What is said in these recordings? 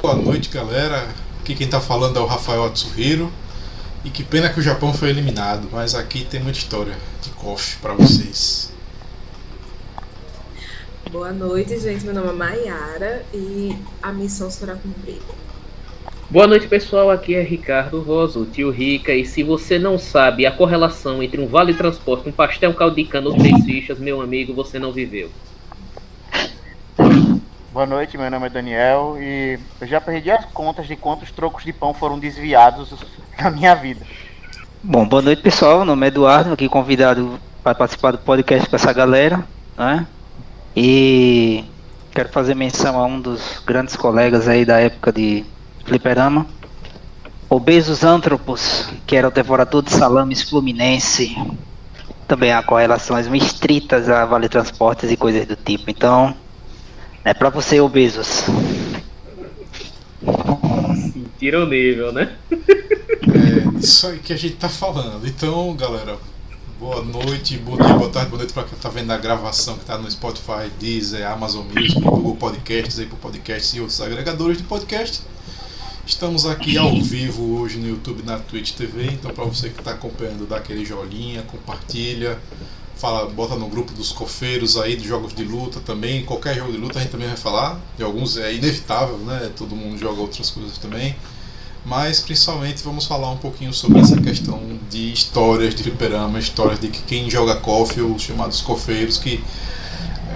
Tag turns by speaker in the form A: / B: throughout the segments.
A: Boa noite, galera. Aqui quem tá falando é o Rafael Atsuhiro. E que pena que o Japão foi eliminado, mas aqui tem muita história de KOF para vocês.
B: Boa noite, gente. Meu nome é Mayara e a missão será cumprida.
C: Boa noite, pessoal. Aqui é Ricardo Rosa, o tio Rica. E se você não sabe a correlação entre um vale transporte, um pastel caldicano ou três fichas, meu amigo, você não viveu.
D: Boa noite, meu nome é Daniel e eu já perdi as contas de quantos trocos de pão foram desviados na minha vida.
E: Bom, boa noite pessoal, meu nome é Eduardo, aqui convidado para participar do podcast com essa galera, né? E quero fazer menção a um dos grandes colegas aí da época de Fliperama, Obesos Antropos, que era o devorador de salames fluminense. Também há correlações estritas a Vale Transportes e coisas do tipo. Então, é pra você, Obesos.
C: Tira o nível, né?
A: É isso aí que a gente tá falando. Então, galera, boa noite, bom dia, boa tarde, boa noite pra quem tá vendo a gravação que tá no Spotify, Deezer, Amazon Music, Google Podcasts, Apple Podcasts e outros agregadores de podcast. Estamos aqui ao vivo hoje no YouTube, na Twitch TV, então para você que está acompanhando, dá aquele joinha, compartilha, fala, bota no grupo dos cofeiros aí de jogos de luta também. Qualquer jogo de luta a gente também vai falar. De alguns é inevitável, né? Todo mundo joga outras coisas também. Mas principalmente vamos falar um pouquinho sobre essa questão de histórias de fliperama, histórias de que quem joga KOF, os chamados cofeiros, que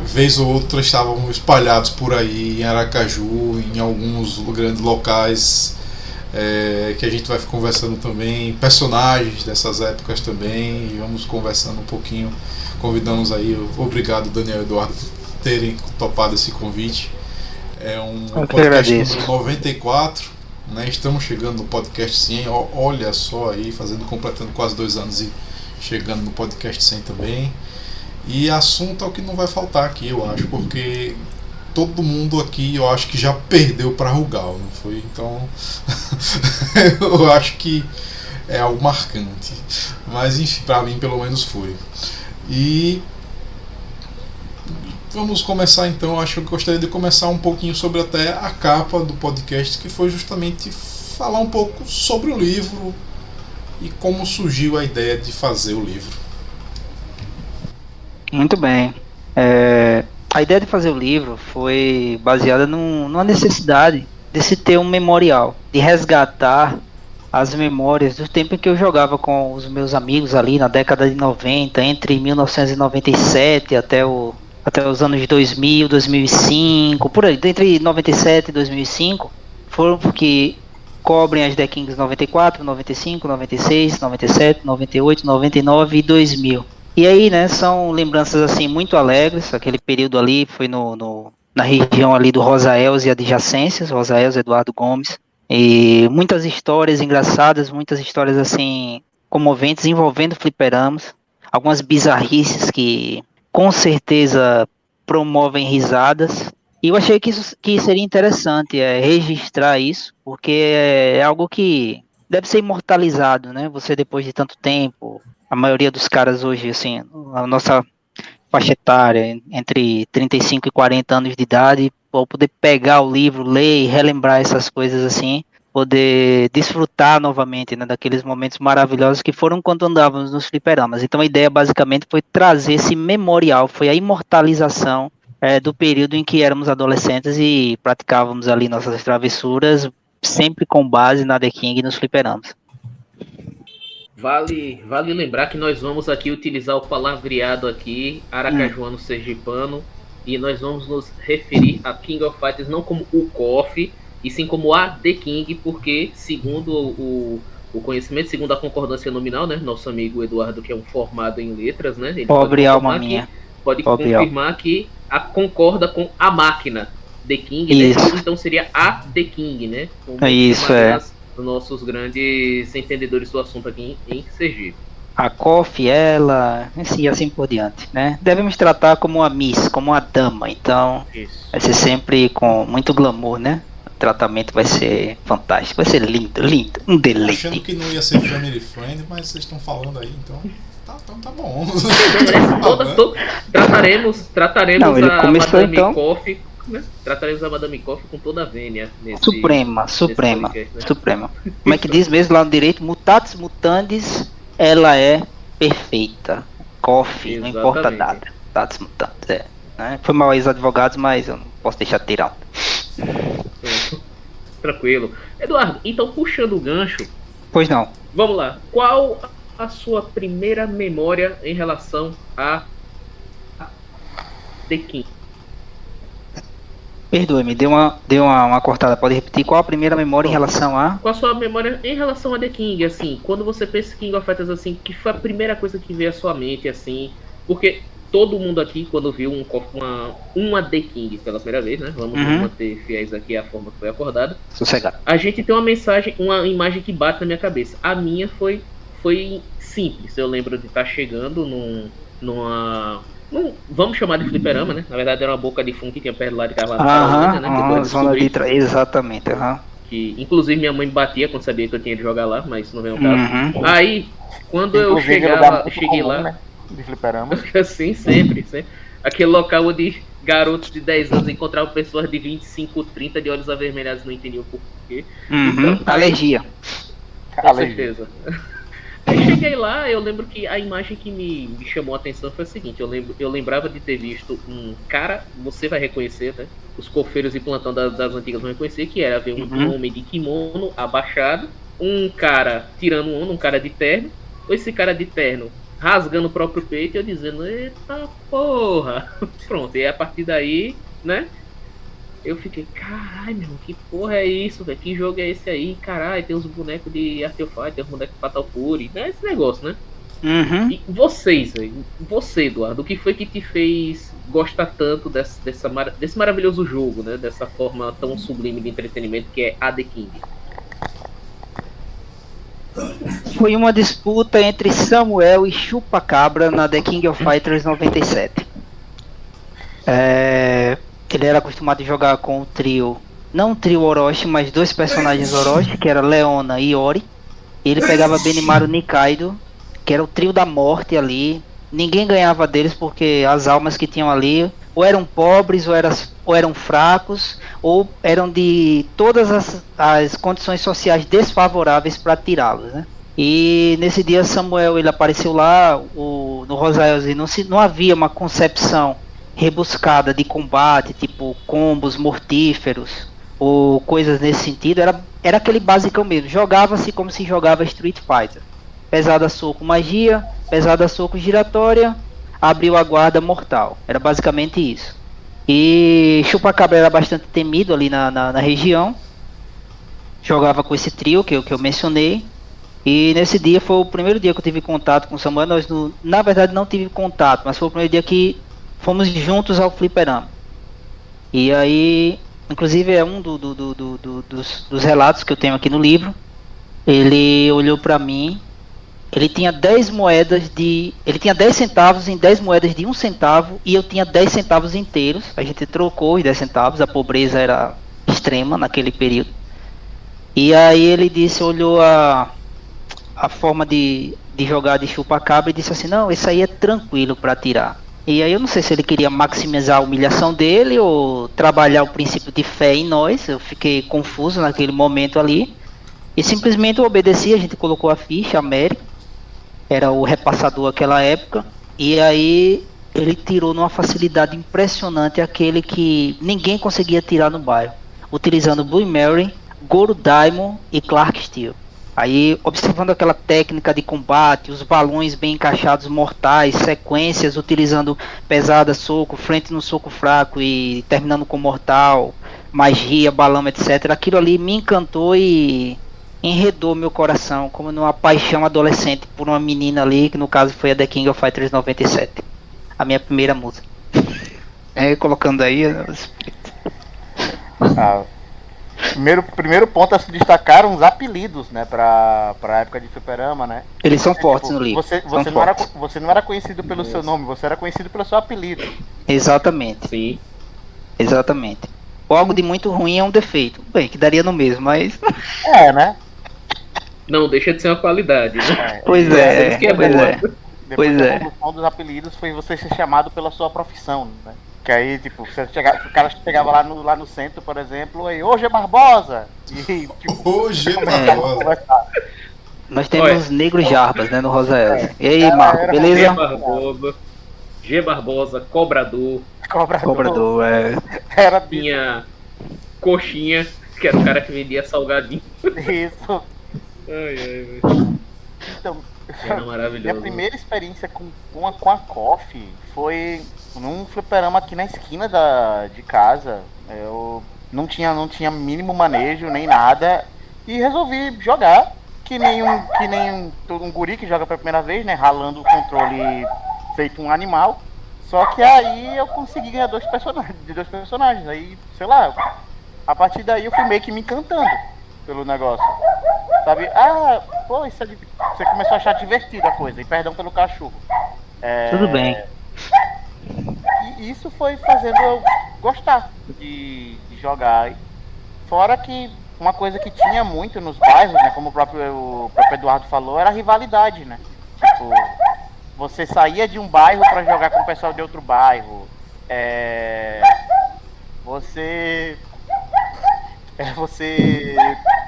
A: vez ou outra estavam espalhados por aí em Aracaju, em alguns grandes locais é, que a gente vai conversando também, personagens dessas épocas também, e vamos conversando um pouquinho. Convidamos aí, obrigado Daniel Eduardo por terem topado esse convite. É um
E: Eu
A: podcast número 94, né? Estamos chegando no podcast 100, ó- olha só aí, fazendo, completando quase dois anos e chegando no podcast 100 também. E assunto é o que não vai faltar aqui, eu acho, porque todo mundo aqui eu acho que já perdeu para Rugal, não foi? Então eu acho que é algo marcante. Mas enfim, para mim pelo menos foi. E vamos começar então, acho que eu gostaria de começar um pouquinho sobre até a capa do podcast, que foi justamente falar um pouco sobre o livro e como surgiu a ideia de fazer o livro.
E: Muito bem. É, a ideia de fazer o livro foi baseada num- numa necessidade de se ter um memorial, de resgatar as memórias do tempo em que eu jogava com os meus amigos ali na década de 90, entre 1997 até, o, até os anos de 2000, 2005, por aí, entre 97 e 2005, foram que cobrem as The Kings 94, 95, 96, 97, 98, 99 e 2000. E aí, né, são lembranças assim muito alegres. Aquele período ali foi no, no- na região ali do Rosaels e adjacências, Rosaels Eduardo Gomes. E muitas histórias engraçadas, muitas histórias assim comoventes envolvendo fliperamas. Algumas bizarrices que com certeza promovem risadas. E eu achei que isso que seria interessante é, registrar isso, porque é algo que deve ser imortalizado, né? Você depois de tanto tempo, a maioria dos caras hoje, assim, a nossa faixa etária, entre 35 e 40 anos de idade, ou poder pegar o livro, ler e relembrar essas coisas assim, poder desfrutar novamente né, daqueles momentos maravilhosos que foram quando andávamos nos fliperamas. Então a ideia basicamente foi trazer esse memorial, foi a imortalização eh, do período em que éramos adolescentes e praticávamos ali nossas travessuras, sempre com base na The King e nos fliperamas.
C: Vale, vale lembrar que nós vamos aqui utilizar o palavreado aqui, aracajuano sergipano, e nós vamos nos referir a King of Fighters não como o KOF, e sim como a The King, porque segundo o, o conhecimento, segundo a concordância nominal, né, nosso amigo Eduardo, que é um formado em letras, né, ele
E: Pobre
C: pode
E: alma
C: confirmar que-
E: minha.
C: pode
E: Pobre
C: confirmar que a concorda com a máquina The King, né? então seria a The King, né?
E: É isso, é.
C: as- os nossos grandes entendedores do assunto aqui em, em Sergipe.
E: a Koff, ela, assim, e assim por diante, né? Devemos tratar como uma Miss, como uma dama, então
C: Isso.
E: vai ser sempre com muito glamour, né? O tratamento vai ser fantástico, vai ser lindo, lindo, um
A: Achando
E: deleite.
A: que não ia ser family friend, mas vocês estão falando aí, então tá, então tá bom.
C: Toda- to- trataremos trataremos
E: Não, ele
C: a
E: começou,
C: Madame
E: então.
C: Koff né? Trataremos a Madame Coffee com toda a vênia nesse.
E: Suprema, suprema,
C: podcast, né?
E: suprema. Como é que diz mesmo lá no direito? Mutatis mutandis, ela é perfeita. Coffee, não importa
C: Exatamente.
E: nada. Mutatis mutandis, é. né? Foi mal aí os advogados, mas eu não posso deixar de tirar.
C: Tranquilo. Eduardo, então puxando o gancho,
E: Pois não.
C: vamos lá. Qual a sua primeira memória em relação a The King?
E: Perdoe-me, deu uma, deu uma, uma cortada. Pode repetir qual a primeira memória em relação a.
C: Qual a sua memória em relação a The King, assim, quando você pensa em King of Fighters, assim, que foi a primeira coisa que veio à sua mente, assim, porque todo mundo aqui, quando viu um, uma, uma The King pela primeira vez, né, vamos
E: Uhum.
C: manter fiéis aqui à forma que foi acordada,
E: Sossegado.
C: a gente tem uma mensagem, uma imagem que bate na minha cabeça. A minha foi, foi simples, eu lembro de estar chegando num, numa... num- vamos chamar de fliperama, né, na verdade era uma boca de fundo que tinha perto lá de Carvalho,
E: Aham,
C: né,
E: aham, zona de tra... Exatamente, aham.
C: que, inclusive minha mãe me batia quando sabia que eu tinha de jogar lá, mas isso não vem ao caso.
E: Uhum.
C: Aí, quando eu
D: Inclusive, lugar
C: chegava, cheguei
D: comum,
C: lá,
D: né? De fliperama.
C: assim, sempre, sempre. Aquele local onde garotos de 10 anos encontravam pessoas de 25, 30 de olhos avermelhados, não entendiam por quê.
E: Uhum.
C: Então,
E: Alergia.
C: Com
D: Alergia.
C: certeza. Aí cheguei lá, eu lembro que a imagem que me, me chamou a atenção foi a seguinte, eu, lembro, eu lembrava de ter visto um cara, você vai reconhecer, né? Os cofeiros e plantão das, das antigas vão reconhecer, que era ver um,
E: Uhum.
C: um homem de kimono abaixado, um cara tirando onda, um cara de terno, esse cara de terno rasgando o próprio peito e eu dizendo, eita porra! Pronto, e a partir daí, né? Eu fiquei, caralho, meu, que porra é isso, velho? Que jogo é esse aí? Caralho, tem uns bonecos de Art of Fight, tem uns bonecos de Fatal Fury, né? Esse negócio, né?
E: Uhum.
C: E vocês, velho, você, Eduardo, o que foi que te fez gostar tanto desse, dessa, desse maravilhoso jogo, né? Dessa forma tão sublime de entretenimento que é a The King?
E: Foi uma disputa entre Samuel e Chupacabra na The King of Fighters 97. É, ele era acostumado a jogar com o trio, não o trio Orochi, mas dois personagens Orochi, que era Leona e Ori. Ele pegava Benimaru Nikaido, que era o trio da morte ali. Ninguém ganhava deles porque as almas que tinham ali ou eram pobres, ou, eras, ou eram fracos, ou eram de todas as, as condições sociais desfavoráveis para tirá-los, né? E nesse dia Samuel ele apareceu lá o, no Rosaelzinho, não, não havia uma concepção rebuscada de combate, tipo combos mortíferos ou coisas nesse sentido, era, era aquele basicão mesmo, jogava-se como se jogava Street Fighter. Pesada soco magia, pesada soco giratória, abriu a guarda mortal. Era basicamente isso. E Chupacabra era bastante temido ali na, na, na região. Jogava com esse trio que eu, que eu mencionei. E nesse dia foi o primeiro dia que eu tive contato com o Samuel. Nós, no, na verdade, não tive contato, mas foi o primeiro dia que fomos juntos ao fliperama. E aí, inclusive, é um do, do, do, do- do- dos, dos relatos que eu tenho aqui no livro. Ele olhou pra mim ele tinha 10 moedas de. Ele tinha 10 centavos em 10 moedas de 1 centavo e eu tinha 10 centavos inteiros. A gente trocou os 10 centavos, a pobreza era extrema naquele período. E aí ele disse, olhou a, a forma de, de jogar de chupa-cabra e disse assim, não, esse aí é tranquilo para tirar. E aí eu não sei se ele queria maximizar a humilhação dele ou trabalhar o princípio de fé em nós. Eu fiquei confuso naquele momento ali. E simplesmente eu obedeci, a gente colocou a ficha, América era o repassador aquela época, e aí ele tirou numa facilidade impressionante aquele que ninguém conseguia tirar no bairro, utilizando Blue Mary, Goro Daimon e Clark Steel. Aí, observando aquela técnica de combate, os balões bem encaixados mortais, sequências utilizando pesada, soco, frente no soco fraco e terminando com mortal, magia, balão, etc. Aquilo ali me encantou e enredou meu coração como numa paixão adolescente por uma menina ali, que no caso foi a The King of Fighters 97. A minha primeira música. É, colocando aí.
D: Ah, primeiro, primeiro ponto a se destacar uns apelidos, né, pra, pra época de fliperama, né?
E: Eles são
D: É,
E: fortes
D: tipo,
E: no livro.
D: Você, você, não era,
E: fortes.
D: você não era conhecido pelo seu nome, você era conhecido pelo seu apelido.
E: Exatamente,
C: Sim.
E: exatamente. Ou algo de muito ruim é um defeito. Bem, que daria no mesmo, mas.
D: É, né?
C: Não, deixa de ser uma qualidade, né?
D: É,
E: Pois é,
C: isso que é
E: pois é.
D: Depois
E: Pois
D: a
E: é.
D: evolução dos apelidos foi você ser chamado pela sua profissão, né? Que aí, tipo, você chegava, o cara chegava lá no, lá no centro, por exemplo, aí, hoje é Barbosa! E, tipo,
A: Hoje é
D: a
A: Barbosa.
E: Nós temos negros jarbas, né, no Rosael. E aí, Marco,
D: era
C: G
E: beleza?
C: Barbosa, G Barbosa, Cobrador,
D: Cobrador.
E: Cobrador, é.
D: Era
C: tinha Coxinha, que era o cara que vendia salgadinho.
D: isso.
C: Ai, ai, velho.
D: Então,
C: Era
D: minha
C: maravilhoso.
D: primeira experiência com, com, a, com a Coffee foi num fliperama aqui na esquina da, de casa. Eu não tinha, não tinha mínimo manejo nem nada e resolvi jogar. Que nem um, que nem um, um guri que joga pela primeira vez, né? Ralando o controle feito um animal. Só que aí eu consegui ganhar dois personagens, dois personagens. Aí, sei lá, a partir daí eu fui meio que me encantando pelo negócio. Sabe? Ah, pô, isso é você começou a achar divertida a coisa, e perdão pelo cachorro. É,
E: Tudo bem.
D: E isso foi fazendo eu gostar de, de jogar. Fora que uma coisa que tinha muito nos bairros, né, como o próprio, o próprio Eduardo falou, era a rivalidade, né? Tipo, você saía de um bairro para jogar com o pessoal de outro bairro. É, você é, você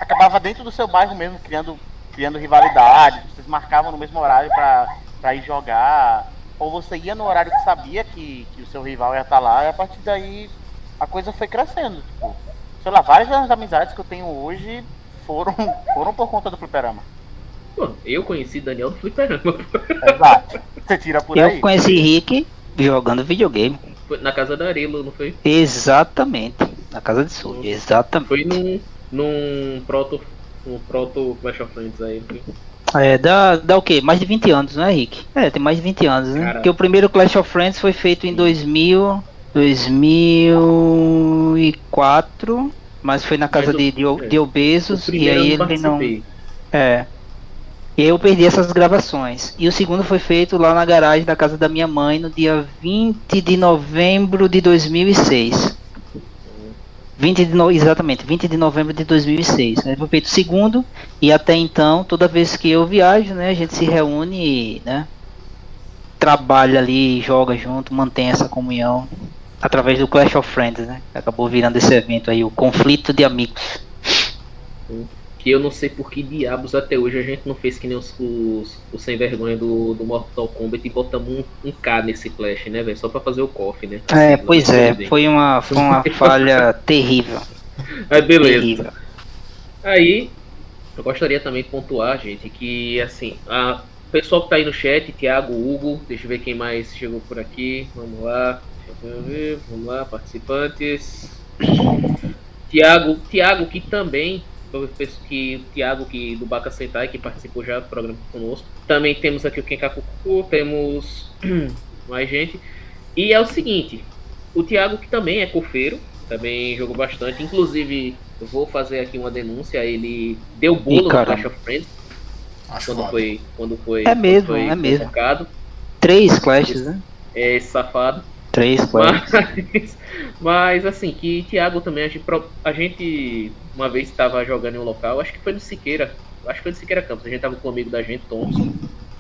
D: acabava dentro do seu bairro mesmo criando criando rivalidade, vocês marcavam no mesmo horário para ir jogar, ou você ia no horário que sabia que, que o seu rival ia estar lá, e a partir daí a coisa foi crescendo. Tipo, sei lá, várias das amizades que eu tenho hoje foram, foram por conta do fliperama.
C: Pô, eu conheci Daniel do Fliperama.
D: Exato. Você tira por
E: Eu
D: aí.
E: conheci Rick jogando videogame.
C: Foi na casa da Arilo, não foi?
E: Exatamente. Na casa de Sul. Exatamente.
C: Foi num, num proto. Um proto Clash of Friends aí.
E: É, dá, dá o quê? Mais de 20 anos, não é, Rick? É, tem mais de 20 anos, né? Porque o primeiro Clash of Friends foi feito em 2000, 2004, mas foi na casa de, de, o- de obesos, e aí ele não... É. E aí eu perdi essas gravações. E o segundo foi feito lá na garagem da casa da minha mãe no dia 20 de novembro de 2006. 20 de no... Exatamente, 20 de novembro de 2006. Aí Foi feito o segundo, e até então, toda vez que eu viajo, né, a gente se reúne e, né, trabalha ali, joga junto, mantém essa comunhão através do Clash of Friends, né? Acabou virando esse evento aí, o conflito de amigos.
C: Que eu não sei por que diabos até hoje a gente não fez que nem os, os, os sem vergonha do, do Mortal Kombat e botamos um, um K nesse Clash, né, velho? Só pra fazer o coffee, né?
E: É,
C: Assim,
E: pois
C: não
E: é, foi uma, foi uma falha terrível.
C: Aí beleza.
E: terrível.
C: Aí, eu gostaria também de pontuar, gente, que assim, a o pessoal que tá aí no chat, Thiago, Hugo, deixa eu ver quem mais chegou por aqui. Vamos lá, deixa eu ver, vamos lá, participantes. Tiago, Tiago que também, eu penso que o Tiago que do Baca Sentai, que participou já do programa conosco. Também temos aqui o Kenkakuku, temos mais gente. E é o seguinte, o Tiago que também é cofeiro, também jogou bastante, inclusive eu vou fazer aqui uma denúncia, ele deu bolo
E: Ih,
C: no. Clash of Friends
A: Acho
C: quando
A: foda.
C: foi quando foi
E: É mesmo,
C: quando foi
E: é mesmo.
C: convocado.
E: Três clashes, né?
C: É esse safado.
E: Três clashes.
C: Mas, mas assim, que Thiago também, a gente, a gente uma vez estava jogando em um local, acho que foi no Siqueira, acho que foi no Siqueira Campos, a gente tava com um amigo da gente, Thompson,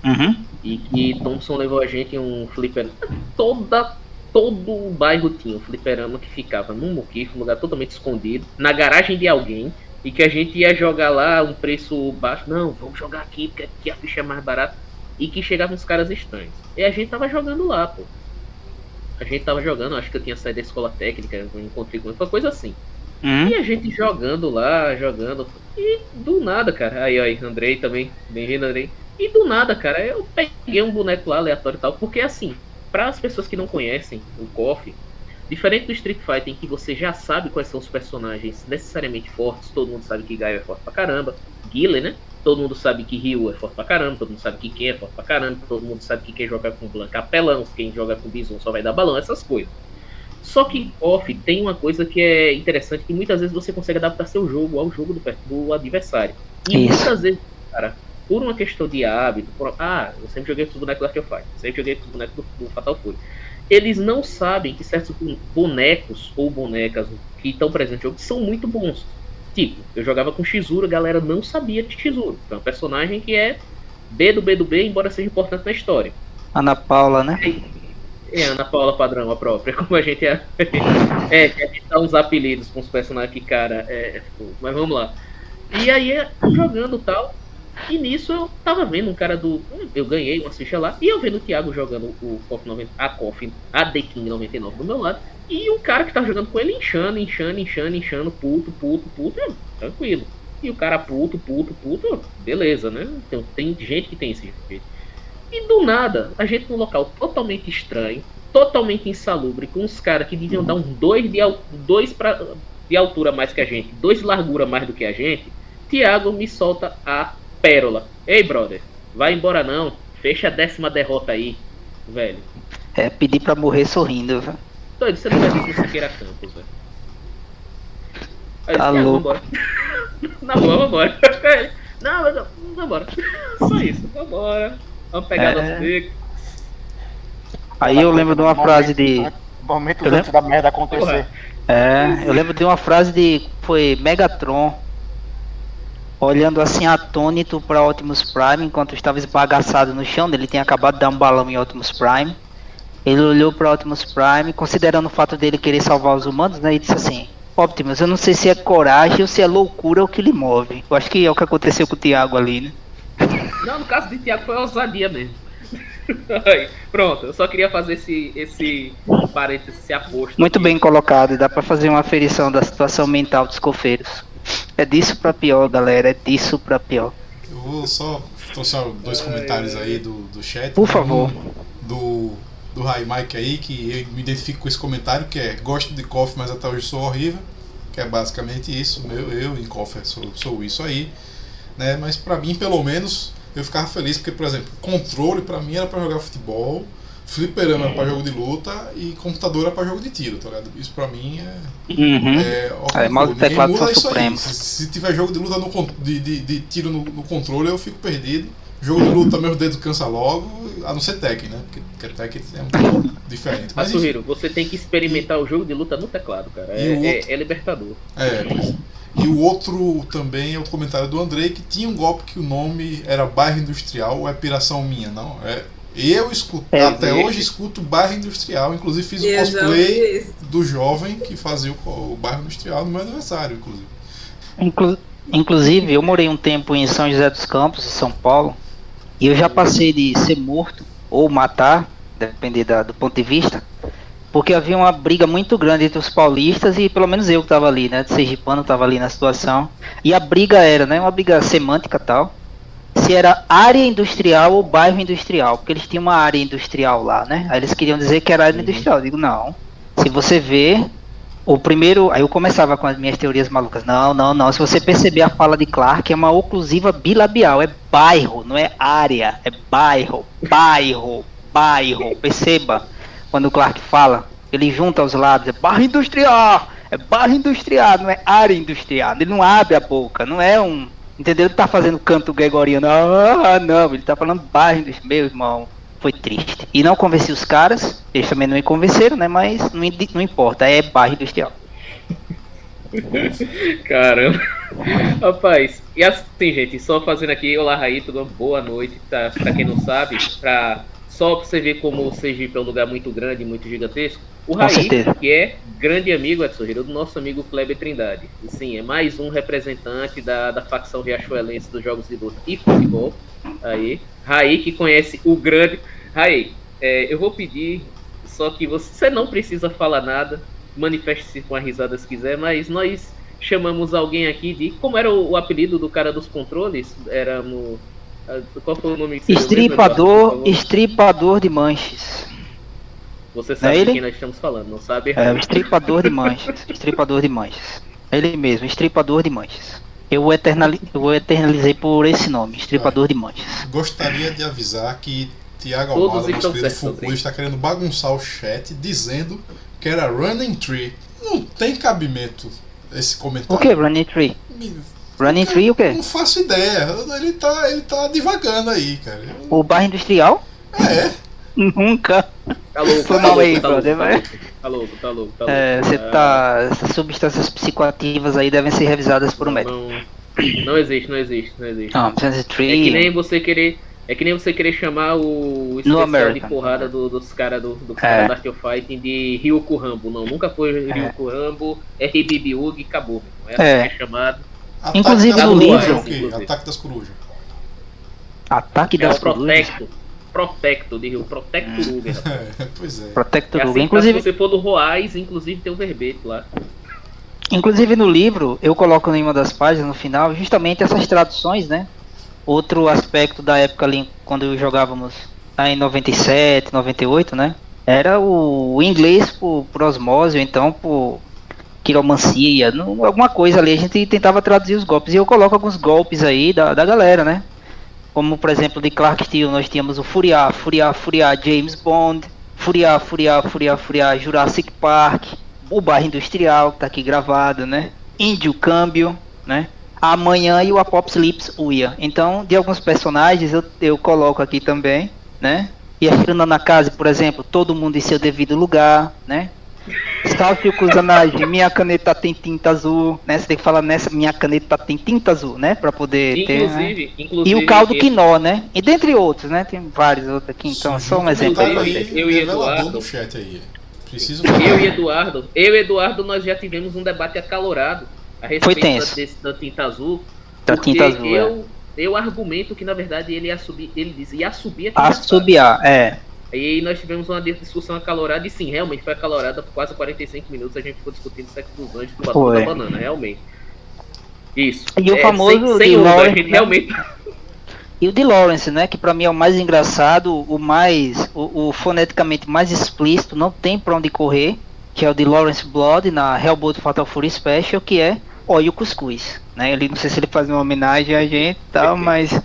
E: Uhum.
C: e que Thompson levou a gente em um fliperama. Toda, todo o bairro tinha um fliperama que ficava num muquifo, um lugar totalmente escondido, na garagem de alguém, e que a gente ia jogar lá um preço baixo. Não, vamos jogar aqui, porque aqui a ficha é mais barata. E que chegavam uns caras estranhos. E a gente tava jogando lá, pô. A gente tava jogando, acho que eu tinha saído da escola técnica, eu encontrei com foi coisa assim.
E: Uhum.
C: E a gente jogando lá, jogando. E do nada, cara. Aí, aí, Andrei também. Bem-vindo, Andrei. E do nada, cara, eu peguei um boneco lá aleatório e tal. Porque assim, para as pessoas que não conhecem o KOF, diferente do Street Fighter, em que você já sabe quais são os personagens necessariamente fortes, todo mundo sabe que Gaio é forte pra caramba. Guile, né? Todo mundo sabe que Ryu é forte pra caramba, todo mundo sabe que Ken é forte pra caramba, todo mundo sabe que quem joga com Blanca é apelão, quem joga com Bison só vai dar balão, essas coisas. Só que off tem uma coisa que é interessante, que muitas vezes você consegue adaptar seu jogo ao jogo do, do adversário. E
E: Isso.
C: muitas vezes, cara, por uma questão de hábito, por- ah, eu sempre joguei com os bonecos do Arcade Fight, sempre joguei com os bonecos do, do Fatal Fury. Eles não sabem que certos bonecos ou bonecas que estão presentes no jogo são muito bons. Tipo, eu jogava com Shizuru, a galera não sabia de Shizuru. É um personagem que é B do B do B, embora seja importante na história.
E: Ana Paula, né?
C: É Ana Paula Padrão, a própria, como a gente é. É, a gente dá uns apelidos com os personagens que, cara, é. Mas vamos lá. E aí, é, jogando tal. E nisso eu tava vendo um cara do. Eu ganhei uma ficha lá. E eu vendo o Thiago jogando o KOF 90, a KOF, a The King 99 do meu lado. E o cara que tava jogando com ele inchando, inchando, inchando, inchando, puto, puto, puto. eu, tranquilo. E o cara puto, puto, puto. Beleza, né? Tem, tem gente que tem esse jeito. E do nada, a gente num local totalmente estranho, totalmente insalubre, com uns caras que deviam dar uns dois de, dois pra, de altura mais que a gente, dois de largura mais do que a gente. Thiago me solta a pérola. Ei, brother, vai embora não. Fecha a décima derrota aí, velho.
E: É pedir pra morrer sorrindo, velho.
C: Doido, você não vai ver se Siqueira Campos, velho. Aí
E: Tá
C: disse, "Thiago,
E: louco."
C: vambora. Na boa, vambora. Ele, Não, mas não, vambora. Só isso, vambora. Vamos pegar
E: É.
C: nosso bico.
E: Aí eu lembro de uma frase de.
D: Momentos
E: Eu
D: antes da merda acontecer.
C: Porra.
E: É, eu lembro de uma frase de. Foi Megatron. Olhando assim atônito pra Optimus Prime enquanto estava esbagaçado no chão. Ele tinha acabado de dar um balão em Optimus Prime. Ele olhou pra Optimus Prime, considerando o fato dele querer salvar os humanos, né? E disse assim: Optimus, eu não sei se é coragem ou se é loucura o que lhe move. Eu acho que é o que aconteceu com o Thiago ali, né?
C: Não, no caso de Thiago foi ousadia mesmo. Pronto, eu só queria fazer esse, esse parênteses, esse aposto.
E: Muito
C: aqui.
E: bem colocado, dá pra fazer uma aferição da situação mental dos cofeiros. É disso pra pior, galera, é disso pra pior.
A: Eu vou só trouxer dois comentários aí do, do chat.
E: Por favor.
A: Um do, do Rai Mike aí, que eu me identifico com esse comentário, que é gosto de coffee, mas até hoje sou horrível. Que é basicamente isso. Meu, eu em coffee sou, sou isso aí. Né? Mas pra mim, pelo menos, eu ficava feliz, porque, por exemplo, controle pra mim era pra jogar futebol, fliperama era pra jogo de luta e computador era pra jogo de tiro, tá ligado? Isso pra mim é.
E: Uhum.
A: É, ó,
E: É, mouse e
A: ninguém
E: teclado são supremos.
A: Se, se tiver jogo de luta no, de, de, de tiro no, no controle, eu fico perdido. Jogo de luta, meus dedos cansam logo, a não ser Tekken, né? Porque, porque Tekken é um pouco diferente.
C: Mas,
A: Mas
C: Suhiro, você tem que experimentar o jogo de luta no teclado, cara. É,
A: E o
C: é-
A: outro-
C: é libertador.
A: é, pois é. E o outro também é o comentário do Andrei, que tinha um golpe que o nome era bairro industrial ou é piração minha, não? É, eu escuto,
E: É,
A: até
C: existe.
A: hoje escuto bairro industrial, inclusive fiz o
B: já
A: cosplay do jovem que fazia o, o bairro industrial no meu aniversário, inclusive.
E: Inclu- inclusive, eu morei um tempo em São José dos Campos, em São Paulo, e eu já passei de ser morto ou matar, depender da- do ponto de vista, porque havia uma briga muito grande entre os paulistas e pelo menos eu que estava ali, né, de Sergipano estava ali na situação, e a briga era, né, uma briga semântica tal, se era área industrial ou bairro industrial, porque eles tinham uma área industrial lá, né, aí eles queriam dizer que era área industrial, eu digo, não, se você vê, o primeiro, aí eu começava com as minhas teorias malucas. Não, não, não. Se você perceber a fala de Clark, é uma oclusiva bilabial. É bairro, não é área. É bairro, bairro, bairro. Perceba quando o Clark fala, ele junta os lábios. É bairro industrial. É bairro industrial, não é área industrial. Ele não abre a boca, não é um. Entendeu? Ele tá fazendo canto gregoriano. Ah, não. Ele tá falando bairro industrial. Meu irmão, foi triste. E não convenci os caras, eles também não me convenceram, né? Mas não, não importa, é bairro industrial.
C: Caramba. Rapaz, e assim, gente, só fazendo aqui, olá Raí, tudo bom? boa noite, tá? Pra quem não sabe, pra, só pra você ver como o Sergipe é um lugar muito grande, muito gigantesco. O Raí, que é grande amigo, Edson Ribeiro, do nosso amigo Kleber Trindade. E sim, é mais um representante da, da facção riachuelense dos jogos de luta e futebol. Aí, Raí, que conhece o grande. Raí, é, eu vou pedir, só que você não precisa falar nada, manifeste-se com a risada se quiser, mas nós chamamos alguém aqui de. Como era o, o apelido do cara dos controles? Era no. ah, Qual foi o nome que você lembra,
E: Estripador,
C: favor?
E: estripador de manches.
C: Você sabe
E: ele?
C: de quem nós estamos falando, não sabe?
E: É, o estripador de manches. Estripador de manches. Ele mesmo, estripador de manches. Eu o eternali- eu eternalizei por esse nome, estripador de manches.
A: Gostaria de avisar que Tiago Almada, nosso querido
C: certos,
A: Foucault, está querendo bagunçar o chat dizendo que era Running Tree. Não tem cabimento esse comentário.
E: O que, Running Tree?
A: Me-
E: Running Tree o quê?
A: Não faço ideia. Ele tá, ele tá divagando aí, cara.
E: O bairro industrial?
A: É,
E: Nunca.
C: Tá louco,
E: Foi
C: tá
E: mal
C: louco,
E: aí,
C: tá louco,
E: brother,
C: tá tá louco, tá louco, tá louco.
E: É, você
C: Ah,
E: tá. Essas substâncias psicoativas aí devem ser revisadas por um médico.
C: Não, não existe, não existe, não existe.
E: Não, Running
C: É que
E: Tree.
C: nem você querer. É que nem você querer chamar o especial de porrada do- dos caras do, dos
E: É.
C: caras da Art of Fighting de Ryuko Rambo. Não, nunca foi
E: É.
C: Ryuko Rambo, é Ribibi Ug e acabou. É,
E: É.
C: assim que é chamado.
A: Ataque
E: Inclusive
C: no livro-
A: é. Ataque das corujas.
E: Ataque
C: É
E: das
C: o
E: corujas.
C: Protecto. Protecto de Rio. Protecto Uga. rapaz.
A: É, pois é.
E: Protector
C: É assim,
E: Inclusive,
C: Se você for do Roais, inclusive tem o verbete lá.
E: Inclusive no livro, eu coloco em uma das páginas no final justamente essas traduções, né? Outro aspecto da época ali, quando jogávamos lá em 97, 98, né? Era o, o inglês por, por osmose, ou então por quiromancia, não- alguma coisa ali. A gente tentava traduzir os golpes. E eu coloco alguns golpes aí da, da galera, né? Como, por exemplo, de Clark Steel, nós tínhamos o Furiar, Furiar, Furiar, James Bond, Furiar, Furiar, Furiar, Furiar, Jurassic Park, o bairro industrial que tá aqui gravado, né? Índio Câmbio, né? Amanhã e o Apocalypse Uia. Então, de alguns personagens eu, eu coloco aqui também, né? E a Shirana Nakaze, por exemplo, todo mundo em seu devido lugar, né? Salve o Kusanagi, minha caneta tem tinta azul, né? Você tem que falar nessa, minha caneta tem tinta azul, né? Pra poder ter, né?
C: Inclusive, inclusive.
E: E o caldo
C: esse-
E: quinó, né? E dentre outros, né? Tem vários outros aqui, então só um exemplo aí.
C: Eu e Eduardo.
A: no chat aí. Preciso
C: Eu e Eduardo, eu e Eduardo, nós já tivemos um debate acalorado a respeito da, desse, da tinta azul.
E: Da tinta azul, é.
C: eu, eu argumento que na verdade ele ia subir, ele disse, ia subir a tinta.
E: Assobiar, é.
C: E aí nós tivemos uma discussão acalorada, e sim, realmente foi acalorada por quase 45 minutos, a gente ficou discutindo o sexo dos anjos do batom
E: Foi.
C: da banana, realmente. Isso.
E: E o famoso
C: sem, sem
E: de
C: onda, a
E: Lawrence,
C: gente
E: né?
C: realmente.
E: E o de Lawrence, né? Que pra mim é o mais engraçado, o mais. O, o foneticamente mais explícito, não tem pra onde correr. Que é o de Lawrence Blood na Hellbolt Fatal Fury Special, que é Olha o Cuscuz. Né? Ele não sei se ele faz uma homenagem a gente e tal, mas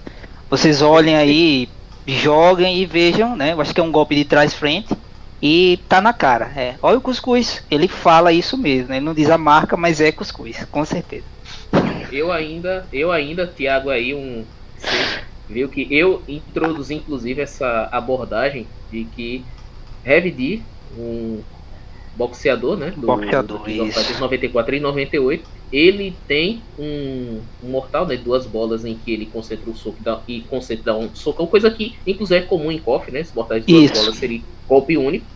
E: vocês olhem aí, joguem e vejam, né? Eu acho que é um golpe de trás frente. E tá na cara, é. Olha o cuscuz. Ele fala isso mesmo, né? Ele não diz a marca, mas é cuscuz, com certeza.
C: Eu ainda, eu ainda, Thiago aí, um. Viu que eu introduzi inclusive essa abordagem de que Heavy D, um boxeador, né? Do,
E: Boxeador,
C: do
E: isso.
C: Fighters 94 e 98. Ele tem um, um mortal, né? Duas bolas em que ele concentra o soco e dá- e concentra um socão, coisa que inclusive é comum em KOF, né? Esses mortais de duas
E: Isso.
C: bolas seria golpe único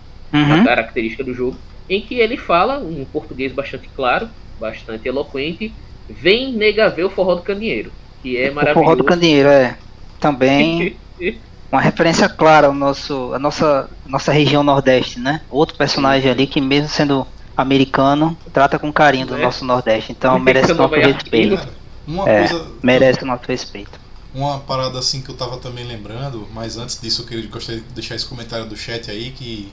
C: uma
E: Uhum.
C: característica do jogo, em que ele fala um português bastante claro, bastante eloquente, vem nega ver o forró do candeeiro, que é
E: O
C: maravilhoso.
E: forró do candeeiro, é. Também uma referência clara ao nosso, a nossa, nossa região nordeste, né? Outro personagem ali que mesmo sendo americano, trata com carinho do
C: É.
E: nosso nordeste. Então merece nosso respeito.
A: Uma
E: É,
A: coisa.
E: merece nosso respeito.
A: Uma parada assim que eu tava também lembrando, mas antes disso eu queria gostaria de deixar esse comentário do chat aí que,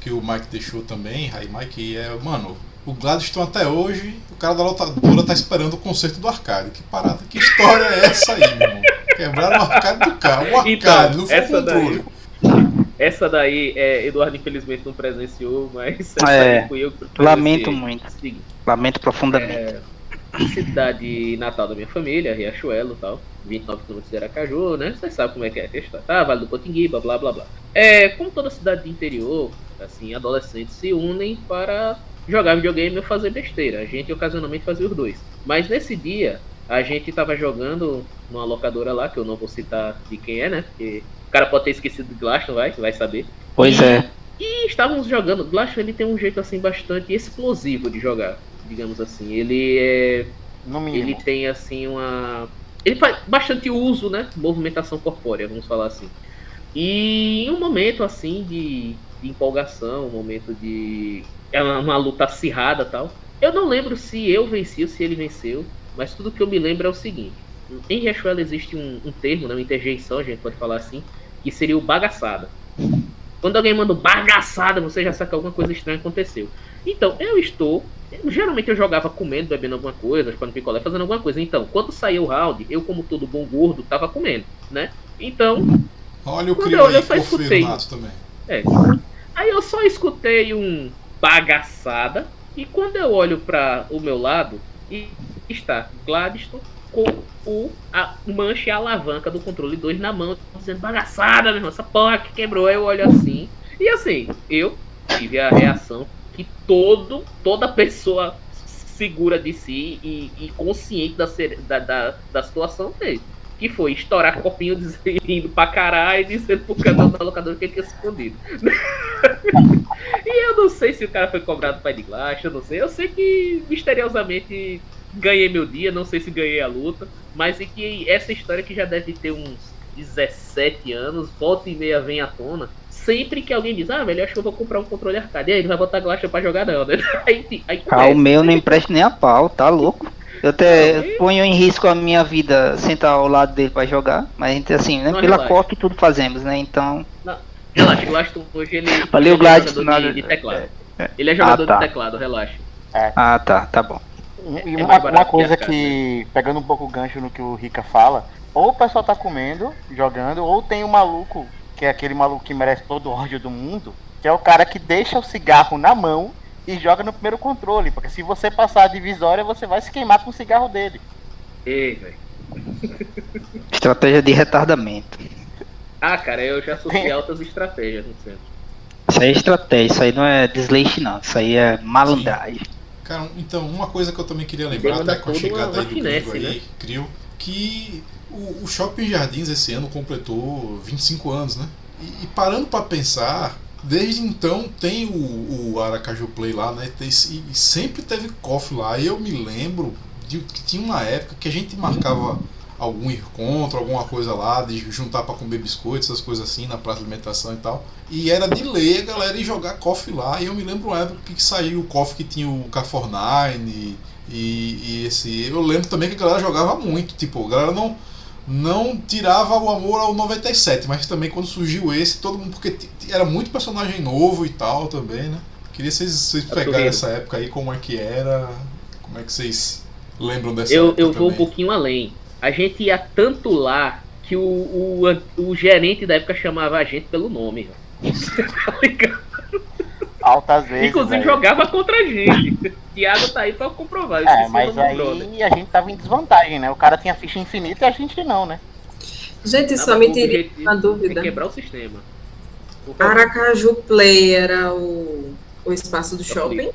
A: que o Mike deixou também, aí Mike, é, mano, o Gladstone até hoje, o cara da lotadora tá esperando o concerto do arcade. Que parada, que história é essa aí, meu irmão? Quebraram o arcade do carro, o arcade,
C: Então,
A: não foi o
C: daí-
A: controle.
C: Essa daí, é, Eduardo infelizmente não presenciou, mas essa
E: É,
C: fui eu que
E: lamento muito.
C: Seguinte,
E: Lamento profundamente.
C: É, cidade natal da minha família, Riachuelo e tal. 29 km de Aracaju, né? Vocês sabem como é que é a questão. Tá, Vale do Cotinguiba, blá blá blá. É, como toda cidade de interior, assim, adolescentes se unem para jogar videogame ou fazer besteira. A gente ocasionalmente fazia os dois. Mas nesse dia, a gente tava jogando numa locadora lá, que eu não vou citar de quem é, né? Porque o cara pode ter esquecido de Glaston, vai, vai saber.
E: Pois é.
C: E estávamos jogando. Glaston ele tem um jeito assim bastante explosivo de jogar, digamos assim. Ele é
D: No
C: ele
D: mínimo.
C: tem assim uma. Ele faz bastante uso, né? Movimentação corpórea, vamos falar assim. E em um momento assim de, de empolgação, um momento de. É uma, uma luta acirrada tal. Eu não lembro se eu venci ou se ele venceu, mas tudo que eu me lembro é o seguinte. Em Riachuelo existe um, um termo, né, uma interjeição, a gente pode falar assim, que seria o bagaçada. Quando alguém manda um bagaçada, você já sabe que alguma coisa estranha aconteceu. Então, eu estou. eu- geralmente eu jogava comendo, bebendo alguma coisa, chupando picolé, fazendo alguma coisa. Então, quando saiu o round, eu, como todo bom gordo, tava comendo, né? Então,
A: Olha o
C: Quando
A: crime
C: eu eu só escutei.
A: também.
C: é. Aí eu só escutei um bagaçada. E quando eu olho para o meu lado, e está Gladstone com o a mancha e a alavanca do controle 2 na mão, dizendo bagaçada, meu irmão, essa porra que quebrou. Eu olho assim. E assim, eu tive a reação que todo, toda pessoa segura de si e, e consciente da, da, da, da situação teve. que foi estourar copinho indo pra caralho e dizendo pro canal da locadora que ele tinha escondido. e eu não sei se o cara foi cobrado para de glacha, eu não sei. Eu sei que misteriosamente ganhei meu dia, não sei se ganhei a luta, mas é que essa história que já deve ter uns 17 anos, volta e meia vem à tona. Sempre que alguém diz, ah, velho, acho que eu vou comprar um controle arcade, aí ele vai botar glacha pra jogar, não, né? Aí,
E: aí ah, o meu não empresta nem a pau, tá louco? Eu até ponho em risco a minha vida sentar ao lado dele para jogar, mas a gente assim, né? Não, pela coque tudo fazemos, né? Então.
C: Não, relaxa, o hoje ele,
E: Valeu,
C: ele é jogador nada... de, de, teclado. É, é. Ele é jogador ah, tá. de teclado, relaxa.
E: É. Ah, tá, tá bom.
D: E é uma, uma coisa que, pegando um pouco o gancho no que o Rica fala, ou o pessoal tá comendo, jogando, ou tem o um maluco, que é aquele maluco que merece todo o ódio do mundo, que é o cara que deixa o cigarro na mão e joga no primeiro controle, porque se você passar a divisória, você vai se queimar com o cigarro dele.
C: Ei, velho.
E: Estratégia de retardamento.
C: Ah, cara, eu já sofri altas estratégias no centro.
E: Isso aí é estratégia, isso aí não é desleixo não, isso aí é malandragem.
A: Cara, então, uma coisa que eu também queria lembrar, até com a chegada aí do finesse, aí, né? Crio, que o, o Shopping Jardins esse ano completou 25 anos, né? E, e parando para pensar, Desde então tem o, o Aracaju Play lá, né? Tem, e sempre teve cofre lá. Eu me lembro de que tinha uma época que a gente marcava algum encontro, alguma coisa lá, de juntar para comer biscoitos, essas coisas assim, na praça de alimentação e tal. E era de ler a galera ir jogar cofre lá. E eu me lembro uma época que saiu o cofre que tinha o K49 e, e esse. Eu lembro também que a galera jogava muito. Tipo, a galera não não tirava o amor ao 97, mas também quando surgiu esse, todo mundo. Porque era muito personagem novo e tal também, né? Queria vocês, vocês pegarem essa época aí, como é que era, como é que vocês lembram dessa
C: eu,
A: época.
C: Eu vou um pouquinho além. A gente ia tanto lá que o, o, o gerente da época chamava a gente pelo nome. tá ligado?
D: Altas vezes.
C: Inclusive jogava contra a gente. Thiago tá aí pra comprovar.
D: É, mas aí a gente tava em desvantagem, né? O cara tinha ficha infinita e a gente não, né?
B: Gente, só me tirei uma dúvida.
C: quebrar o sistema.
B: Aracaju Play era o, o espaço do shopping?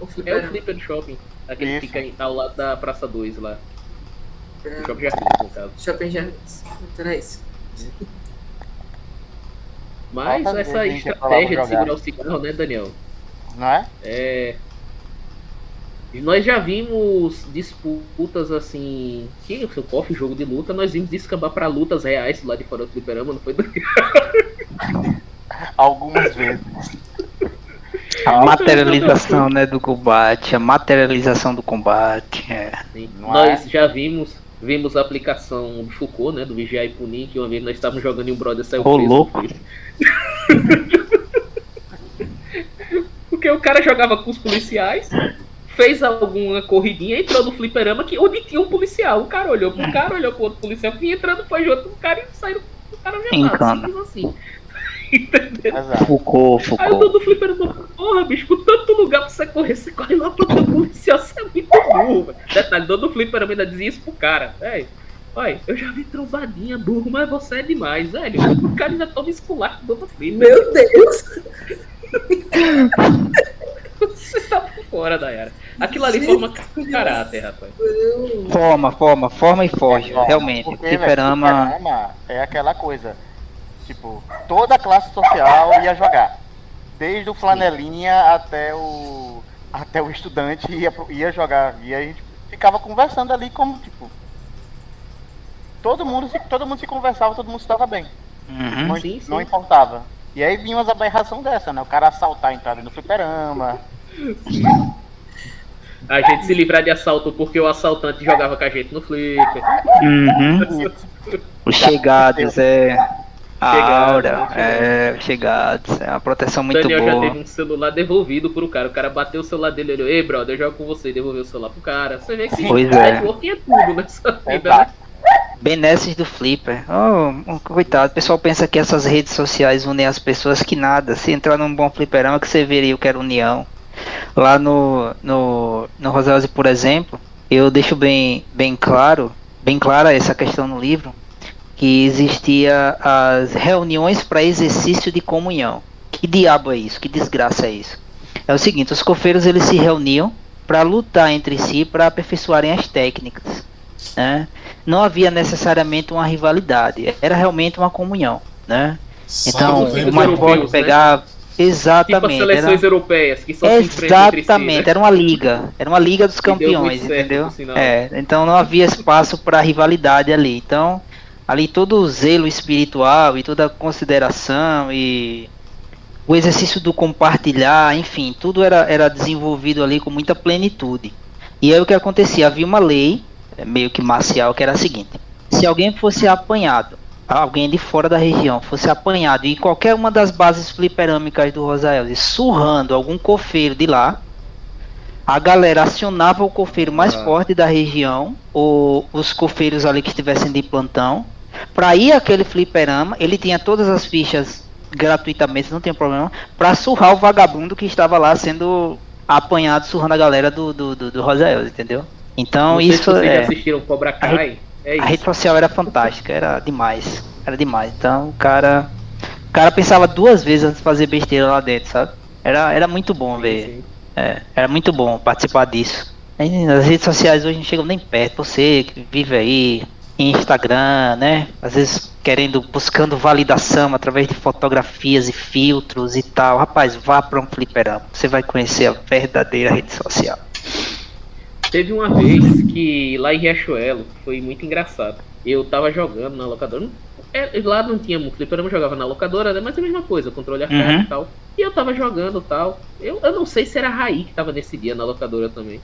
C: O é o flipper do shopping. Aquele que fica ao lado da Praça 2 lá. É. Shopping Jardim, no caso.
B: Shopping. Então era isso.
C: Mas essa estratégia de segurar o cigarro, né, Daniel?
D: Não é?
C: É. E nós já vimos disputas assim. Que o seu cofre, jogo de luta, nós vimos descambar para lutas reais lá de fora do fliperama, não foi?
D: Algumas vezes.
E: A materialização né, do combate, a materialização do combate. É.
C: Nós é? já vimos vimos a aplicação do Foucault, né, do Vigiar e Punir, que uma vez nós estávamos jogando e um brother saiu
E: Ô, louco.
C: Porque o cara jogava com os policiais, fez alguma corridinha, entrou no fliperama que, onde tinha um policial. O cara olhou pro cara, olhou pro outro policial, vinha entrando, foi junto com o cara e saiu o cara já simples assim.
E: Entendeu? Foucault, Foucault.
C: Aí o dono do fliperama, porra, bicho, com tanto lugar pra você correr, você corre lá pro teu policial, você é muito burro, velho. Detalhe, o dono do fliperama ainda dizia isso pro cara, velho. Olha, eu já vi trombadinha, burro, mas você é demais, velho. O cara ainda toma esculacho do dono
B: fliperama. Meu Deus!
C: você tá por fora, Dayara. Aquilo ali forma caráter, rapaz.
E: Forma, forma, forma e foge, realmente. Porque, fliperama...
D: fliperama é aquela coisa Tipo, toda a classe social ia jogar. Desde o flanelinha até o até o estudante ia, ia jogar. E a gente ficava conversando ali como, tipo. Todo mundo se, todo mundo se conversava, todo mundo estava bem.
E: Uhum,
D: não,
C: sim,
D: não importava. E aí vinha umas aberração dessa, né? O cara assaltar a entrada no fliperama.
C: A gente se livrar de assalto porque o assaltante jogava com a gente no flipper.
E: Uhum. Os chegados, é. A aura, é, chegados, é uma proteção muito
C: Daniel
E: boa.
C: Daniel já teve um celular devolvido pro cara. O cara bateu o celular dele e olhou, ei, brother, eu jogo com você e devolveu o celular pro cara. Você vê que
E: pois é.
C: networking é tudo nessa vida, né?
E: Benesses do Flipper. Oh, coitado, o pessoal pensa que essas redes sociais unem as pessoas que nada. Se entrar num bom fliperama que você veria o que era união. Lá no, no, no Roselse, por exemplo, eu deixo bem, bem claro, bem clara essa questão no livro, que existia as reuniões para exercício de comunhão. Que diabo é isso? Que desgraça é isso? É o seguinte, os cofeiros eles se reuniam para lutar entre si para aperfeiçoarem as técnicas. Né? não havia necessariamente uma rivalidade, era realmente uma comunhão, né? Então, o mais forte pegava.
C: Tipo as
E: Exatamente.
C: seleções
E: era-
C: europeias que enfrentam entre si,
E: Exatamente,
C: né?
E: era uma liga, era uma liga dos campeões,
C: certo,
E: entendeu?
C: sinal.
E: É, então não havia espaço para rivalidade ali. Então, ali todo o zelo espiritual e toda a consideração e o exercício do compartilhar, enfim, tudo era, era desenvolvido ali com muita plenitude. E aí o que acontecia? Havia uma lei, eh, meio que marcial, que era a seguinte: se alguém fosse apanhado, alguém de fora da região fosse apanhado em qualquer uma das bases fliperâmicas do Rosael, surrando algum cofeiro de lá, a galera acionava o cofeiro mais
C: Ah.
E: forte da região, ou os cofeiros ali que estivessem de plantão, para ir àquele fliperama, ele tinha todas as fichas gratuitamente, não tem problema, para surrar o vagabundo que estava lá sendo apanhado, surrando a galera do, do, do, do Rosael, entendeu? Então
C: Não
E: isso
C: vocês
E: é.
C: assistiram Cobra Kai. É
E: A rede social era fantástica, era demais. Era demais. Então o cara. O cara pensava duas vezes antes de fazer besteira lá dentro, sabe? Era, era muito bom ver.
C: Sim, sim.
E: É, era muito bom participar disso. As redes sociais hoje não chegam nem perto. Você que vive aí em Instagram, né? Às vezes querendo, buscando validação através de fotografias e filtros e tal. Rapaz, vá para um fliperama. Você vai conhecer a verdadeira rede social.
C: Teve uma vez que lá em Riachuelo foi muito engraçado. Eu tava jogando na locadora. é, lá não tinha muito fliperama, eu jogava na locadora, né? Mas é a mesma coisa, controle arcade
E: Uhum.
C: e tal. E eu tava jogando tal. Eu, eu não sei se era a Raí que tava nesse dia na locadora também.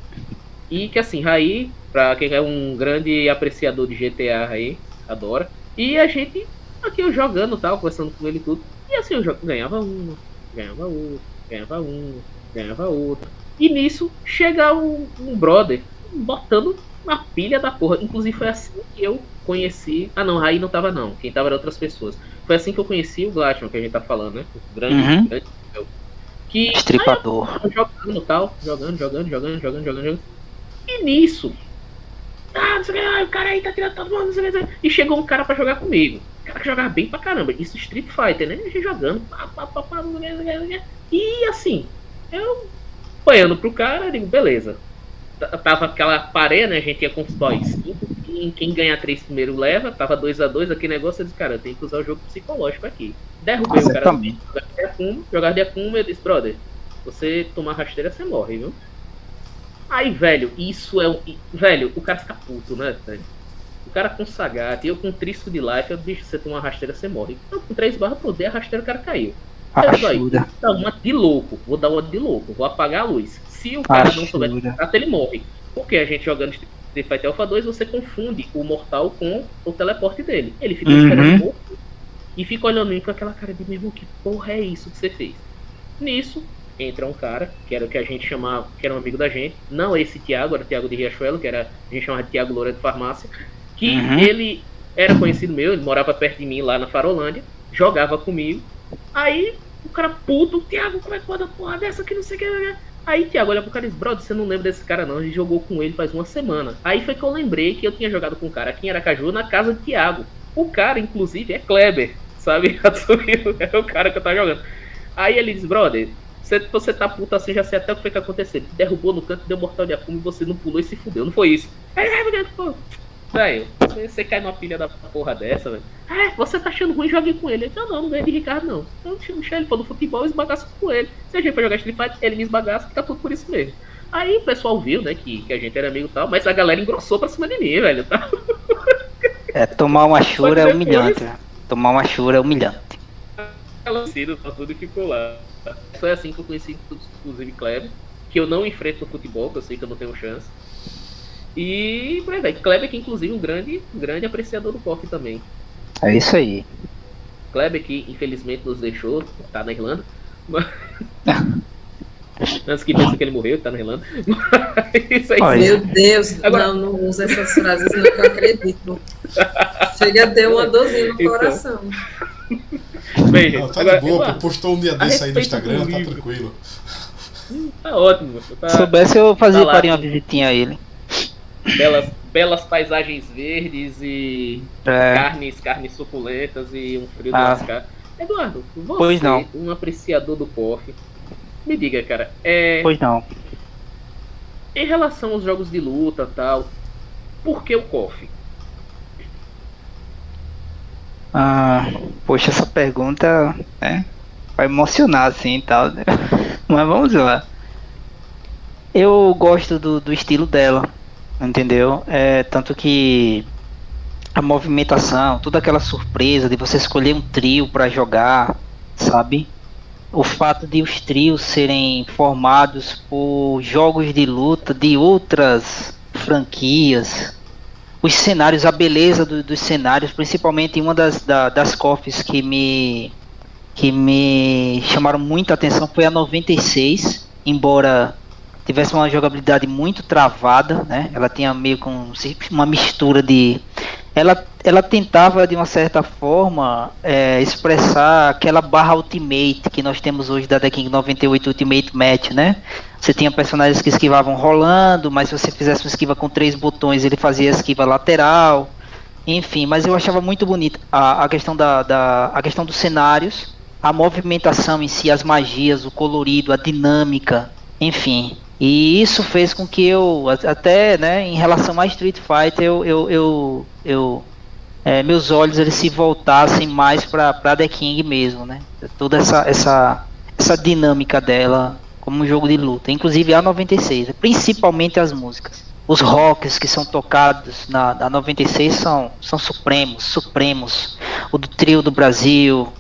C: E que assim, Raí, pra quem é um grande apreciador de GTA aí, adora. E a gente, aqui eu jogando e tal, conversando com ele e tudo. E assim, eu ganhava uma, ganhava outra, ganhava uma, ganhava outra. E nisso chega um, um brother botando uma pilha da porra. Inclusive foi assim que eu conheci. Ah não, Raí não tava não. Quem tava eram outras pessoas. Foi assim que eu conheci o Glatman, que a gente tá falando, né? O grande,
E: Uhum.
C: grande que
E: Estripador.
C: tava jogando tal, jogando, jogando, jogando, jogando, jogando, jogando. E nisso, ah, não sei o que, ah, o cara aí tá tirando todo mundo, não sei o que, o. E chegou um cara pra jogar comigo. Um cara que jogava bem pra caramba. Isso Street Fighter, né? A gente jogando, pá, pá, pá, pá, o o o. E assim, eu apanhando pro cara, eu digo, beleza. Tava aquela parede, né? A gente ia com os cinco, Quem, quem ganhar três primeiro leva, tava 2 a 2 aquele negócio, eu disse, cara, tem que usar o jogo psicológico aqui. Derrubei o cara jogar de Akuma, jogar de Akuma, eu disse, brother, você tomar rasteira, você morre, viu? Aí, velho, isso é Velho, o cara fica puto, né, velho? O cara com Sagat, eu com Trisco de Life, eu bicho, você tomar rasteira, você morre. Eu com três barras, pô, dei a rasteira, o cara caiu.
E: Ajuda.
C: Dá uma de louco, vou dar uma de louco, vou apagar a luz. Se o cara não souber tratar, ele morre. Porque a gente jogando Street Fighter Alpha 2, você confunde o mortal com o teleporte dele. Ele fica
E: Uhum.
C: esperando morto e fica olhando com aquela cara de meu irmão, que porra é isso que você fez? Nisso, entra um cara, que era o que a gente chamava, que era um amigo da gente, não esse Thiago, era o Thiago de Riachuelo, que era, a gente chamava de Thiago Loura de Farmácia, que
E: Uhum.
C: ele era conhecido meu, ele morava perto de mim lá na Farolândia, jogava comigo. Aí o cara puto, Thiago, como é que pode uma porra dessa que não sei o que. o que?" Aí Thiago olha pro cara e diz, brother, você não lembra desse cara não, a gente jogou com ele faz uma semana. Aí foi que eu lembrei que eu tinha jogado com um cara aqui em Aracaju na casa de Thiago. O cara, inclusive, é Kleber, sabe? É o cara que eu tava jogando. Aí ele diz, brother, você, você tá puto assim, já sei até o que foi que aconteceu. Ele derrubou no canto, deu mortal de Akuma e você não pulou e se fudeu. Não foi isso. Velho, você, cai numa pilha da porra dessa, velho. É, você tá achando ruim, jogue com ele. Ele, não, não, não ganhei de Ricardo, não. Eu deixa ele for no futebol e esbagaço com ele. Se a gente for jogar Street Fighter, ele me esbagaça, que tá tudo por isso mesmo. Aí o pessoal viu, né, que, que a gente era amigo e tal, mas a galera engrossou pra cima de mim, velho. Tá?
E: É, tomar uma chura é humilhante. né? Tomar uma chura é humilhante.
C: Tá tudo ficou lá. Foi assim que eu conheci, inclusive, Kleber, que eu não enfrento no futebol, que eu sei que eu não tenho chance. E, por aí, vai. Kleber, que inclusive um grande, um grande apreciador do KOF também.
E: É isso aí.
C: Kleber, que infelizmente nos deixou, tá na Irlanda. Mas- Antes que pense que ele morreu, tá na Irlanda. Mas isso aí sim.
B: Meu Deus,
C: Agora-
B: não, não usa essas frases, não que eu acredito. Chega a ter uma dorzinha no
C: Então.
B: coração.
C: Bem,
A: Não, tá
C: agora,
A: de boa, postou um dia desse aí no Instagram, tá tranquilo.
C: tá ótimo. Tá,
E: Se soubesse, eu fazia
C: Tá
E: uma visitinha a ele.
C: belas, belas paisagens verdes e
E: É,
C: carnes, carnes suculentas e um frio de
E: Ah.
C: lascar. Eduardo, você,
E: Pois não.
C: um apreciador do KOF, me diga, cara, é,
E: pois não.
C: em relação aos jogos de luta tal, por que o KOF?
E: Ah, poxa, essa pergunta, né? Vai emocionar assim e tal, né? Mas vamos lá. Eu gosto do, do estilo dela, entendeu? É, tanto que a movimentação, toda aquela surpresa de você escolher um trio para jogar, sabe? O fato de os trios serem formados por jogos de luta de outras franquias, os cenários, a beleza do, dos cenários, principalmente uma das, da, das copies que me que me chamaram muita atenção foi a 96, embora tivesse uma jogabilidade muito travada, né? Ela tinha meio com uma mistura de ela, ela tentava de uma certa forma é, expressar aquela barra ultimate que nós temos hoje da The King 98 Ultimate Match, né? Você tinha personagens que esquivavam rolando, mas se você fizesse uma esquiva com três botões, ele fazia esquiva lateral. Enfim, mas eu achava muito bonita a, a questão da, da a questão dos cenários, a movimentação em si, as magias, o colorido, a dinâmica, enfim. E isso fez com que eu, até né, em relação a Street Fighter, eu, eu, eu, eu é, meus olhos eles se voltassem mais para The King mesmo, né? Toda essa, essa, essa dinâmica dela como um jogo de luta, inclusive a 96, principalmente as músicas. Os rocks que são tocados na, na 96 são, são supremos, supremos. O do trio do Brasil,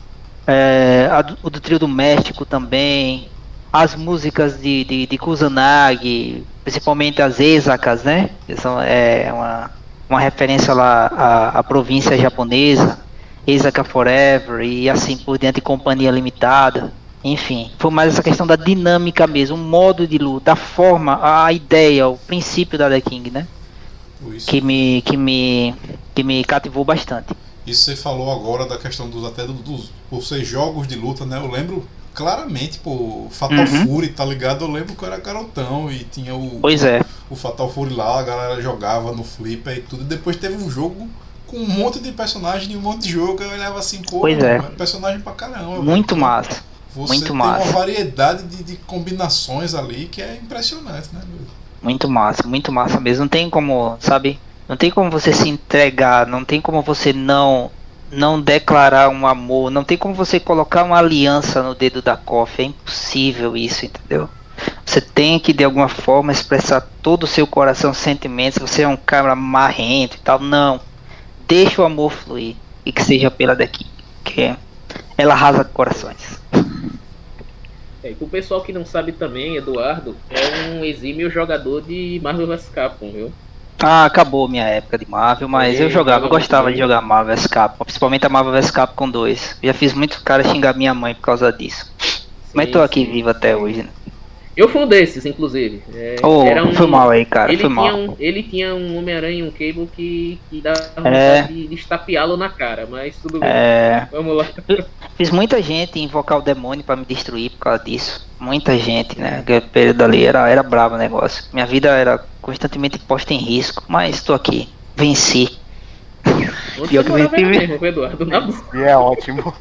E: é, o do trio do México também, as músicas de, de, de Kusanagi, principalmente as Ezakas, né? Que são, é uma, uma referência lá à, à província japonesa, Ezaka Forever e assim por diante, Companhia Limitada. Enfim, foi mais essa questão da dinâmica mesmo, o modo de luta, a forma, a ideia, o princípio da The King, né? Isso. Que me, que me, que me cativou bastante.
A: Isso você falou agora da questão dos até dos por ser jogos de luta, né? Eu lembro claramente, pô, Fatal uhum. Fury, tá ligado? Eu lembro que eu era garotão e tinha o.
E: Pois é.
A: O Fatal Fury lá, a galera jogava no Flipper e tudo. E depois teve um jogo com um monte de personagem e um monte de jogo. Eu olhava assim, pô,
E: pois é.
A: personagem pra caramba.
E: Muito massa.
A: Você
E: Muito
A: tem
E: massa.
A: uma variedade de, de, combinações ali que é impressionante, né, meu?
E: Muito massa, muito massa mesmo. Não tem como, sabe? Não tem como você se entregar, não tem como você não não declarar um amor, não tem como você colocar uma aliança no dedo da KOF, é impossível isso, entendeu? Você tem que de alguma forma expressar todo o seu coração, sentimentos, você é um cara marrento e tal, não. Deixa o amor fluir e que seja pela daqui, que ela arrasa corações.
C: É, o pessoal que não sabe também, Eduardo é um exímio jogador de Marvel vs Capcom, viu?
E: Ah, acabou minha época de Marvel, mas eu jogava, eu gostava de jogar Marvel vs Capcom, principalmente a Marvel vs Capcom 2. Já fiz muito cara xingar minha mãe por causa disso. Sim, mas tô aqui sim. vivo até hoje, né?
C: Eu fui um desses, inclusive. É,
E: oh, um, foi mal aí, cara.
C: Ele,
E: foi
C: tinha
E: mal.
C: Um, ele tinha um Homem-Aranha e um Cable que, que dava
E: É.
C: vontade de, de estapeá-lo na cara, mas tudo bem.
E: É,
C: Vamos lá.
E: fiz muita gente invocar o demônio pra me destruir por causa disso. Muita gente, né? Aquele período ali era, era brabo o negócio. Minha vida era constantemente posta em risco, mas tô aqui. Venci.
C: Onde
E: Pior que vem-
C: mesmo, com o Eduardo? Na.
D: E é ótimo.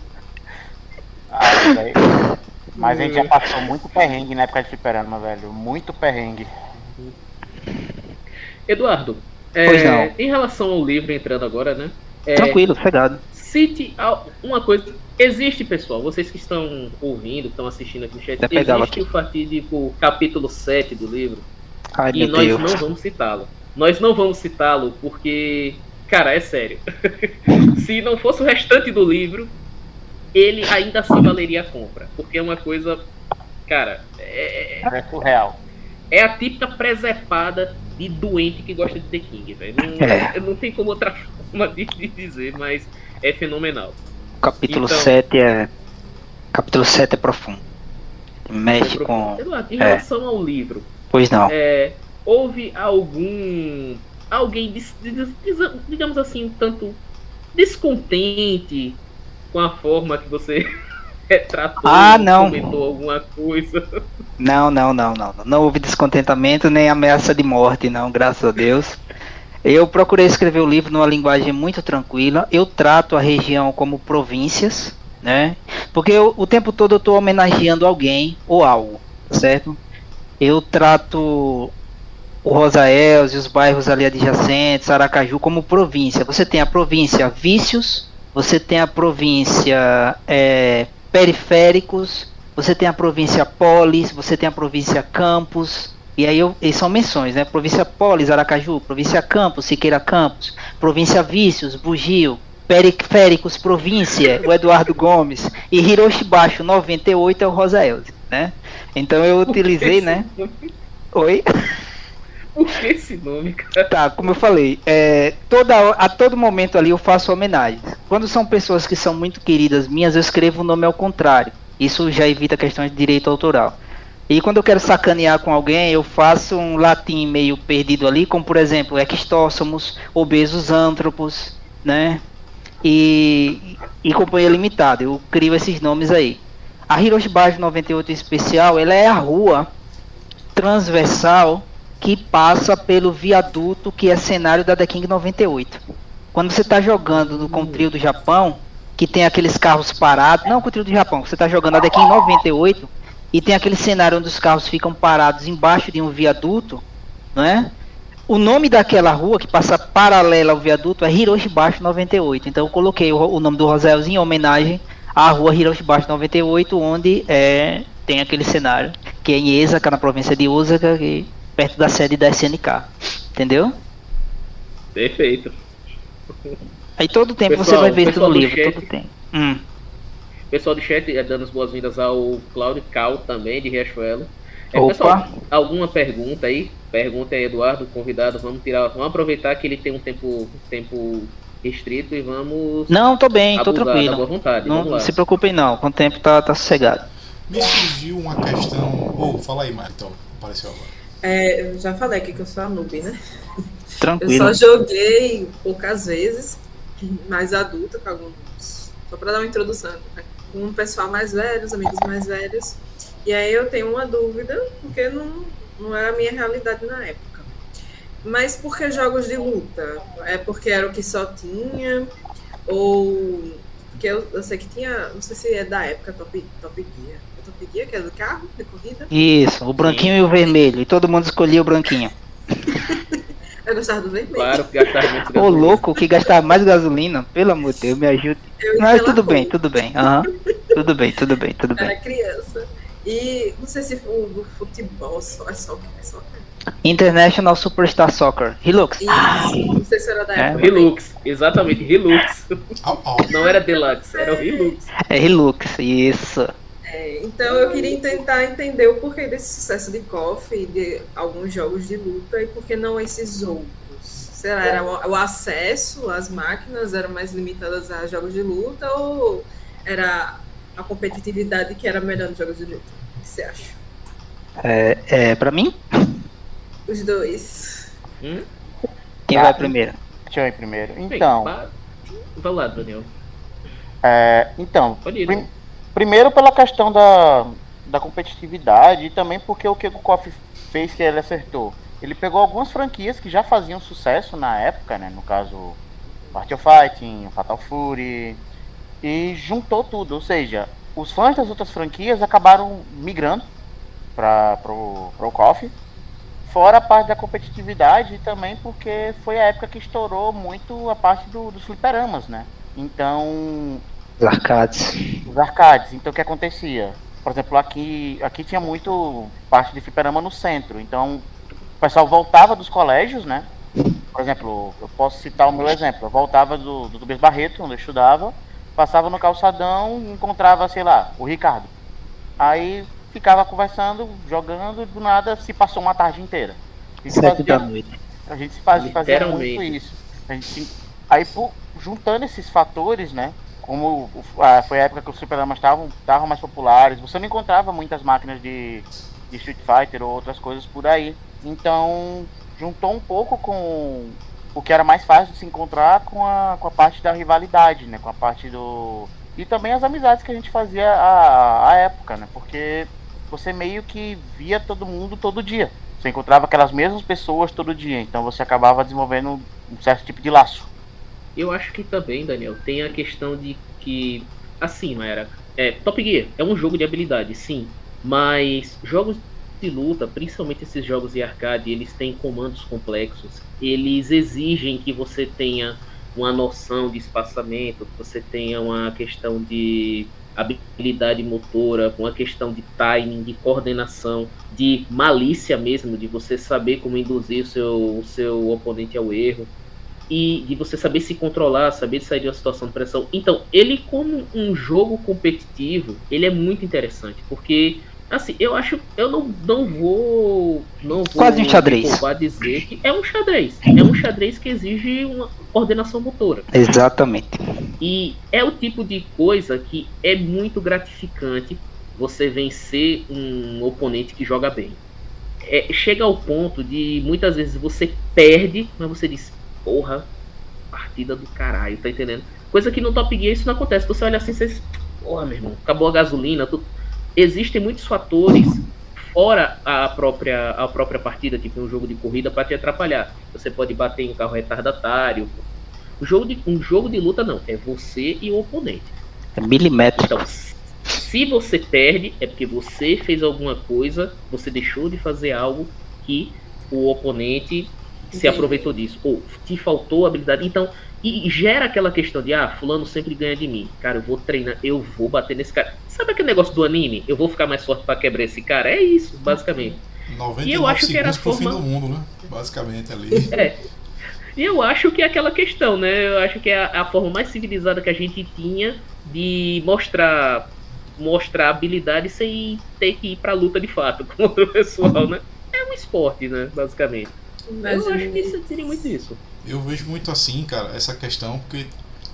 D: Ah. Mas a gente já passou muito perrengue na época de fliperama, velho. Muito perrengue.
C: Eduardo, é, em relação ao livro, entrando agora, né? é,
E: Tranquilo, sossegado.
C: Cite uma coisa. Existe, pessoal, vocês que estão ouvindo, que estão assistindo aqui no chat, existe o fatídico capítulo 7 do livro.
E: Ai,
C: E nós
E: Deus.
C: não vamos citá-lo. Nós não vamos citá-lo porque, cara, é sério. Se não fosse o restante do livro, ele ainda assim valeria a compra. Porque é uma coisa. Cara, é,
D: É surreal.
C: é a típica presepada de doente que gosta de The King, velho. Não,
E: É.
C: não tem como outra forma de, de dizer, mas é fenomenal.
E: Capítulo
C: Então-
E: 7 é. Capítulo 7 é profundo. Mexe
C: Sobre-
E: com.
C: Eduardo, em
E: é.
C: relação ao livro,
E: Pois não.
C: é, houve algum. Alguém, digamos assim, um tanto descontente com a forma que você retratou,
E: Ah, não.
C: comentou alguma coisa.
E: Não, não, não, não. Não houve descontentamento nem ameaça de morte, não, graças a Deus. Eu procurei escrever o livro numa linguagem muito tranquila. Eu trato a região como províncias, né? Porque eu- o tempo todo eu estou homenageando alguém ou algo, certo? Eu trato o Rosaels e os bairros ali adjacentes, Aracaju, como província. Você tem a província Vícios, você tem a província é, Periféricos, você tem a província Polis, você tem a província Campos, e aí eu, e são menções, né? Província Polis, Aracaju, província Campos, Siqueira Campos, província Vícios, Bugio, Periféricos, província, o Eduardo Gomes, e Hiroshi Baixo, 98 é o Rosaelde, né? Então eu utilizei, né? Oi?
C: Por que esse nome, cara?
E: Tá, como eu falei, é, toda, a todo momento ali eu faço homenagens. Quando são pessoas que são muito queridas minhas, eu escrevo o nome ao contrário. Isso já evita questões de direito autoral. E quando eu quero sacanear com alguém, eu faço um latim meio perdido ali, como por exemplo, Extósomos, Obesos Antropos, né? E, e Companhia Limitada. Eu crio esses nomes aí. A Hiroshi Bajo 98 em especial, ela é a rua transversal que passa pelo viaduto que é cenário da The King 98. Quando você está jogando no, trio do Japão, que tem aqueles carros parados, não o trio do Japão, você está jogando a The King 98 e tem aquele cenário onde os carros ficam parados embaixo de um viaduto, não é? O nome daquela rua que passa paralela ao viaduto é Hiroshi Baixo 98. Então eu coloquei o, o nome do Roselzinho em homenagem à rua Hiroshi Baixo 98, onde é, tem aquele cenário, que é em Ezaka, na província de Osaka, que perto da sede da SNK. Entendeu?
C: Perfeito.
E: Aí todo tempo
C: Pessoal,
E: você vai ver isso no
C: do
E: livro,
C: chat-
E: todo tempo. Hum.
C: Pessoal do chat é dando as boas-vindas ao Claudio Cal também, de Riachuelo. É,
E: Opa.
C: pessoal, alguma pergunta aí? Pergunta aí, Eduardo, convidado. Vamos tirar, vamos aproveitar que ele tem um tempo, tempo restrito e vamos
E: Não, tô bem, tô
C: da boa
E: tranquilo.
C: vontade.
E: Não,
C: vamos lá.
E: se preocupem não, com o tempo tá, tá sossegado.
A: Me surgiu uma questão. Ô, fala aí, Marco, então. Apareceu agora.
B: É, eu já falei aqui que eu sou a noob, né? Eu
E: Tranquilo.
B: só joguei poucas vezes, mais adulta, com alguns. Só pra dar uma introdução. né? Com um pessoal mais velho, os amigos mais velhos. E aí eu tenho uma dúvida, porque não, não era a minha realidade na época. Mas por que jogos de luta? É porque era o que só tinha? Ou. Porque eu, eu sei que tinha. Não sei se é da época Top, Top Gear. É Top Gear, que é do carro, de corrida?
E: Isso, o branquinho e o vermelho. E todo mundo escolhia o branquinho.
B: Eu gostava do vermelho.
C: Claro, que gastar muito
E: Ô
C: gasolina.
E: louco, que gastava mais gasolina, pelo amor de Deus, me ajude. Mas tudo bem, tudo bem. aham. Tudo bem, tudo bem, tudo bem.
B: Era criança. E não sei se o do futebol só é só é só
E: International Superstar Soccer. Hilux.
B: Isso, não sei se era da
E: É.
B: época.
C: Hilux, exatamente, Hilux. Não era Deluxe, era o Hilux.
E: É Hilux, isso.
B: É, então eu queria tentar entender o porquê desse sucesso de KOF e de alguns jogos de luta e por que não esses outros. Será era o, o acesso às máquinas eram mais limitadas a jogos de luta ou era a competitividade que era melhor nos jogos de luta? O que você acha?
E: É, é pra mim?
B: Os dois.
C: Hum?
E: Quem
D: Ah,
E: vai primeiro?
D: Deixa eu ir primeiro. Então,
C: Vai lá, Daniel.
D: é, então
C: Pode ir.
D: prim- primeiro pela questão da, da competitividade e também porque o que o Koff fez que ele acertou. Ele pegou algumas franquias que já faziam sucesso na época, né? No caso, Party of Fighting, Fatal Fury, e juntou tudo. Ou seja, os fãs das outras franquias acabaram migrando para pro, pro KOF. Fora a parte da competitividade e também porque foi a época que estourou muito a parte do, dos fliperamas, né? Então,
E: Os arcades.
D: os arcades. Então o que acontecia? Por exemplo, aqui, aqui tinha muito parte de fliperama no centro. Então o pessoal voltava dos colégios, né? Por exemplo, eu posso citar o meu exemplo. Eu voltava do, do Tobias Barreto, onde eu estudava, passava no calçadão e encontrava, sei lá, o Ricardo. Aí ficava conversando, jogando, e do nada se passou uma tarde inteira. A gente
E: Sete da noite.
D: a gente se faz, fazia muito isso. A gente se- aí por- juntando esses fatores, né? Como ah, foi a época que os estavam estavam mais populares, você não encontrava muitas máquinas de, de Street Fighter ou outras coisas por aí. Então juntou um pouco com o que era mais fácil de se encontrar com a, com a parte da rivalidade, né? Com a parte do. E também as amizades que a gente fazia à, à época, né? Porque você meio que via todo mundo todo dia. Você encontrava aquelas mesmas pessoas todo dia, então você acabava desenvolvendo um certo tipo de laço.
C: Eu acho que também, Daniel, tem a questão de que. Assim, era. É, Top Gear é um jogo de habilidade, sim. Mas jogos de luta, principalmente esses jogos de arcade, eles têm comandos complexos. Eles exigem que você tenha uma noção de espaçamento, que você tenha uma questão de habilidade motora, uma questão de timing, de coordenação, de malícia mesmo, de você saber como induzir o seu, o seu oponente ao erro e de você saber se controlar, saber sair de uma situação de pressão. Então, ele como um jogo competitivo, ele é muito interessante, porque assim, eu acho, eu não, não vou não vou
E: Quase um xadrez.
C: dizer que é um xadrez. É um xadrez que exige uma coordenação motora.
E: Exatamente.
C: E é o tipo de coisa que é muito gratificante você vencer um oponente que joga bem. É, chega ao ponto de muitas vezes você perde, mas você diz, porra, partida do caralho, tá entendendo? Coisa que no Top Gear isso não acontece. Você olha assim, você diz, porra, meu irmão, acabou a gasolina. Tu... Existem muitos fatores fora a própria, a própria partida, tipo um jogo de corrida, para te atrapalhar. Você pode bater em um carro retardatário. O jogo de, um jogo de luta não, é você e o oponente.
E: É milimétrico.
C: Então, se você perde, é porque você fez alguma coisa, você deixou de fazer algo que o oponente se aproveitou disso. Ou te faltou habilidade. Então, e gera aquela questão de, ah, fulano sempre ganha de mim. Cara, eu vou treinar, eu vou bater nesse cara. Sabe aquele negócio do anime? Eu vou ficar mais forte para quebrar esse cara? É isso, basicamente.
A: 99
C: E eu acho que era a forma-
A: fim do mundo, né? Basicamente ali.
C: É. E eu acho que é aquela questão, né? Eu acho que é a, a forma mais civilizada que a gente tinha de mostrar mostrar habilidade sem ter que ir pra luta de fato contra o pessoal, né? É um esporte, né? Basicamente.
B: Mas
C: eu acho que isso seria muito isso.
A: Eu vejo muito assim, cara, essa questão, porque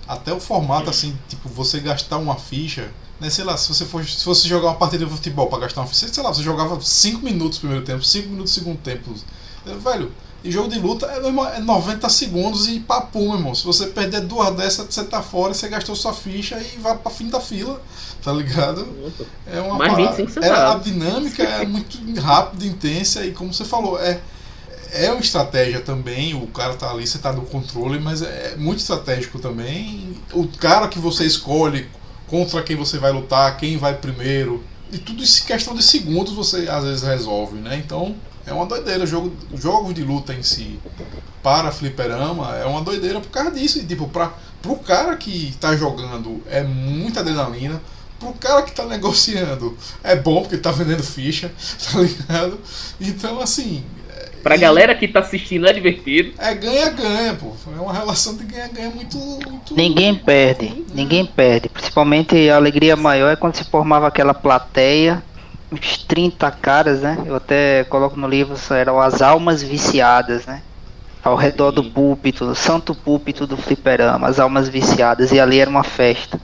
A: até o formato, assim, tipo, você gastar uma ficha, né, sei lá, se você fosse, se fosse jogar uma partida de futebol pra gastar uma ficha, sei lá, você jogava 5 minutos no primeiro tempo, 5 minutos no segundo tempo. É, Velho, e jogo de luta é, meu irmão, é 90 segundos e papo, meu irmão. Se você perder duas dessas, você tá fora, você gastou sua ficha e vai pra fim da fila, tá ligado? É uma
C: Mais
A: parada-
C: 25
A: é, a dinâmica é muito rápida, intensa e como você falou, é é uma estratégia também, o cara tá ali, você tá no controle, mas é muito estratégico também. O cara que você escolhe, contra quem você vai lutar, quem vai primeiro, e tudo isso em questão de segundos você às vezes resolve, né? Então é uma doideira. O jogo, jogos de luta em si para fliperama é uma doideira por causa disso. E, tipo, pra, pro cara que tá jogando é muita adrenalina. Pro cara que tá negociando é bom porque tá vendendo ficha, tá ligado? Então, assim.
C: Pra
A: e-
C: galera que tá assistindo é divertido.
A: É ganha-ganha, pô. É uma relação de ganha-ganha muito, muito.
E: Ninguém perde, ninguém perde. Principalmente a alegria maior é quando se formava aquela plateia, uns 30 caras, né? Eu até coloco no livro, eram as almas viciadas, né? Ao redor do púlpito, do santo púlpito do fliperama, as almas viciadas, e ali era uma festa.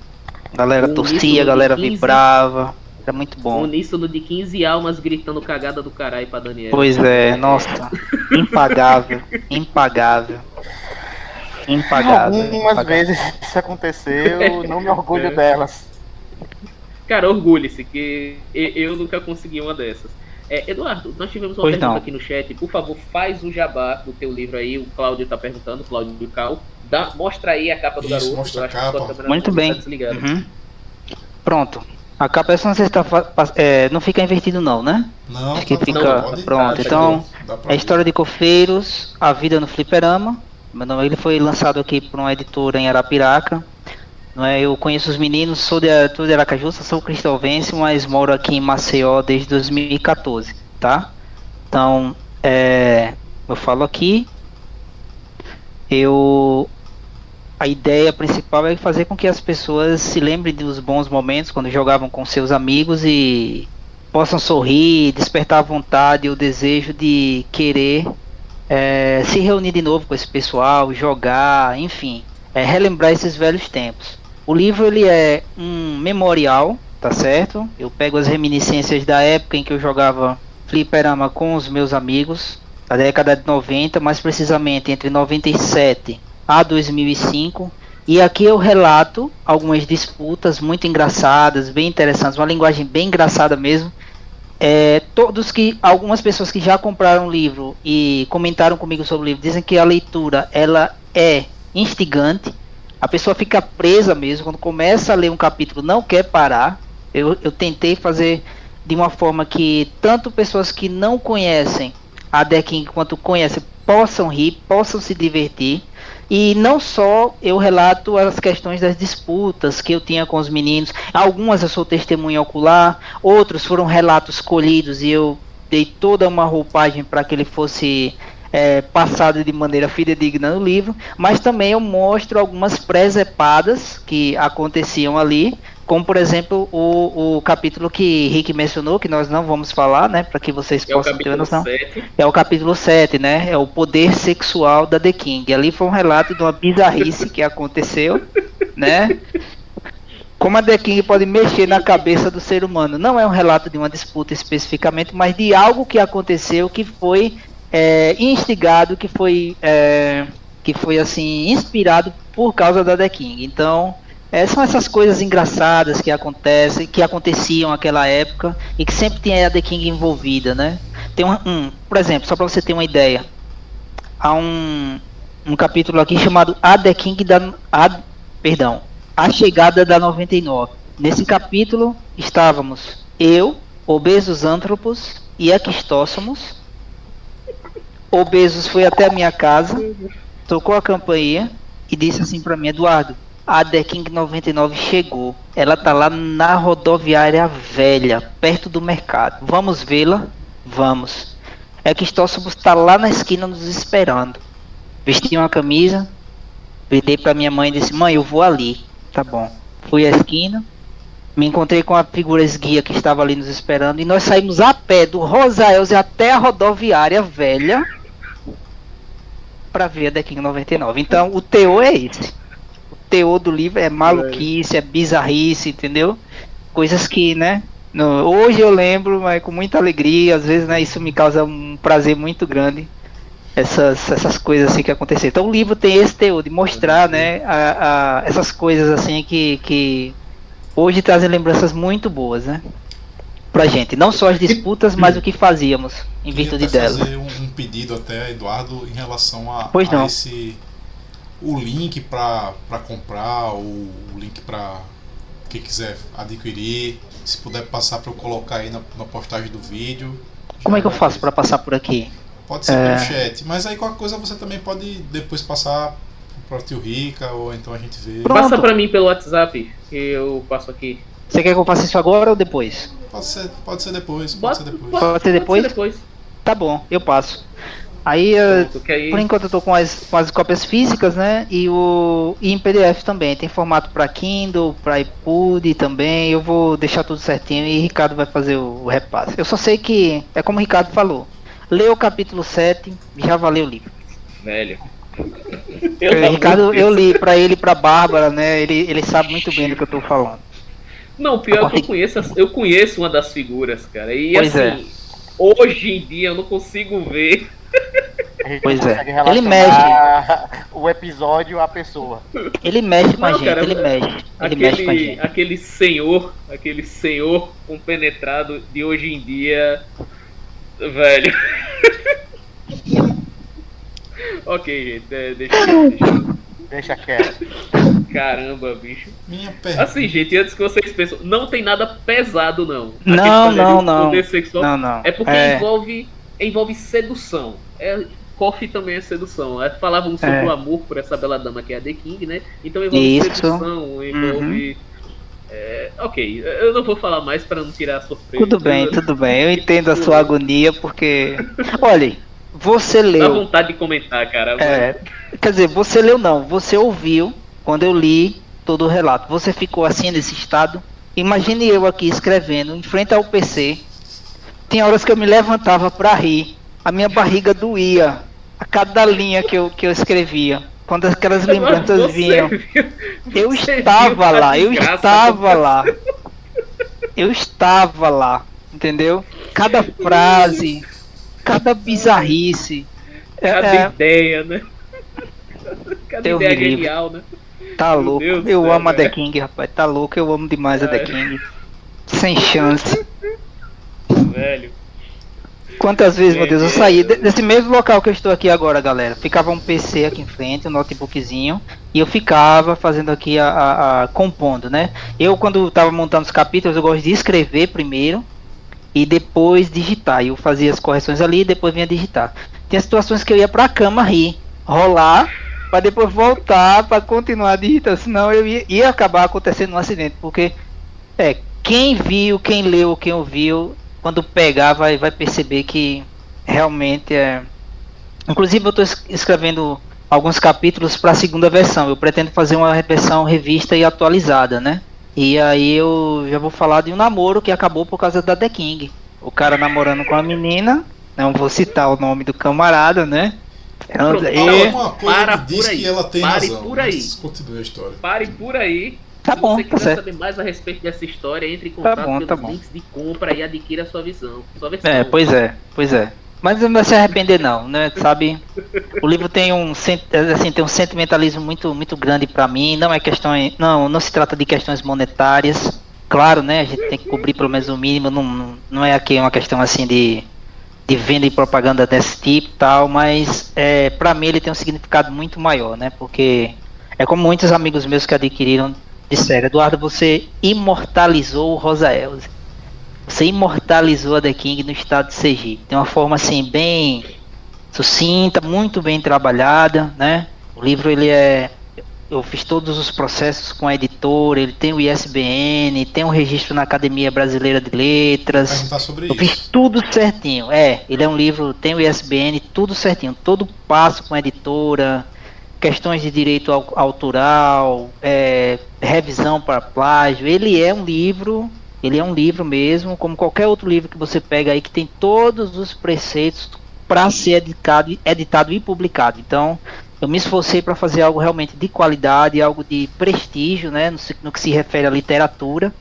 E: A galera torcia, a galera
C: de 15.
E: vibrava, era muito bom.
C: uníssono de 15 almas gritando cagada do caralho pra Daniel.
E: Pois é, nossa, impagável, impagável. Impagável.
D: Algumas
E: impagável.
D: vezes isso aconteceu, não me orgulho
C: É.
D: delas.
C: Cara, orgulhe-se, que eu nunca consegui uma dessas. É, Eduardo, nós tivemos uma
E: Pois
C: pergunta
E: não.
C: aqui no chat. Por favor, faz o jabá do teu livro aí. O Cláudio tá perguntando, Cláudio do Cal. Dá, mostra aí a capa do
A: Isso,
C: garoto.
A: mostra a capa.
E: Muito
C: não
E: bem.
C: Tá.
E: Uhum. Pronto. A capa essa não tá pa- é, não fica invertido não, né?
A: Não,
E: Acho que
A: tá-
E: fica-
A: pode-
E: pronto,
A: dá
E: então,
A: pra
E: É a história de Cofeiros, A Vida no Fliperama. Meu nome ele foi lançado aqui por uma editora em Arapiraca. Não é, eu conheço os meninos, sou de, sou de Aracaju, sou cristalvense, mas moro aqui em Maceió desde 2014, tá? Então, é, eu falo aqui, eu a ideia principal é fazer com que as pessoas se lembrem dos bons momentos quando jogavam com seus amigos e possam sorrir, despertar a vontade, o desejo de querer é, se reunir de novo com esse pessoal, jogar, enfim, é, relembrar esses velhos tempos. O livro ele é um memorial, tá certo? Eu pego as reminiscências da época em que eu jogava fliperama com os meus amigos, da década de 90, mais precisamente entre 97 a 2005. E aqui eu relato algumas disputas muito engraçadas, bem interessantes, uma linguagem bem engraçada mesmo. É, todos que algumas pessoas que já compraram o livro e comentaram comigo sobre o livro dizem que a leitura ela é instigante. A pessoa fica presa mesmo quando começa a ler um capítulo, não quer parar. Eu, eu tentei fazer de uma forma que tanto pessoas que não conhecem a Deking quanto conhecem possam rir, possam se divertir. E não só eu relato as questões das disputas que eu tinha com os meninos, algumas eu sou testemunha ocular, outros foram relatos colhidos e eu dei toda uma roupagem para que ele fosse é, passado de maneira fidedigna no livro, mas também eu mostro algumas presepadas que aconteciam ali, como por exemplo o, o capítulo que Rick mencionou, que nós não vamos falar, né, para que vocês
C: É
E: possam ter uma noção.
C: 7.
E: É o capítulo 7, né? É o poder sexual da The King. Ali foi um relato de uma bizarrice que aconteceu, né? Como a The King pode mexer na cabeça do ser humano. Não é um relato de uma disputa especificamente, mas de algo que aconteceu que foi é, instigado, que foi, é, que foi assim, inspirado por causa da The King. Então, é, são essas coisas engraçadas que acontecem, que aconteciam naquela época e que sempre tinha a The King envolvida, né? Tem um, um por exemplo, só para você ter uma ideia, há um, um capítulo aqui chamado A The King da, a, perdão, A Chegada da 99. Nesse capítulo estávamos eu, Obesos Antropos e Aquistósomos. Obesos foi até a minha casa, tocou a campainha e disse assim para mim, Eduardo, a The King 99 chegou. Ela tá lá na rodoviária velha, perto do mercado. Vamos vê-la? Vamos. É que Stóssomos tá lá na esquina nos esperando. Vesti uma camisa, virei pra minha mãe e disse: Mãe, eu vou ali. Tá bom. Fui à esquina, me encontrei com a figura esguia que estava ali nos esperando e nós saímos a pé do Rosaelze até a rodoviária velha para ver a The King 99. Então o teor é esse. Teor do livro é maluquice, é bizarrice, entendeu? Coisas que, né? no- hoje eu lembro, mas com muita alegria, às vezes, né? Isso me causa um prazer muito grande. Essas, essas coisas assim que aconteceram. Então o livro tem esse teor de mostrar, né? A, a- essas coisas assim que, que hoje trazem lembranças muito boas, né? Pra gente. Não só as disputas, mas o que fazíamos em virtude dela.
A: fazer um, um pedido até, Eduardo, em relação a,
E: Pois
A: a esse. O link para comprar, o, o link para quem quiser adquirir. Se puder passar para eu colocar aí na, na postagem do vídeo.
E: Como é que eu faço pra passar por aqui?
A: Pode ser
E: É.
A: pelo chat, mas aí qualquer coisa você também pode depois passar para tio Rica ou então a gente vê.
E: Pronto.
C: Passa pra mim pelo WhatsApp, que eu passo aqui.
E: Você quer que eu faça isso agora ou depois?
A: Pode ser, pode ser depois, pode
C: Bota-
A: ser depois.
C: pode-
E: Pode ser depois?
C: depois.
E: Tá bom, eu passo. Aí,
C: Pronto, aí-
E: por enquanto eu tô com as, com as cópias físicas, né? E o e em PDF também. Tem formato para Kindle, para iPod também. Eu vou deixar tudo certinho e Ricardo vai fazer o, o repasse. Eu só sei que é como o Ricardo falou. Lê o capítulo 7, já valeu o livro.
C: Velho. Pelo amor
E: Ricardo, eu li pra ele e pra Bárbara, né? Ele, ele sabe muito bem do que eu tô falando.
C: Não, pior é que eu conheço, eu conheço uma das figuras, cara. E
E: Pois é.
C: assim, hoje em dia eu não consigo ver.
D: A gente
E: Pois é. Ele
D: relacionar o episódio à pessoa.
E: Ele mexe com a gente,
C: cara,
E: ele mexe. Ele mexe com a
C: Aquele,
E: gente.
C: aquele senhor, aquele senhor compenetrado de hoje em dia, velho. ok, gente, deixa, eu- deixa
D: Deixa quieto.
C: Caramba, bicho.
A: Minha pergunta.
C: Assim, gente, antes que vocês pensem, não tem nada pesado, não. A
E: Não, não, não. Não, não.
C: É porque
E: É.
C: envolve, envolve sedução. É, coffee também é sedução. É, Falávamos sobre
E: É.
C: o amor por essa bela dama que é a The King, né? Então envolve
E: Isso. Uhum.
C: sedução, envolve. é, ok, eu não vou falar mais para não tirar a surpresa.
E: Tudo bem, tudo bem. Eu entendo a sua agonia porque. Olha, você
C: Dá
E: leu.
C: vontade de comentar, cara.
E: É, quer dizer, você leu não, você ouviu quando eu li todo o relato. Você ficou assim nesse estado. Imagine eu aqui escrevendo em frente ao PC. Tinha horas que eu me levantava pra rir. A minha barriga doía a cada linha que eu, que eu escrevia. Quando aquelas lembranças
C: Você
E: vinham.
C: viu-
E: Eu estava lá, eu estava lá. Eu estava lá, entendeu? Cada frase, cada bizarrice. É,
C: Cada
E: é,
C: ideia, né? Cada
E: Deus
C: ideia
E: livre.
C: genial, né?
E: tá
C: Meu
E: louco.
C: Deus
E: Eu amo a The. King, rapaz. Tá louco, eu amo demais a The
C: É.
E: King. Sem chance.
C: Velho.
E: Quantas vezes, meu Deus, eu saí de- desse mesmo local que eu estou aqui agora, galera. Ficava um PC aqui em frente, um notebookzinho, e eu ficava fazendo aqui a, a- a- compondo, né? Eu quando tava montando os capítulos, eu gosto de escrever primeiro e depois digitar. Eu fazia as correções ali e depois vinha digitar. Tinha situações que eu ia pra cama rir, rolar, para depois voltar para continuar digitando, senão eu ia, ia acabar acontecendo um acidente, porque é, quem viu, quem leu, quem ouviu, quando pegar vai, vai perceber que realmente é. Inclusive eu estou escrevendo alguns capítulos para a segunda versão. Eu pretendo fazer uma versão revista e atualizada, né? E aí eu já vou falar de um namoro que acabou por causa da The King. O cara namorando com a menina, não vou citar o nome do camarada, né?
C: Pronto,
A: e... uma coisa
C: para
A: diz
C: por aí.
A: que ela tem
C: Pare
A: razão.
C: por aí.
A: Continue a história.
C: Pare por aí.
E: Tá
C: Se
E: bom,
C: você
E: tá
C: quiser
E: certo.
C: saber mais a respeito dessa história, entre em contato
E: bom,
C: pelos
E: tá bom.
C: links de compra e adquira a sua visão. Sua versão.
E: É, pois é, pois é. Mas não vai se arrepender não, né? Sabe? O livro tem um assim, tem um sentimentalismo muito muito grande para mim, não é questão, não, não se trata de questões monetárias. Claro, né? A gente tem que cobrir pelo menos o mínimo, não, não- é aqui uma questão assim de de venda e propaganda desse tipo e tal, mas é, para mim ele tem um significado muito maior, né? Porque é como muitos amigos meus que adquiriram disseram, Eduardo, você imortalizou o Rosa Elze. Você imortalizou a The King no estado de Sergipe. De uma forma assim bem sucinta, muito bem trabalhada, né? O livro ele é eu fiz todos os processos com a editora, ele tem o ISBN, tem um registro na Academia Brasileira de Letras.
A: Sobre
E: Eu fiz
A: isso.
E: tudo certinho. É, ele é um livro, tem o ISBN, tudo certinho, todo passo com a editora, questões de direito au- autoral, é, revisão para plágio. Ele é um livro, ele é um livro mesmo, como qualquer outro livro que você pega aí que tem todos os preceitos para ser editado, editado e publicado. Então, eu me esforcei para fazer algo realmente de qualidade, algo de prestígio, né, no, no que se refere à literatura.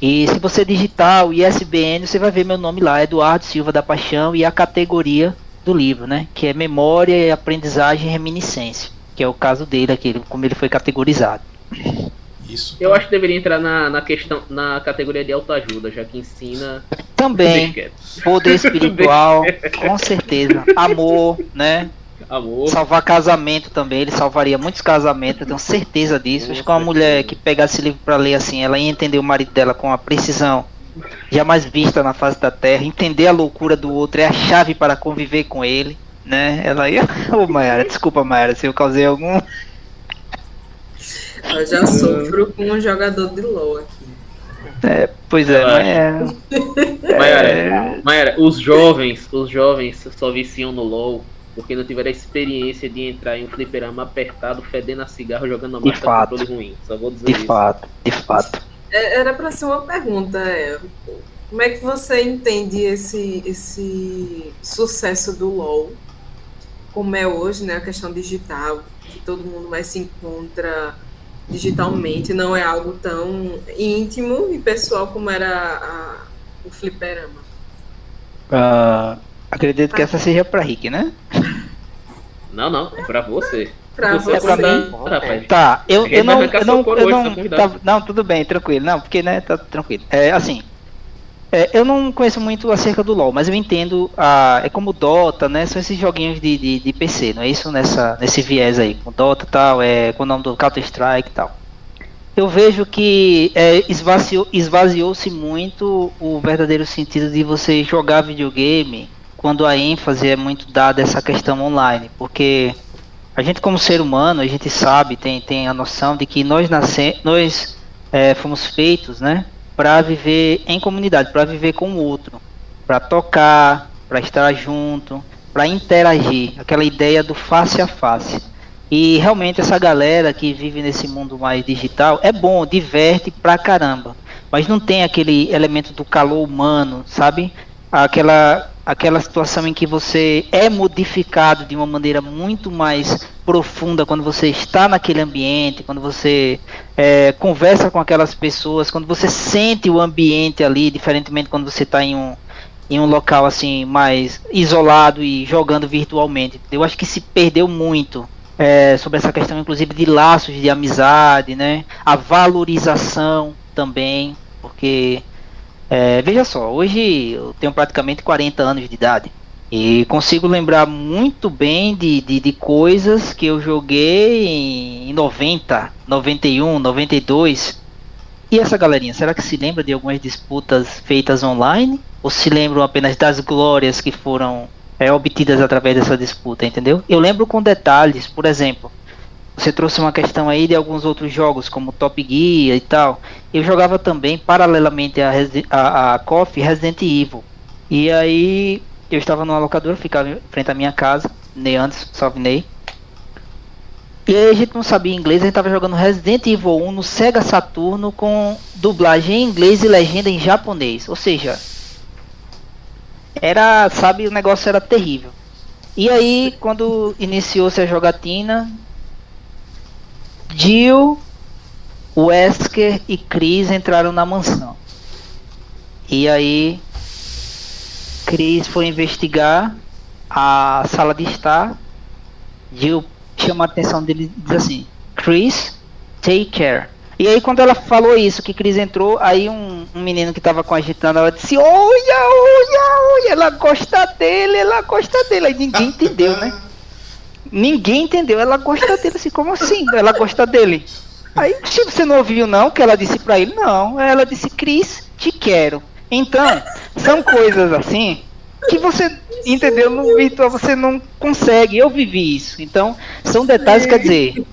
E: E se você digitar o ISBN, você vai ver meu nome lá, Eduardo Silva da Paixão, e a categoria do livro, né? Que é Memória, Aprendizagem e Reminiscência. Que é o caso dele aqui, como ele foi categorizado.
A: Isso.
C: Eu acho que deveria entrar na, na questão, na categoria de autoajuda, já que ensina.
E: Também, poder espiritual, com certeza. Amor, né?
C: Amor.
E: Salvar casamento também, ele salvaria muitos casamentos, eu tenho certeza disso. Acho que uma mulher que pegasse esse livro para ler assim, ela ia entender o marido dela com a precisão jamais vista na face da terra, entender a loucura do outro é a chave para conviver com ele, né? Ela ia. Ô Mayara, desculpa Mayara, se eu causei algum.
B: Eu já sofro com um jogador de LOL aqui.
E: É, pois é, mas é.
C: Mayara, Mayara, os jovens, os jovens só viciam no LOL porque não tiveram a experiência de entrar em um fliperama apertado, fedendo a cigarro, jogando a
E: De
C: marca
E: fato.
C: controle ruim. Só vou dizer
E: De
C: isso.
E: fato, de fato.
B: É, Era para ser uma pergunta. é, como é que você entende esse, esse sucesso do LoL? Como é hoje, né? A questão digital, que todo mundo mais se encontra digitalmente, não é algo tão íntimo e pessoal como era a- o fliperama.
E: Ah, acredito que essa seja pra Rick, né?
C: Não, não, é pra você.
B: Pra
C: Você é pra mim.
E: Tá, eu, eu não. Eu não, eu não, tá- não, tudo bem, tranquilo. Não, porque, né, tá tranquilo. É, assim. É, eu não conheço muito acerca do LoL, mas eu entendo. A, é como Dota, né? São esses joguinhos de, de, de PC, não é isso? Nessa, nesse viés aí. O Dota e tal, é, com o nome do Counter-Strike e tal. Eu vejo que é, esvaziou- esvaziou-se muito o verdadeiro sentido de você jogar videogame quando a ênfase é muito dada essa questão online, porque a gente como ser humano, a gente sabe, tem, tem a noção de que nós nasce, nós é, fomos feitos, né, para viver em comunidade, para viver com o outro, para tocar, para estar junto, para interagir, aquela ideia do face a face. E realmente essa galera que vive nesse mundo mais digital é bom, diverte pra caramba, mas não tem aquele elemento do calor humano, sabe? Aquela aquela situação em que você é modificado de uma maneira muito mais profunda quando você está naquele ambiente, quando você é, conversa com aquelas pessoas, quando você sente o ambiente ali, diferentemente quando você está em um em um local assim mais isolado e jogando virtualmente. Eu acho que se perdeu muito é, sobre essa questão, inclusive de laços de amizade, né? A valorização também, porque é, veja só, hoje eu tenho praticamente 40 anos de idade e consigo lembrar muito bem de, de, de coisas que eu joguei em 90, 91, 92. E essa galerinha, será que se lembra de algumas disputas feitas online? Ou se lembram apenas das glórias que foram é, obtidas através dessa disputa, entendeu? Eu lembro com detalhes, por exemplo, você trouxe uma questão aí de alguns outros jogos, como Top Gear e tal. Eu jogava também, paralelamente a, a, a KOF, Resident Evil. E aí, eu estava numa locadora, ficava em frente à minha casa, Ney antes, salve Ney. E aí a gente não sabia inglês, a gente tava jogando Resident Evil 1 no Sega Saturno com dublagem em inglês e legenda em japonês. Ou seja, era, sabe, o negócio era terrível. E aí, quando iniciou-se a jogatina, Jill, Wesker e Chris entraram na mansão. E aí, Chris foi investigar a sala de estar. Jill chama a atenção dele e diz assim: Chris, take care. E aí quando ela falou isso, que Cris entrou, aí um, um menino que tava com a gente ela disse, olha, olha, olha, ela gosta dele, ela gosta dele. Aí ninguém entendeu, né? Ninguém entendeu, ela gosta dele, assim, como assim? Ela gosta dele. Aí, se você não ouviu não, que ela disse pra ele, não, ela disse, Cris, te quero. Então, são coisas assim que você entendeu no virtual você não consegue. Eu vivi isso. Então, são detalhes, quer dizer,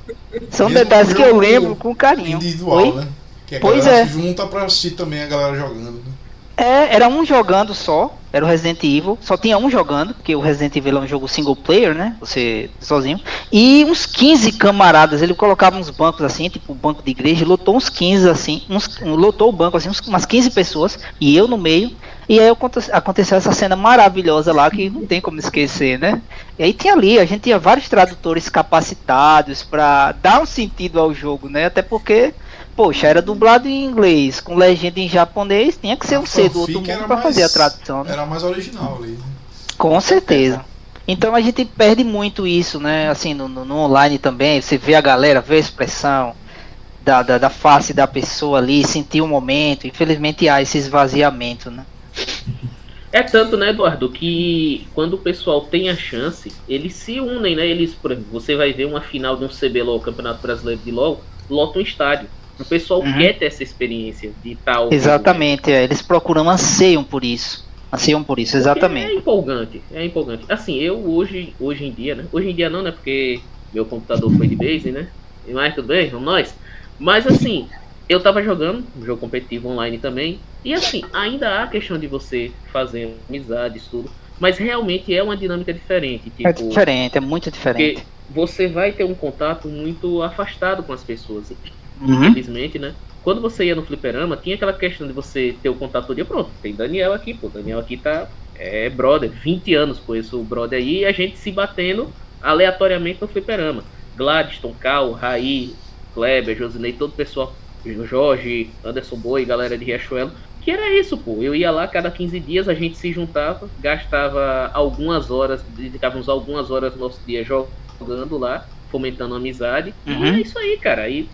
E: são Mesmo detalhes que eu lembro com carinho.
A: Individual, Oi? né? Que a pois é. junta pra assistir também a galera jogando. Né?
E: É, era um jogando só, era o Resident Evil, só tinha um jogando, porque o Resident Evil é um jogo single player, né? Você sozinho. E uns 15 camaradas, ele colocava uns bancos assim, tipo banco de igreja, lotou uns 15 assim, uns, lotou o banco assim, umas 15 pessoas, e eu no meio. E aí aconteceu essa cena maravilhosa lá que não tem como esquecer, né? E aí tinha ali, a gente tinha vários tradutores capacitados para dar um sentido ao jogo, né? Até porque poxa, era dublado em inglês, com legenda em japonês, tinha que ser um C do outro mundo para fazer a tradução.
A: Né? Era mais original ali. Né?
E: Com certeza. Então a gente perde muito isso, né? Assim, no, no, online também, você vê a galera, vê a expressão da, da, da face da pessoa ali, sentir o momento. Infelizmente há esse esvaziamento, né?
C: É tanto, né, Eduardo, que quando o pessoal tem a chance, eles se unem, né? Eles, por exemplo, você vai ver uma final de um CBLOL, Campeonato Brasileiro de LOL, lota um estádio. O pessoal uhum. quer ter essa experiência de tal.
E: Exatamente, é, eles procuram, anseiam por isso. Anseiam por isso, exatamente.
C: é empolgante, é empolgante. Assim, eu hoje, hoje em dia, né? Hoje em dia não, né? Porque meu computador foi de base, né? Mas tudo bem, vamos nós. Mas assim, eu tava jogando um jogo competitivo online também. E assim, ainda há a questão de você fazer amizades, tudo. Mas realmente é uma dinâmica diferente.
E: É tipo, é diferente, é muito diferente.
C: Porque você vai ter um contato muito afastado com as pessoas uhum. infelizmente, né? Quando você ia no fliperama, tinha aquela questão de você ter o contato todo dia. Pronto, tem Daniel aqui, pô. Daniel aqui tá. É brother, 20 anos conheço o brother aí e a gente se batendo aleatoriamente no fliperama. Gladstone, Cal, Raí, Kleber, Josinei, todo o pessoal, Jorge, Anderson Boi, galera de Riachuelo, que era isso, pô. Eu ia lá cada 15 dias, a gente se juntava, gastava algumas horas, dedicávamos algumas horas do nosso dia jogando lá, fomentando amizade. Uhum. E é isso aí, cara. E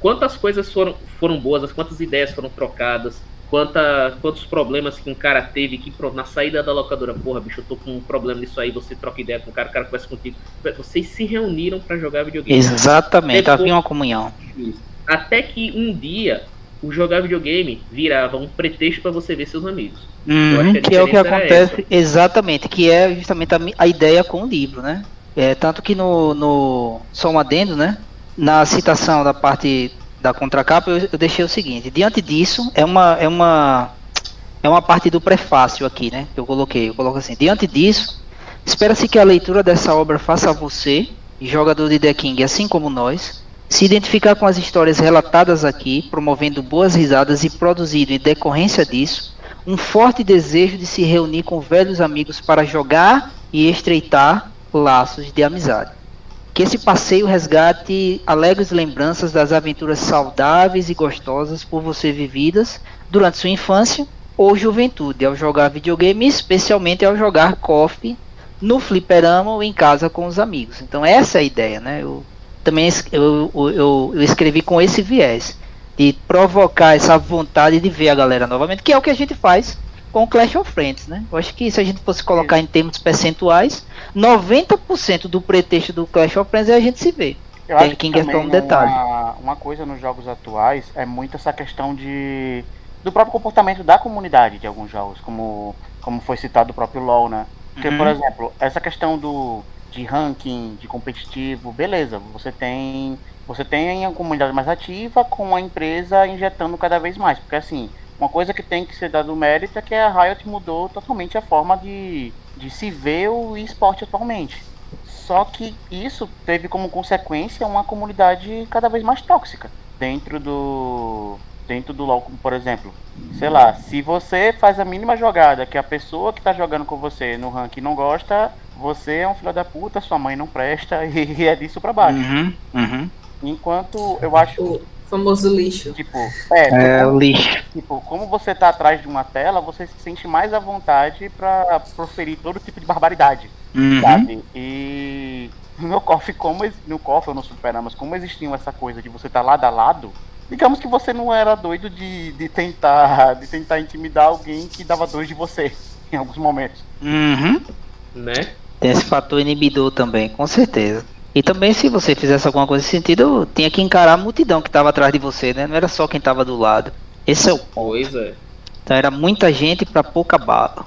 C: quantas coisas foram, foram boas, quantas ideias foram trocadas, quanta, quantos problemas que um cara teve que pronto, na saída da locadora, porra, bicho, eu tô com um problema nisso aí, você troca ideia com o cara, o cara conversa contigo. Vocês se reuniram para jogar videogame.
E: Exatamente, Depois, havia uma comunhão.
C: Até que um dia o jogar videogame virava um pretexto para você ver seus amigos.
E: Uhum, que, que é o que acontece, exatamente, que é justamente a, a, ideia com o livro, né? É, tanto que no, no só um adendo, né? Na citação da parte da contracapa, eu, eu deixei o seguinte: diante disso, é uma, é uma, é uma parte do prefácio aqui, né? Que eu coloquei. Eu coloco assim: diante disso, espera-se que a leitura dessa obra faça você, jogador de The King, assim como nós, se identificar com as histórias relatadas aqui, promovendo boas risadas e produzindo, em decorrência disso, um forte desejo de se reunir com velhos amigos para jogar e estreitar laços de amizade. Que esse passeio resgate alegres lembranças das aventuras saudáveis e gostosas por você vividas durante sua infância ou juventude, ao jogar videogame, especialmente ao jogar coffee no fliperama ou em casa com os amigos. Então essa é a ideia, né? Eu também eu, eu, eu escrevi com esse viés de provocar essa vontade de ver a galera novamente, que é o que a gente faz com Clash of Friends, né? Eu acho que se a gente fosse colocar em termos percentuais, 90% do pretexto do Clash of Friends é a gente se ver.
D: Eu Tem acho que é um detalhe. Uma, uma coisa nos jogos atuais é muito essa questão de do próprio comportamento da comunidade de alguns jogos, como como foi citado o próprio LoL, né? Porque,
E: Uhum.
D: por exemplo, essa questão do de ranking, de competitivo, beleza, você tem você tem a comunidade mais ativa com a empresa injetando cada vez mais, porque assim, uma coisa que tem que ser dado mérito é que a Riot mudou totalmente a forma de, de se ver o esporte atualmente. Só que isso teve como consequência uma comunidade cada vez mais tóxica dentro do dentro do LoL, por exemplo. Sei lá, se você faz a mínima jogada que a pessoa que tá jogando com você no ranking não gosta, você é um filho da puta, sua mãe não presta e é disso pra baixo.
E: Uhum, uhum.
D: Enquanto eu acho,
B: famoso lixo.
D: tipo, é,
E: É
D: como,
E: o lixo.
D: tipo, como você tá atrás de uma tela, você se sente mais à vontade pra proferir todo tipo de barbaridade,
E: Uhum.
D: sabe? E no KOF, como no KOF ou no Superamas, como existia essa coisa de você estar lado a lado, digamos que você não era doido de, de tentar de tentar intimidar alguém que dava dois de você em alguns momentos.
E: Uhum.
C: Né?
E: Tem esse fator inibidor também, com certeza. E também se você fizesse alguma coisa nesse sentido, tinha que encarar a multidão que estava atrás de você, né? Não era só quem estava do lado. Esse é o ponto.
C: Pois é.
E: Então era muita gente para pouca bala.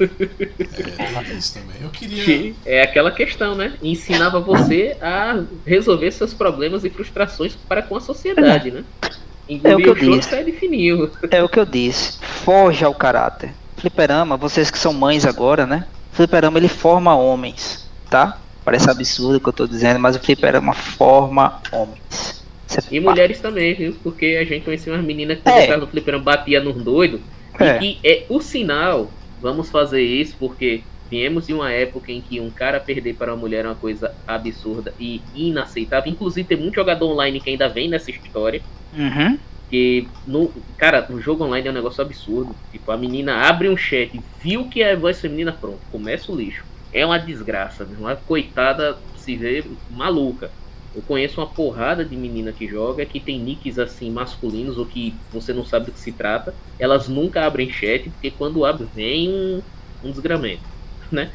A: É, tem isso também. Eu queria.
C: Que é aquela questão, né? Ensinava você a resolver seus problemas e frustrações para com a sociedade, né?
E: É o que
C: Engolir
E: eu
C: o
E: disse.
C: sai de fininho.
E: É o que eu disse. Forja ao caráter. Fliperama, vocês que são mães agora, né? Fliperama ele forma homens, tá? Parece absurdo o que eu tô dizendo, mas o fliperama forma homens. É
C: E mulheres também, viu? Porque a gente conhecia umas meninas que
E: É.
C: é. no fliperama batia nos doidos.
E: É.
C: E que é o sinal, vamos fazer isso, porque viemos de uma época em que um cara perder para uma mulher é uma coisa absurda e inaceitável. Inclusive tem muito jogador online que ainda vem nessa história.
E: Uhum.
C: Que no. Cara, no jogo online é um negócio absurdo. Tipo, a menina abre um chat, viu que é voz feminina, pronto, começa o lixo. É uma desgraça. Uma coitada se vê maluca. Eu conheço uma porrada de menina que joga que tem nicks assim masculinos ou que você não sabe do que se trata. Elas nunca abrem chat, porque quando abre vem um, um desgramento, né?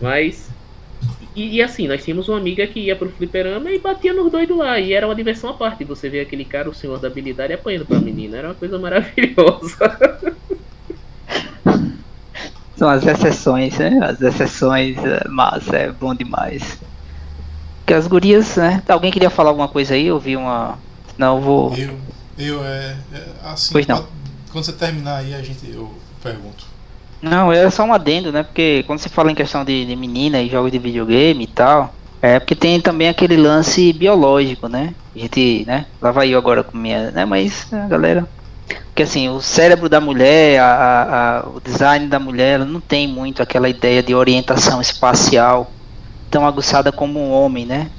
C: Mas. E, e assim, nós tínhamos uma amiga que ia pro fliperama e batia nos doidos lá. E era uma diversão à parte. Você vê aquele cara, o senhor da habilidade, apanhando pra menina. Era uma coisa maravilhosa.
E: São as exceções, né? As exceções, é, mas é bom demais. Porque as gurias, né? Alguém queria falar alguma coisa aí? Eu vi uma. Não, eu vou.
A: Eu, eu é, é, assim,
E: Pois não.
A: quando você terminar aí, a gente, eu pergunto.
E: Não, é só um adendo, né? Porque quando se fala em questão de, de menina e jogos de videogame e tal, é porque tem também aquele lance biológico, né? A gente, né? Lá vai eu agora com minha, né? Mas, a galera. Porque assim, o cérebro da mulher, a, a- o design da mulher, ela não tem muito aquela ideia de orientação espacial tão aguçada como um homem, né?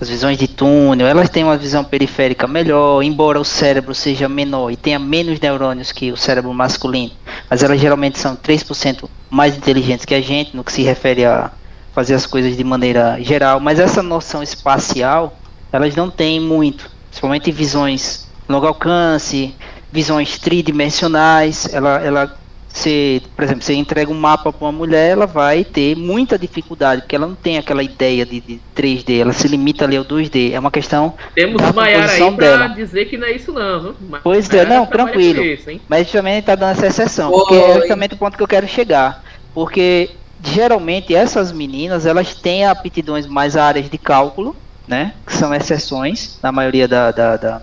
E: As visões de túnel, elas têm uma visão periférica melhor, embora o cérebro seja menor e tenha menos neurônios que o cérebro masculino mas elas geralmente são 3% mais inteligentes que a gente no que se refere a fazer as coisas de maneira geral, mas essa noção espacial elas não têm muito, principalmente visões longo alcance, visões tridimensionais, ela, ela você, por exemplo, você entrega um mapa para uma mulher, ela vai ter muita dificuldade, porque ela não tem aquela ideia de, de 3D, ela se limita ali ao 2D, é uma questão
C: Temos
E: Da
C: Maiara aí
E: dela.
C: dizer que não é isso não, viu?
E: Pois é, não,
C: trabalha
E: tranquilo.
C: isso?
E: Mas justamente tá dando essa exceção, porque é
B: Oi.
E: justamente o ponto que eu quero chegar. Porque geralmente essas meninas elas têm aptidões mais áreas de cálculo, né? Que são exceções na maioria da, da- da-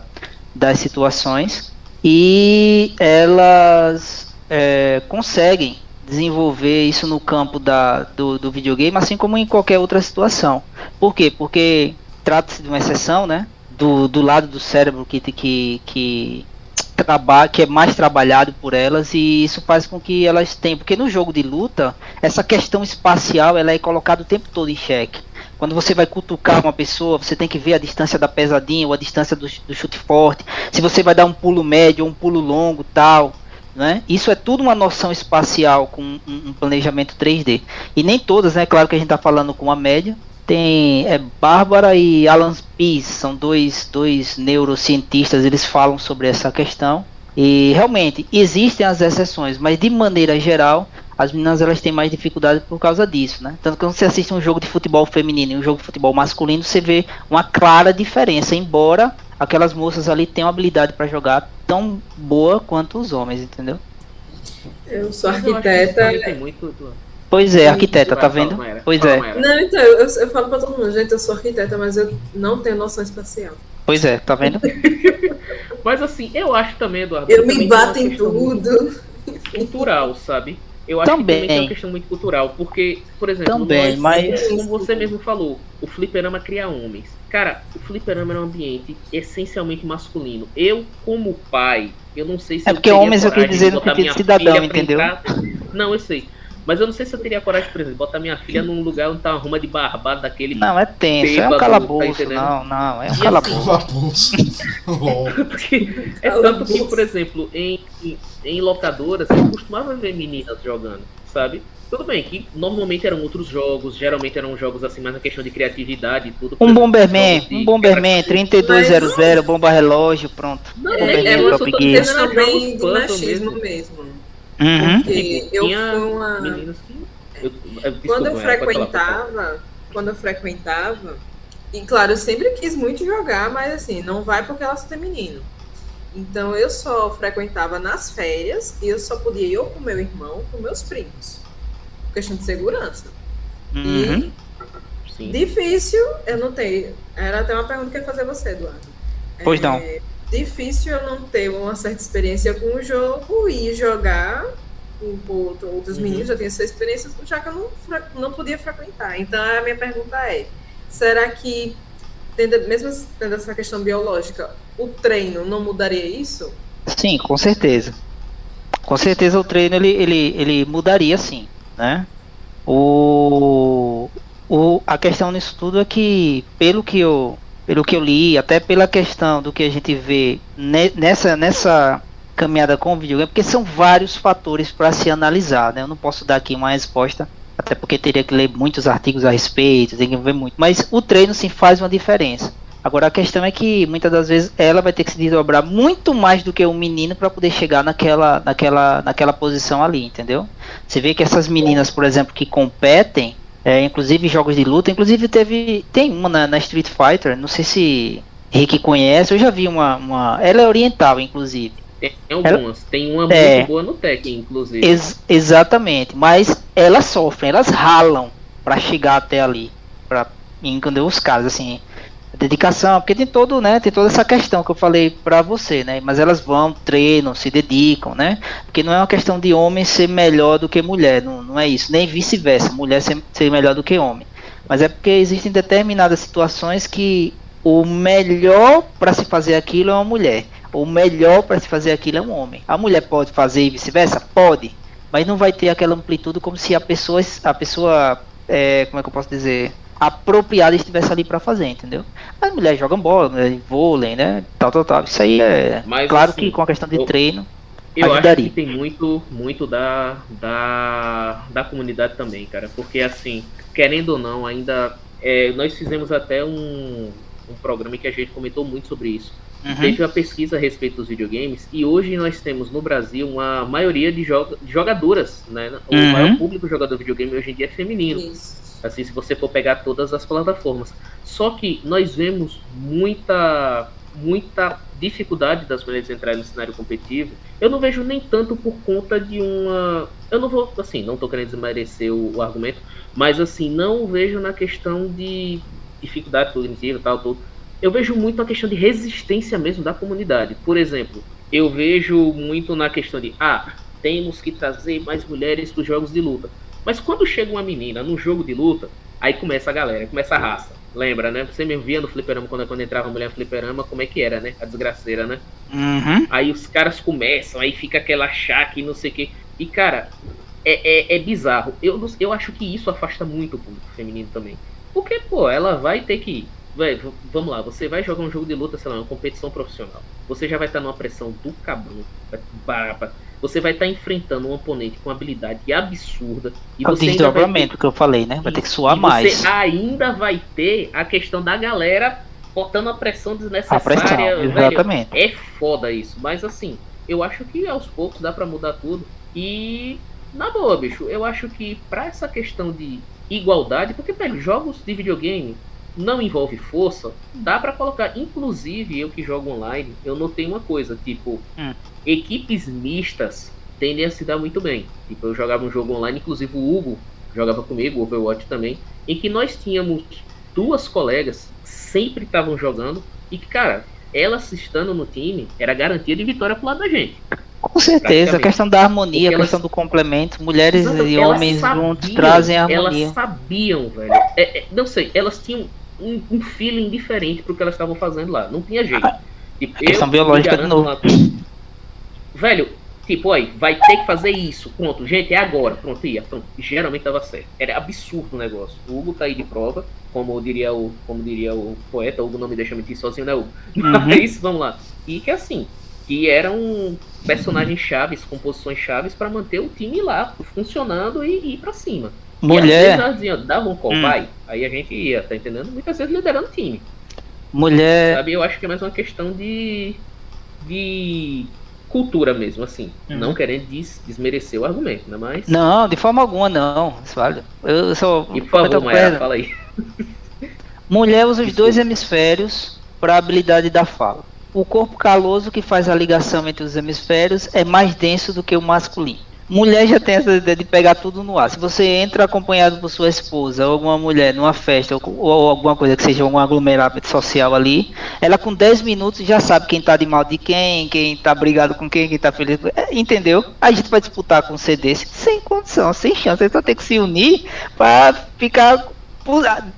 E: das situações. E elas é, conseguem desenvolver isso no campo da, do, do videogame, assim como em qualquer outra situação. Por quê? Porque trata-se de uma exceção, né? Do, do lado do cérebro que, que, que trabalha, que é mais trabalhado por elas e isso faz com que elas tenham, porque no jogo de luta essa questão espacial ela é colocada o tempo todo em xeque. Quando você vai cutucar uma pessoa, você tem que ver a distância da pesadinha ou a distância do, do chute forte. Se você vai dar um pulo médio ou um pulo longo, tal, né? Isso é tudo uma noção espacial com um, um planejamento 3D. E nem todas, né? Claro que a gente está falando com uma média. Tem é, Bárbara e Alan Pease, são dois, dois neurocientistas, eles falam sobre essa questão. E realmente existem as exceções, mas de maneira geral, as meninas elas têm mais dificuldade por causa disso, né? Tanto que quando você assiste um jogo de futebol feminino e um jogo de futebol masculino, você vê uma clara diferença, embora aquelas moças ali tenham habilidade para jogar tão boa quanto os homens, entendeu?
B: Eu sou
C: eu
B: arquiteta.
C: tem muito
E: Pois é, arquiteta, tá vendo? Pois é.
B: Não, então, eu, eu falo pra todo mundo, gente, eu sou arquiteta, mas eu não tenho noção espacial.
E: pois é, tá vendo?
C: Mas assim, eu acho também, Eduardo.
B: Eu me bato em tudo.
C: Cultural, sabe? Eu acho que
E: Também.
C: também tem uma questão muito cultural, porque, por exemplo,
E: Também,
C: nós-
E: mas-
C: como você mesmo falou, o fliperama cria homens. Cara, o fliperama é um ambiente essencialmente masculino. Eu, como pai, eu não sei se
E: É porque homens eu quis dizer no sentido cidadão, entendeu?
C: Não, eu sei. Mas eu não sei se eu teria coragem, por exemplo, de botar minha filha num lugar onde tá uma ruma de barbado daquele.
E: Não, é tenso, é um
C: Bêbado,
E: calabouço,
C: tá
E: não, não, é um
C: E
E: calabouço.
C: Porque é tanto que, por exemplo, em, em, em locadoras, eu costumava ver meninas jogando, sabe? Tudo bem que normalmente eram outros jogos, geralmente eram jogos assim, mais na questão de criatividade e tudo.
E: Um Bomberman, um Bomberman,
C: quebra-
E: 3200, bomba relógio, pronto.
C: Não,
B: É,
C: nem
E: é
C: é,
E: uma
C: eu tô dizendo era
B: bem
C: puzzle
B: machismo
C: mesmo.
B: mesmo.
E: Uhum.
B: Porque eu fui uma.
C: Eu,
B: Quando eu frequentava, quando eu frequentava, e claro, eu sempre quis muito jogar, mas assim, não vai porque ela só tem menino. Então eu só frequentava nas férias e eu só podia ir ou com meu irmão, com meus primos. Por questão de segurança.
E: Uhum.
C: Sim.
B: E difícil, eu não tenho. Era até uma pergunta que eu ia fazer a você, Eduardo.
E: Pois não.
B: Difícil eu não ter uma certa experiência com o jogo e jogar com outros
C: Uhum.
B: meninos, já tenho essa experiência, já que eu não, não podia frequentar. Então a minha pergunta é: será que, tendo, mesmo tendo essa questão biológica, o treino não mudaria isso?
E: Sim, com certeza. Com certeza o treino ele, ele, ele mudaria sim, né? O, o, a questão nisso tudo é que, pelo que eu, pelo que eu li, até pela questão do que a gente vê ne- nessa, nessa caminhada com o videogame, porque são vários fatores para se analisar, né? Eu não posso dar aqui uma resposta, até porque teria que ler muitos artigos a respeito, tem que ver muito. Mas o treino sim faz uma diferença. Agora a questão é que muitas das vezes ela vai ter que se desdobrar muito mais do que o menino para poder chegar naquela, naquela, naquela posição ali, entendeu? Você vê que essas meninas, por exemplo, que competem, é, inclusive jogos de luta, inclusive teve tem uma na, na Street Fighter, não sei se Rick conhece, eu já vi uma, uma ela é oriental, inclusive.
C: Tem algumas. Tem uma
E: É.
C: muito boa no Tekken, inclusive.
E: Ex- exatamente, mas elas sofrem, elas ralam para chegar até ali, para entender os caras assim, dedicação, porque tem todo, né, tem toda essa questão que eu falei para você, né? Mas elas vão, treinam, se dedicam, né? Porque não é uma questão de homem ser melhor do que mulher, não, não é isso, nem vice-versa, mulher ser, ser melhor do que homem. Mas é porque existem determinadas situações que o melhor para se fazer aquilo é uma mulher. O melhor para se fazer aquilo é um homem. A mulher pode fazer e vice-versa? Pode. Mas não vai ter aquela amplitude como se a pessoa, a pessoa é, como é que eu posso dizer, apropriada estivesse ali para fazer, entendeu? As mulheres jogam bola, né, vôlei, né, tal, tal, tal. Isso aí é
C: Mas,
E: claro
C: assim,
E: que com a questão de
C: eu-
E: treino.
C: Eu acho
E: ajudaria.
C: que tem muito, muito da, da, da comunidade também, cara. Porque assim, querendo ou não, ainda. é, nós fizemos até um, um programa que a gente comentou muito sobre isso.
E: Uhum.
C: Teve uma pesquisa a respeito dos videogames e hoje nós temos no Brasil uma maioria de, jo- de jogadoras, né? O
E: Uhum.
C: maior público jogador de videogame hoje em dia é feminino.
B: Isso.
C: Assim, se você for pegar todas as plataformas. Só que nós vemos muita, muita dificuldade das mulheres entrarem no cenário competitivo. Eu não vejo nem tanto por conta de uma. Eu não vou, assim, não tô querendo desmerecer o, o argumento, mas assim, não vejo na questão de dificuldade cognitiva e tal, tudo. Eu vejo muito na questão de resistência mesmo da comunidade. Por exemplo, eu vejo muito na questão de, ah, temos que trazer mais mulheres para os jogos de luta. Mas quando chega uma menina num jogo de luta, aí começa a galera, começa a raça. Lembra, né? Você mesmo via no fliperama, quando, quando entrava mulher no fliperama, como é que era, né? A desgraceira, né?
E: Uhum.
C: Aí os caras começam, aí fica aquela chaque, não sei o quê. E, cara, é, é, é bizarro. Eu, eu acho que isso afasta muito o público feminino também. Porque, pô, ela vai ter que. Véi, v- vamos lá, você vai jogar um jogo de luta, sei lá, uma competição profissional. Você já vai estar numa pressão do cabrão. vai-. Você vai estar enfrentando um oponente com habilidade absurda. E
E: É o
C: vai ter
E: desdobramento que eu falei, né? Vai ter que suar
C: e
E: mais.
C: Você ainda vai ter a questão da galera botando a pressão desnecessária.
E: A pressão,
C: velho.
E: exatamente.
C: É foda isso. Mas assim, eu acho que aos poucos dá pra mudar tudo. E na boa, bicho, eu acho que pra essa questão de igualdade, porque, velho, jogos de videogame não envolve força, dá pra colocar. Inclusive, eu que jogo online, eu notei uma coisa, tipo,
E: Hum.
C: equipes mistas tendem a se dar muito bem. Tipo, eu jogava um jogo online, inclusive o Hugo, jogava comigo, Overwatch também, em que nós tínhamos duas colegas que sempre estavam jogando e que, cara, elas estando no time era garantia de vitória pro lado da gente.
E: Com certeza, a questão da harmonia, a questão do complemento, mulheres
C: Exato,
E: e
C: elas
E: homens
C: sabiam,
E: juntos trazem a harmonia.
C: Elas sabiam, velho. É, é, não sei, elas tinham um, um feeling diferente pro que elas estavam fazendo lá. Não tinha jeito. Tipo,
E: questão
C: me
E: biológica de novo.
C: uma- Velho, tipo, aí, vai ter que fazer isso. Pronto, gente, é agora. Pronto, ia. Pronto. E geralmente dava certo. Era absurdo o negócio. O Hugo tá aí de prova, como diria o, como diria o poeta, o Hugo não me deixa mentir sozinho, né, Hugo?
E: Uhum.
C: Mas vamos lá. E que assim, que eram personagens chaves, composições chaves pra manter o time lá funcionando e, e ir pra cima. E às vezes
E: Mulher,
C: elas diziam, dava um call,
E: Hum.
C: vai. Aí a gente ia, tá entendendo? Muitas vezes liderando o time.
E: mulher,
C: Sabe? Eu acho que é mais uma questão de. de cultura mesmo, assim.
E: Uhum.
C: Não querendo des- desmerecer o argumento, né? Mas.
E: não, de forma alguma não, vale. Eu sou
C: E por favor, Maia, fala aí.
E: Mulher usa os
C: Desculpa.
E: dois hemisférios para a habilidade da fala. O corpo caloso que faz a ligação entre os hemisférios é mais denso do que o masculino. Mulher já tem essa ideia de pegar tudo no ar. Se você entra acompanhado por sua esposa ou alguma mulher numa festa ou, ou alguma coisa que seja um aglomerado social ali, ela com 10 minutos já sabe quem tá de mal de quem, quem tá brigado com quem, quem tá feliz. é, Entendeu? A gente vai disputar com um C desse sem condição, sem chance. Ele só tem que se unir para ficar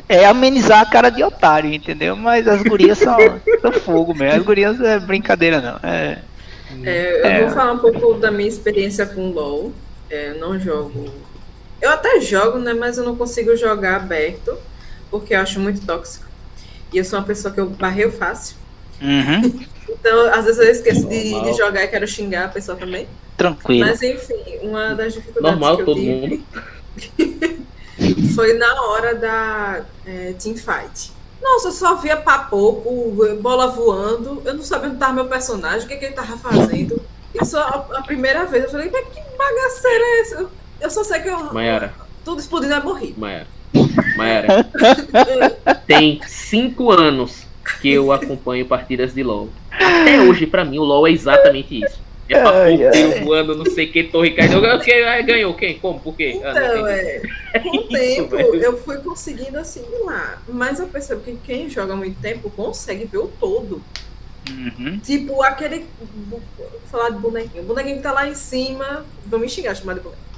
E: é amenizar a cara de otário, entendeu? Mas as gurias são, são fogo mesmo. As gurias é brincadeira, não. É,
B: É, eu
E: É.
B: vou falar um pouco da minha experiência com LOL. É, eu não jogo. Eu até jogo, né? Mas eu não consigo jogar aberto, porque eu acho muito tóxico. E eu sou uma pessoa que eu barreio fácil.
E: uhum,
B: Então, às vezes eu esqueço de, de jogar e quero xingar a pessoa também.
E: tranquilo.
B: Mas enfim, uma das dificuldades
C: Normal,
B: que eu
C: todo
B: tive foi na hora da é, teamfight. Nossa, eu só via papoco, bola voando, eu não sabia onde estava meu personagem, o que, que ele tava fazendo. Isso a, a primeira vez, eu falei, mas que bagaceira é essa? Eu só sei que eu,
C: Mayara,
B: tudo explodindo é morri.
C: Mayara. Mayara. Tem cinco anos que eu acompanho partidas de LoL. Até hoje, pra mim, o LoL é exatamente isso. É tiro voando, não sei que, torre caindo. Quem ah, ganhou? Quem? Como? Por quê? Ah, não
B: Então,
C: entendi.
B: é, com o
C: isso,
B: tempo,
C: velho.
B: eu fui conseguindo assimilar. Mas eu percebo que quem joga muito tempo consegue ver o todo.
E: Uhum.
B: Tipo, aquele. Vou falar de bonequinho. O bonequinho que tá lá em cima. Me xingar chamar de bonequinho.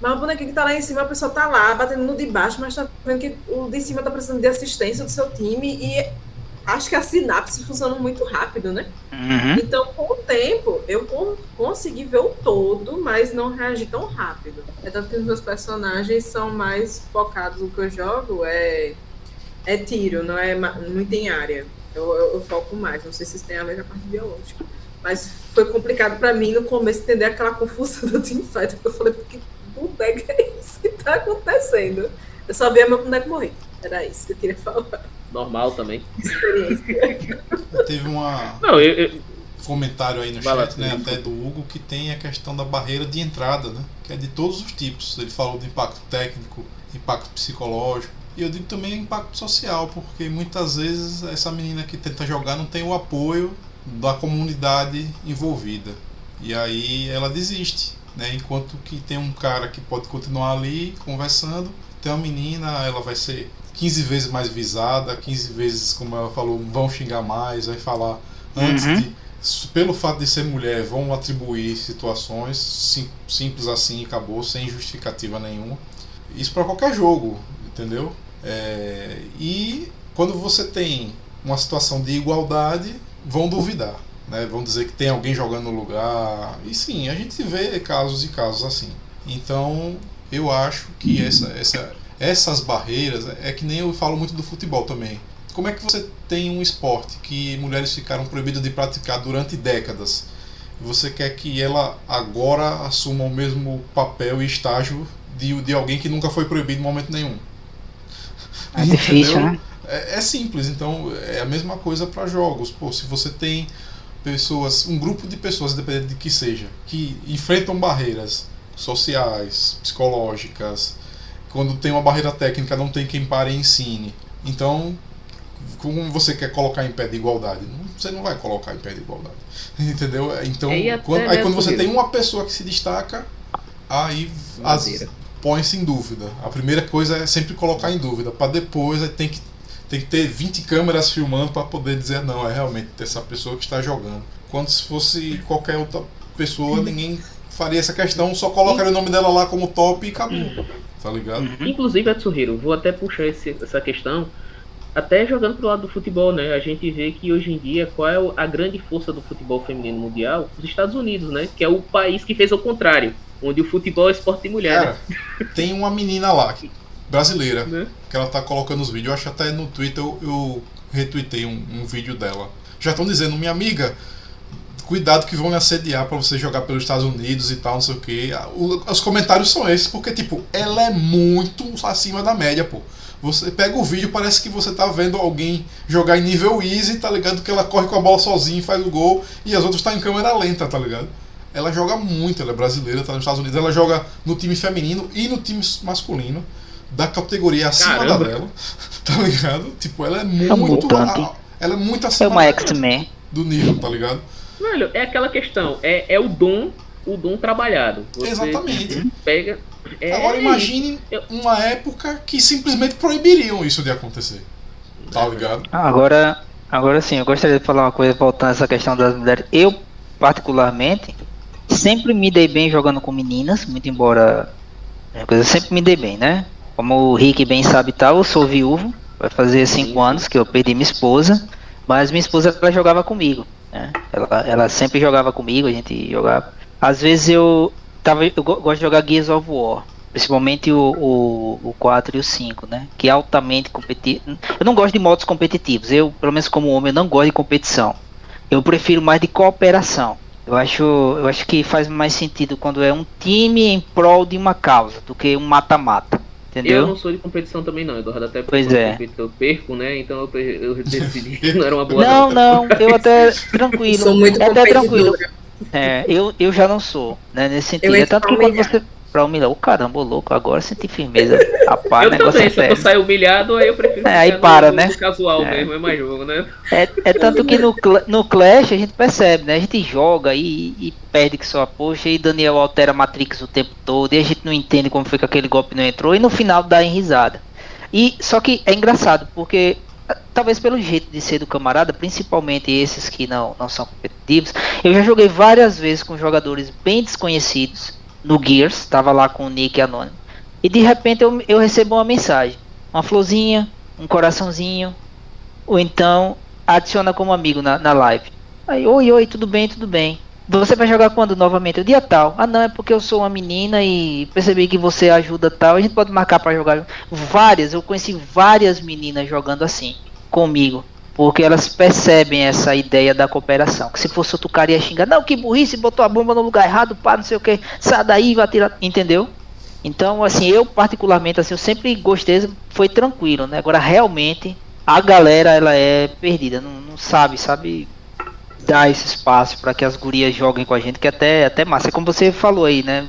B: Mas o bonequinho que tá lá em cima, a pessoa tá lá, batendo no de baixo, mas tá vendo que o de cima tá precisando de assistência do seu time. E acho que a sinapse funciona muito rápido, né?
E: Uhum.
B: Então, com o tempo, eu con- consegui ver o todo, mas não reagi tão rápido. É tanto que os meus personagens são mais focados no que eu jogo, é, é tiro, não é muito em área. Eu, eu- eu foco mais, não sei se isso tem a ver com a parte biológica. Mas foi complicado pra mim no começo entender aquela confusão do teamfight, porque eu falei, que boneco é isso que tá acontecendo? Eu só via meu boneco morrer. Era isso que eu queria falar.
C: Normal também.
A: Teve uma,
C: Não, eu, eu-
A: um comentário aí no
C: Vai lá,
A: chat, né, até do Hugo, que tem a questão da barreira de entrada, né, que é de todos os tipos. Ele falou de impacto técnico, impacto psicológico, e eu digo também impacto social, porque muitas vezes essa menina que tenta jogar não tem o apoio da comunidade envolvida. E aí ela desiste, né, enquanto que tem um cara que pode continuar ali conversando, tem uma menina, ela vai ser 15 vezes mais visada, 15 vezes, como ela falou, vão xingar mais, vai falar antes
E: Uhum.
A: de pelo fato de ser mulher, vão atribuir situações sim- simples assim acabou, sem justificativa nenhuma. Isso para qualquer jogo, entendeu? É, e quando você tem uma situação de igualdade, vão duvidar, né? Vão dizer que tem alguém jogando no lugar. E sim, a gente vê casos e casos assim. Então, eu acho que essa, essa, essas barreiras é que nem eu falo muito do futebol também. Como é que você tem um esporte que mulheres ficaram proibidas de praticar durante décadas? E você quer que ela agora assuma o mesmo papel e estágio de, de alguém que nunca foi proibido em momento nenhum?
E: É difícil, né?
A: É, é simples, então é a mesma coisa para jogos. Pô, se você tem pessoas, um grupo de pessoas, independente de que seja, que enfrentam barreiras sociais, psicológicas, quando tem uma barreira técnica, não tem quem pare e ensine. Então, como você quer colocar em pé de igualdade? Você não vai colocar em pé de igualdade. Entendeu? Então,
C: E até
A: quando, aí
C: mesmo
A: quando você tem uma pessoa que se destaca, aí põe-se em dúvida. A primeira coisa é sempre colocar em dúvida, para depois aí tem que, tem que ter 20 câmeras filmando para poder dizer não, é realmente essa pessoa que está jogando. Quando se fosse qualquer outra pessoa, ninguém faria essa questão, só colocaria o nome dela lá como top e acabou. Tá ligado?
C: Inclusive, Atsuhiro, vou até puxar esse- essa questão. Até jogando pro lado do futebol, né? A gente vê que hoje em dia, qual é a grande força do futebol feminino mundial? Os Estados Unidos, né? Que é o país que fez o contrário. Onde o futebol é esporte de mulher,
A: Cara, tem uma menina lá, que- brasileira,
C: né?
A: que ela tá colocando os vídeos. Eu acho até no Twitter eu, eu retuitei um, um vídeo dela. Já estão dizendo, minha amiga, cuidado que vão lhe assediar pra você jogar pelos Estados Unidos e tal, não sei o que. Os comentários são esses, porque, tipo, ela é muito acima da média, pô. Você pega o vídeo, parece que você tá vendo alguém jogar em nível easy, tá ligado? Que ela corre com a bola sozinha e faz o gol, e as outras tá em câmera lenta, tá ligado? Ela joga muito, ela é brasileira, tá nos Estados Unidos, ela joga no time feminino e no time masculino, da categoria acima
C: Caramba.
A: da dela, tá ligado? Tipo, ela é
E: um
A: muito. ela é muito
E: É
A: acima
E: uma
A: da-
E: X-Men.
A: do nível, tá ligado?
C: Velho, é aquela questão. É, é o dom, o dom trabalhado. Você
A: Exatamente.
C: Pega. É
A: Agora imagine
C: Eu-
A: uma época que simplesmente proibiriam isso de acontecer. Tá ligado?
E: Agora, agora sim, eu gostaria de falar uma coisa voltando a essa questão das mulheres. Eu, particularmente, sempre me dei bem jogando com meninas, muito embora. é, coisa, sempre me dei bem, né? Como o Rick bem sabe e tal, eu sou viúvo, vai fazer cinco anos que eu perdi minha esposa, mas minha esposa ela jogava comigo, né? Ela, ela sempre jogava comigo, a gente jogava. Às vezes eu tava, eu go- gosto de jogar Gears of War. Principalmente o, o, o 4 e o 5, né? Que é altamente competitivo. Eu não gosto de modos competitivos. Eu, pelo menos como homem, eu não gosto de competição. Eu prefiro mais de cooperação. Eu acho, eu acho que faz mais sentido quando é um time em prol de uma causa do que um mata-mata.
C: Eu
E: Entendeu?
C: não sou de competição também, não, Eduardo. Até porque
E: Pois é.
C: eu eu perco, né? Então eu, eu decidi que não era uma boa.
E: Não, não, eu até tranquilo.
B: Sou muito
E: é até tranquilo. É, eu, eu já não sou, né, nesse sentido.
B: Eu
E: É tanto que quando você. Pra humilhar, ô caramba, ô louco, agora senti firmeza. Rapaz,
C: Eu
E: o negócio
C: também,
E: é
C: se eu sair humilhado, aí eu prefiro
E: É, aí para,
C: no,
E: né?
C: no casual
E: É.
C: mesmo, é mais jogo, né?
E: É, é tanto que no, no Clash a gente percebe, né? A gente joga e, e perde que só, poxa, e Daniel altera a Matrix o tempo todo, e a gente não entende como foi que aquele golpe não entrou, e no final dá em risada. E só que é engraçado, porque ah, talvez pelo jeito de ser do camarada, principalmente esses que não, não são competitivos, eu já joguei várias vezes com jogadores bem desconhecidos no Gears, tava lá com o Nick Anônimo, e de repente eu, eu recebo uma mensagem, uma florzinha, um coraçãozinho, ou então adiciona como amigo na, na live. Aí, oi, oi, tudo bem, tudo bem. Você vai jogar quando novamente? O dia tal. Ah, não, é porque eu sou uma menina e percebi que você ajuda tal. A gente pode marcar pra jogar. Várias, eu conheci várias meninas jogando assim, comigo. Porque elas percebem essa ideia da cooperação. Que se fosse outro cara ia xingar, não, que burrice, botou a bomba no lugar errado, pá, não sei o que, sai daí, vai tirar. Entendeu? Então, assim, eu particularmente, assim, eu sempre gostei, foi tranquilo, né? Agora, realmente, a galera, ela é perdida, não, não sabe, sabe dar esse espaço para que as gurias joguem com a gente, que até, até massa. É como você falou aí, né?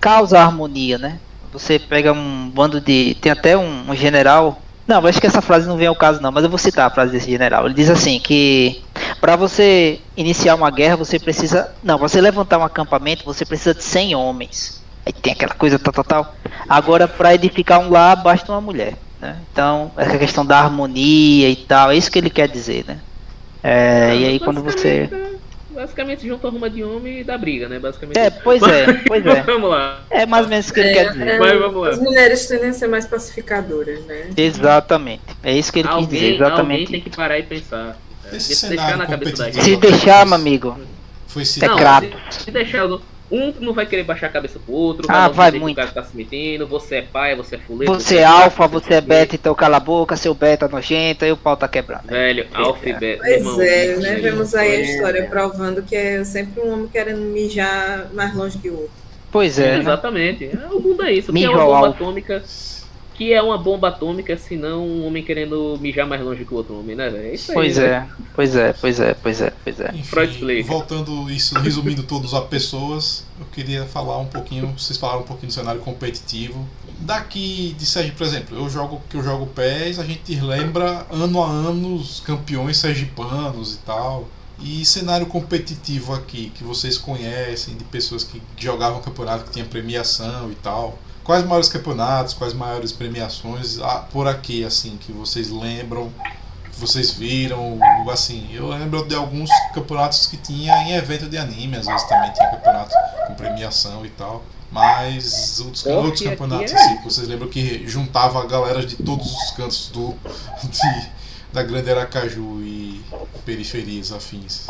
E: Causa harmonia, né? Você pega um bando de. Tem até um, um general. Não, acho que essa frase não vem ao caso, não, mas eu vou citar a frase desse general. Ele diz assim: que para você iniciar uma guerra, você precisa. Não, pra você levantar um acampamento, você precisa de 100 homens. Aí tem aquela coisa tal, tal, tal. Agora, para edificar um lar, basta uma mulher. Né? Então, essa questão da harmonia e tal, é isso que ele quer dizer, né? É, e aí quando você.
C: Basicamente, junta a ruma de homem e dá briga, né? Basicamente.
E: É, pois é, pois é.
C: vamos lá.
E: É mais ou menos isso que ele
B: É,
E: quer dizer.
B: é,
C: Mas vamos lá.
B: As mulheres tendem a ser mais pacificadoras, né?
E: Exatamente. É isso que ele quis dizer,
C: Alguém, alguém
E: exatamente.
C: tem que parar e pensar. É,
A: Esse
C: deixar na cabeça da gente.
E: Se deixar, meu amigo.
A: Foi
E: É
A: citado.
E: crato.
C: se, se deixar um não vai querer baixar a cabeça pro outro,
E: Ah,
C: não
E: vai
C: que
E: muito.
C: o cara tá se metendo, você é pai, você é fuleiro.
E: Você é alfa, você é beta, então cala a boca, seu beta nojento, aí o pau tá quebrando.
C: Velho, alfa e beta.
B: Pois
C: irmão,
B: é, né? Vemos aí a história provando que é sempre um homem querendo mijar mais longe que o outro.
E: Pois é, né?
C: Exatamente. É, O mundo é isso. O que é
E: Mijo
C: uma bomba
E: alfa.
C: atômica? Que é uma bomba atômica, se não um homem querendo mijar mais longe que o outro homem, né, velho? É isso aí.
E: Pois
C: né?
E: é, pois é, pois é, pois é, pois é.
C: Freud
A: Enfim, voltando isso, resumindo todos a pessoas, eu queria falar um pouquinho, vocês falaram um pouquinho do cenário competitivo. Daqui de Sergipe, por exemplo, eu jogo que eu jogo PES, a gente lembra ano a ano os campeões sergipanos e tal. E cenário competitivo aqui, que vocês conhecem, de pessoas que jogavam campeonato que tinha premiação e tal. Quais maiores campeonatos, quais maiores premiações ah, por aqui, assim, que vocês lembram, que vocês viram, assim, eu lembro de alguns campeonatos que tinha em evento de anime, às vezes também tinha campeonato com premiação e tal. Mas outros, outros campeonatos, é... assim, vocês lembram que juntava a galera de todos os cantos do, de, da Grande Aracaju e periferias afins?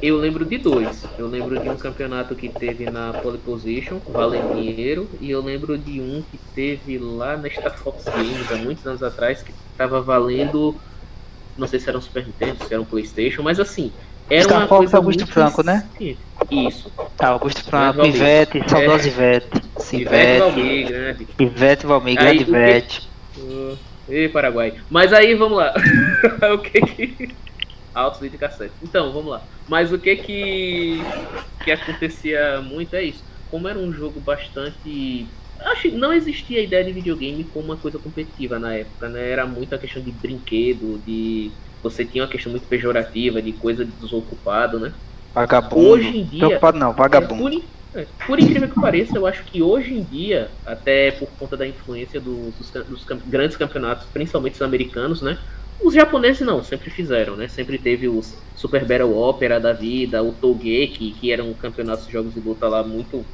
C: Eu lembro de dois. Eu lembro de um campeonato que teve na Pole Position, valendo dinheiro, e eu lembro de um que teve lá na Star Fox Games há muitos anos atrás, que estava valendo. Não sei se era um Super Nintendo, se era um PlayStation, mas assim. Era
E: Star
C: uma
E: Fox
C: coisa
E: Augusto
C: muito
E: Franco, né?
C: Isso.
E: Ah, Augusto Franco, Ivete, saudosa
C: É.
E: Ivete.
C: Ivete Valmir, grande.
E: Ivete Valmir, grande
C: o que-
E: Ivete.
C: Uh, e Paraguai. Mas aí, vamos lá. o que que. Altos vídeo cassete. Então, vamos lá. Mas o que que. que acontecia muito é isso. Como era um jogo bastante. Acho que não existia a ideia de videogame como uma coisa competitiva na época, né? Era muito a questão de brinquedo, de. Você tinha uma questão muito pejorativa, de coisa de desocupado, né?
E: Vagabundo.
C: Hoje em dia-
E: Preocupado não,
C: É,
E: vagabundo.
C: por, in- é, por incrível que pareça, eu acho que hoje em dia, até por conta da influência dos, dos grandes campeonatos, principalmente os americanos, né? Os japoneses não, sempre fizeram, né? Sempre teve os Super Battle Opera da vida, o Togeki, que eram campeonatos de jogos de luta lá muito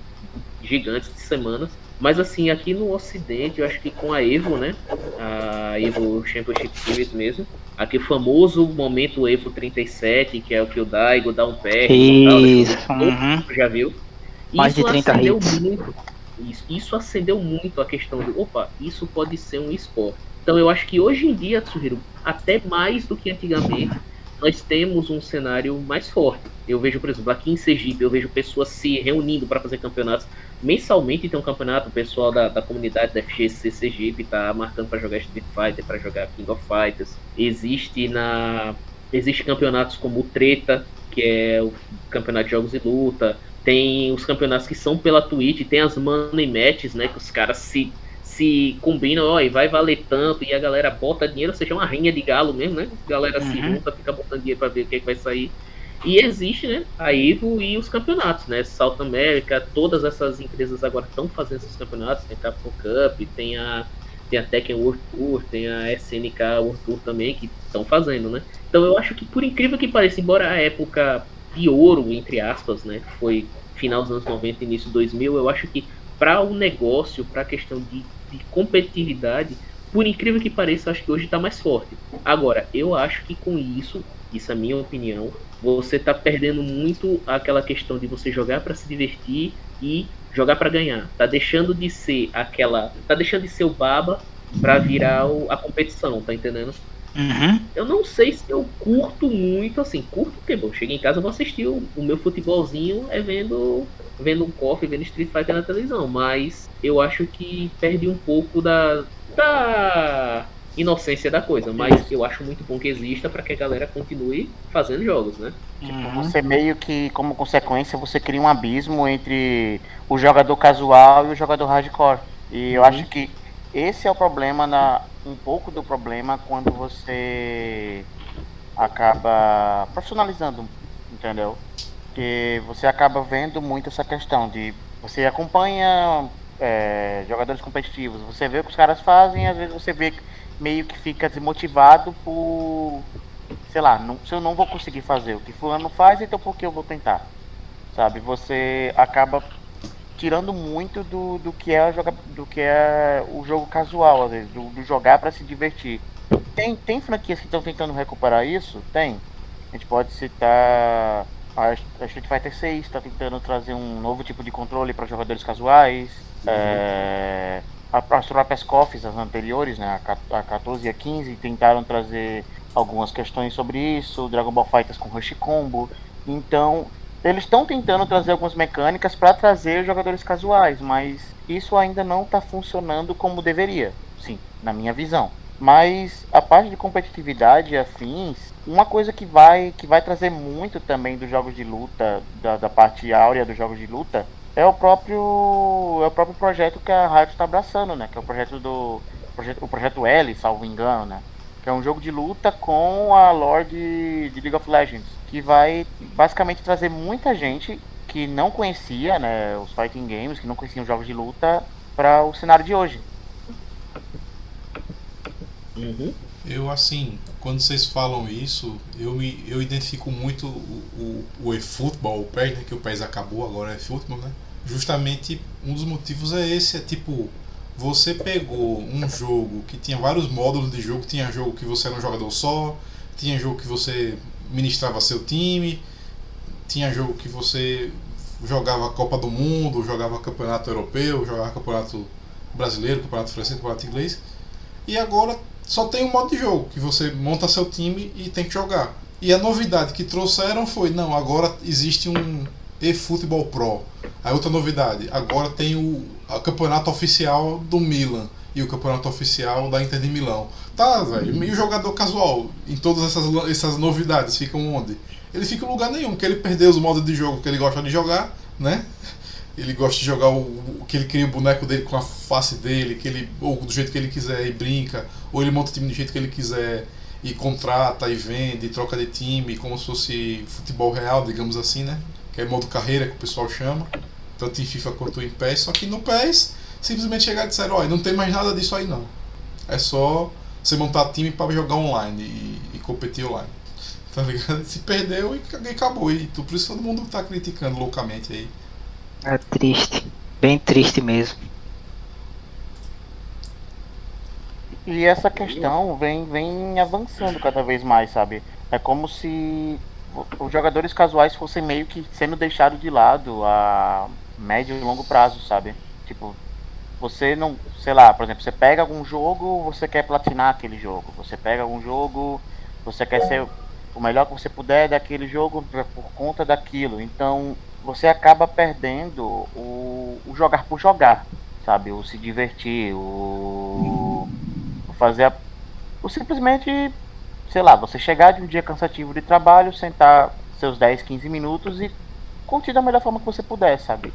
C: gigantes de semanas. Mas assim, aqui no ocidente, eu acho que com a Evo, né? A Evo Championship Series mesmo. Aqui o famoso momento Evo 37, que é o que o Daigo dá um pé.
E: Isso. Uhum.
C: já viu?
E: Mais de 30
C: acendeu
E: hits.
C: muito. Isso, isso acendeu muito a questão de, opa, isso pode ser um esporte. Então eu acho que hoje em dia, Tsuhiro, até mais do que antigamente, nós temos um cenário mais forte. Eu vejo, por exemplo, aqui em Sergipe, eu vejo pessoas se reunindo para fazer campeonatos. Mensalmente tem um campeonato, o pessoal da, da comunidade da FGC Sergipe tá marcando para jogar Street Fighter, para jogar King of Fighters. Existe na existe campeonatos como o Treta, que é o campeonato de jogos de luta. Tem os campeonatos que são pela Twitch, tem as money matches, né, que os caras se se combinam, ó, e vai valer tanto, e a galera bota dinheiro, ou seja, uma rinha de galo mesmo, né? A galera se
E: Uhum.
C: junta, fica botando dinheiro pra ver o que, é que vai sair. E existe, né, a Evo e os campeonatos, né? South America, todas essas empresas agora estão fazendo esses campeonatos, tem a Capcom Cup, tem a, tem a Tekken World Tour, tem a SNK World Tour também, que estão fazendo, né? Então eu acho que, por incrível que pareça, embora a época de ouro, entre aspas, né, foi final dos anos 90 início 2000, eu acho que para o negócio, para a questão de, de competitividade, por incrível que pareça, acho que hoje está mais forte. Agora, eu acho que com isso, isso é minha opinião, você tá perdendo muito aquela questão de você jogar para se divertir e jogar para ganhar. Tá deixando de ser aquela, tá deixando de ser o baba para virar o- a competição, tá entendendo?
E: Uhum.
C: Eu não sei se eu curto muito, assim, curto porque, bom, chego em casa e vou assistir o, o meu futebolzinho é vendo, vendo um coffee, vendo Street Fighter na televisão, mas eu acho que perde um pouco da, da inocência da coisa, mas eu acho muito bom que exista para que a galera continue fazendo jogos, né?
D: Tipo,
E: Uhum.
D: você meio que, como consequência, você cria um abismo entre o jogador casual e o jogador hardcore. E eu
C: Uhum.
D: acho que esse é o problema, na, um pouco do problema quando você acaba profissionalizando, entendeu? Que você acaba vendo muito essa questão de você acompanha é, jogadores competitivos, você vê o que os caras fazem, às vezes você vê que meio que fica desmotivado por sei lá, não, se eu não vou conseguir fazer o que fulano faz, então por que eu vou tentar? Sabe, você acaba tirando muito do, do que é joga, do que é o jogo casual, às vezes, do, do jogar para se divertir. Tem, tem franquias que estão tentando recuperar isso? Tem. A gente pode citar a, a Street Fighter 6 está tentando trazer um novo tipo de controle para jogadores casuais. É, a- as próprias COFs, as anteriores, né, a a 14 e a 15, tentaram trazer algumas questões sobre isso, Dragon Ball Fighters com Rush Combo. Então, eles estão tentando trazer algumas mecânicas para trazer jogadores casuais, mas isso ainda não está funcionando como deveria, sim, na minha visão. Mas a parte de competitividade e afins, uma coisa que vai que vai trazer muito também dos jogos de luta, da, da parte áurea dos jogos de luta, é o próprio é o próprio projeto que a Riot está abraçando, né? Que é o projeto do o projeto L, salvo engano, né? Que é um jogo de luta com a lore de, de League of Legends, que vai basicamente trazer muita gente que não conhecia, né, os fighting games, que não conheciam jogos de luta para o cenário de hoje.
C: Uhum.
A: Eu, assim, quando vocês falam isso, eu, me, eu identifico muito o, o, o eFootball, o PES, né, que o PES acabou, agora é eFootball, né? Justamente um dos motivos é esse, é tipo, você pegou um jogo que tinha vários módulos de jogo, tinha jogo que você era um jogador só, tinha jogo que você ministrava seu time, tinha jogo que você jogava Copa do Mundo, jogava Campeonato Europeu, jogava Campeonato Brasileiro, Campeonato Francês, Campeonato Inglês. E agora só tem um modo de jogo, que você monta seu time e tem que jogar. E a novidade que trouxeram foi, não, agora existe um eFootball Pro. A outra novidade, agora tem o, campeonato oficial do Milan e o campeonato oficial da Inter de Milão. Tá, velho, e o jogador casual, em todas essas, essas novidades, ficam onde? Ele fica em lugar nenhum, porque ele perdeu os modos de jogo que ele gosta de jogar, né? Ele gosta de jogar o, o que ele cria o boneco dele com a face dele, que ele, ou do jeito que ele quiser e brinca, ou ele monta o time do jeito que ele quiser e contrata e vende, e troca de time, como se fosse futebol real, digamos assim, né? Que é modo carreira que o pessoal chama, tanto em FIFA quanto em PES. Só que no PES, simplesmente chegar e dizer: olha, não tem mais nada disso aí não. É só você montar time para jogar online e, e, competir online. Tá ligado? Se perdeu e acabou. E por isso todo mundo tá criticando loucamente aí.
E: É triste. Bem triste mesmo.
D: E essa questão vem, vem avançando cada vez mais, sabe? É como se os jogadores casuais fossem meio que sendo deixados de lado a médio e longo prazo, sabe? Tipo, você não, sei lá, por exemplo, você pega algum jogo, você quer platinar aquele jogo. Você pega algum jogo, você quer ser o melhor que você puder daquele jogo por conta daquilo. Então, você acaba perdendo o, o jogar por jogar, sabe? O se divertir, o, o fazer. A, o simplesmente, sei lá, você chegar de um dia cansativo de trabalho, sentar seus 10, 15 minutos e curtir da melhor forma que você puder, sabe?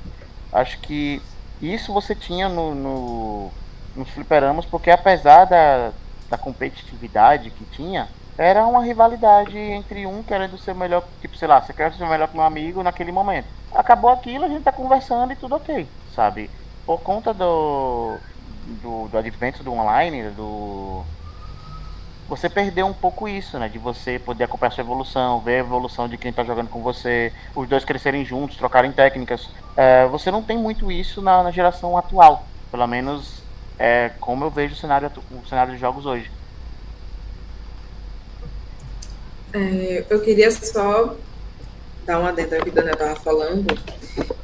D: Acho que isso você tinha no, no, nos fliperamas, porque apesar da, da competitividade que tinha, era uma rivalidade entre um querendo ser melhor, tipo, sei lá, você quer ser melhor que um amigo naquele momento. Acabou aquilo, a gente tá conversando e tudo ok, sabe? Por conta do, do, do advento do online, do. Você perdeu um pouco isso, né? De você poder acompanhar sua evolução, ver a evolução de quem tá jogando com você, os dois crescerem juntos, trocarem técnicas. É, você não tem muito isso na, na geração atual. Pelo menos é como eu vejo o cenário, o cenário de jogos hoje.
B: É, eu queria só dar uma adendo ao que a estava falando.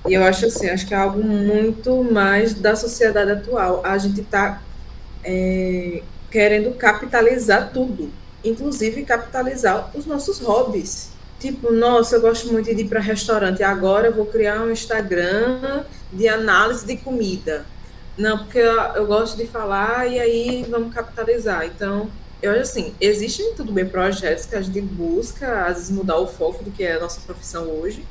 B: E eu acho assim, acho que é algo muito mais da sociedade atual. A gente está é, querendo capitalizar tudo, inclusive capitalizar os nossos hobbies. Tipo, nossa, eu gosto muito de ir para restaurante. Agora eu vou criar um Instagram de análise de comida. Não, porque eu, eu gosto de falar e aí vamos capitalizar. Então, eu acho assim, existem tudo bem projetos que a gente busca, às vezes, mudar o foco do que é a nossa profissão hoje,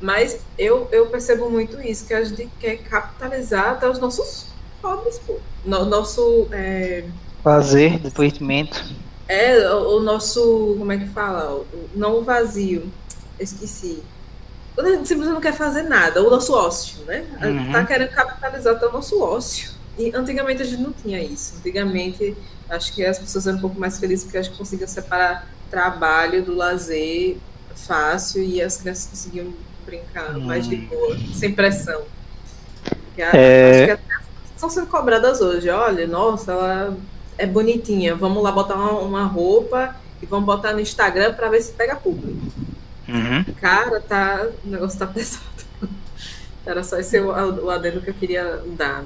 B: mas eu, eu percebo muito isso, que a gente quer capitalizar até os nossos hobbies, pô. No, nosso. É...
E: Fazer, divertimento.
B: É, o, o, nosso. Como é que fala? O, não o vazio. esqueci. Quando a gente simplesmente não quer fazer nada, o nosso ócio, né? A gente tá uhum. querendo capitalizar até o nosso ócio. E antigamente a gente não tinha isso. Antigamente Acho que as pessoas eram um pouco mais felizes porque acho que conseguiam separar trabalho do lazer fácil e as crianças conseguiam brincar hum. mais de boa, sem pressão. é... Acho que as crianças estão sendo cobradas hoje. Olha, nossa, ela é bonitinha. Vamos lá botar uma, uma roupa e vamos botar no Instagram para ver se pega público. Uhum. Cara, tá, o negócio tá pesado. Era só esse o, o adendo que eu queria dar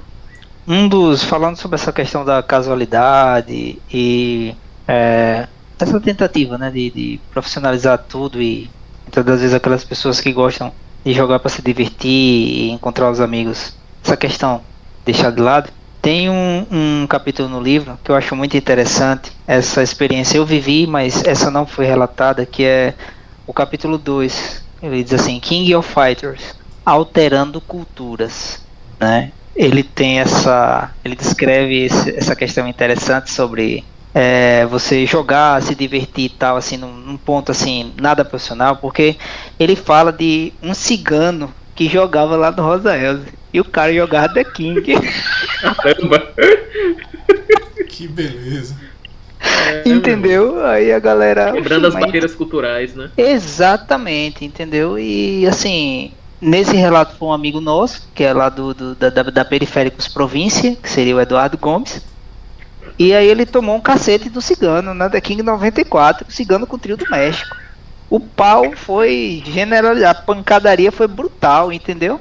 E: um dos falando sobre essa questão da casualidade e é, essa tentativa né, de, de, profissionalizar tudo e muitas das vezes aquelas pessoas que gostam de jogar para se divertir e encontrar os amigos essa questão deixar de lado tem um, um capítulo no livro que eu acho muito interessante essa experiência eu vivi mas essa não foi relatada que é o capítulo 2 ele diz assim King of Fighters alterando culturas né ele tem essa. Ele descreve esse, essa questão interessante sobre é, você jogar, se divertir e tal, assim, num, num, ponto assim, nada profissional, porque ele fala de um cigano que jogava lá no Rosa Elze. E o cara jogava The King.
C: Caramba.
A: Que beleza.
C: É,
E: Entendeu? Aí a galera.
C: Quebrando as
E: Mas-
C: barreiras culturais, né?
E: Exatamente, entendeu? E assim, nesse relato foi um amigo nosso, que é lá do, do- da, da, da Periféricos Província, que seria o Eduardo Gomes. E aí ele tomou um cacete do cigano, na The King 94, o cigano com o trio do México. O pau foi generalizado, a pancadaria foi brutal, entendeu?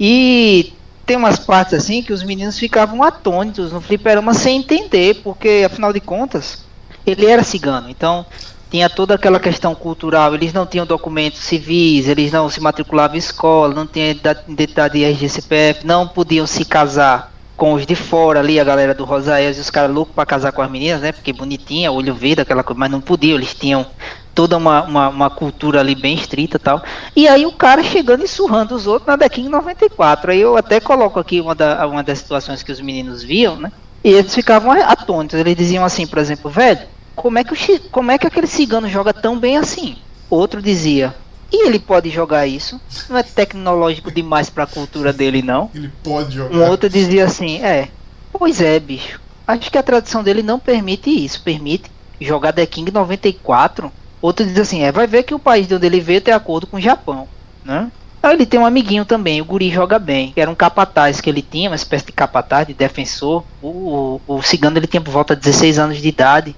E: E tem umas partes assim que os meninos ficavam atônitos no fliperama sem entender, porque afinal de contas, ele era cigano, então tinha toda aquela questão cultural, eles não tinham documentos civis, eles não se matriculavam em escola, não tinham ida- identidade de RG CPF, não podiam se casar com os de fora ali, a galera do Rosael e os caras loucos pra casar com as meninas, né? Porque bonitinha, olho verde, aquela coisa, mas não podiam, eles tinham toda uma, uma, uma cultura ali bem estrita e tal. E aí o cara chegando e surrando os outros na Dequim 94. Aí eu até coloco aqui uma, da, uma das situações que os meninos viam, né? E eles ficavam atônitos. Eles diziam assim, por exemplo, velho, como é que, o, como é que aquele cigano joga tão bem assim? Outro dizia, e ele pode jogar isso? Não é tecnológico demais pra cultura dele, não?
A: Ele pode jogar.
E: Um outro dizia assim, é, pois é, bicho. Acho que a tradição dele não permite isso. Permite jogar The King 94. Outro diz assim, é, vai ver que o país de onde ele veio tem acordo com o Japão, né? Aí ele tem um amiguinho também, o Guri joga bem, que era um capataz que ele tinha, uma espécie de capataz, de defensor. O, o, o cigano ele tinha por volta de 16 anos de idade.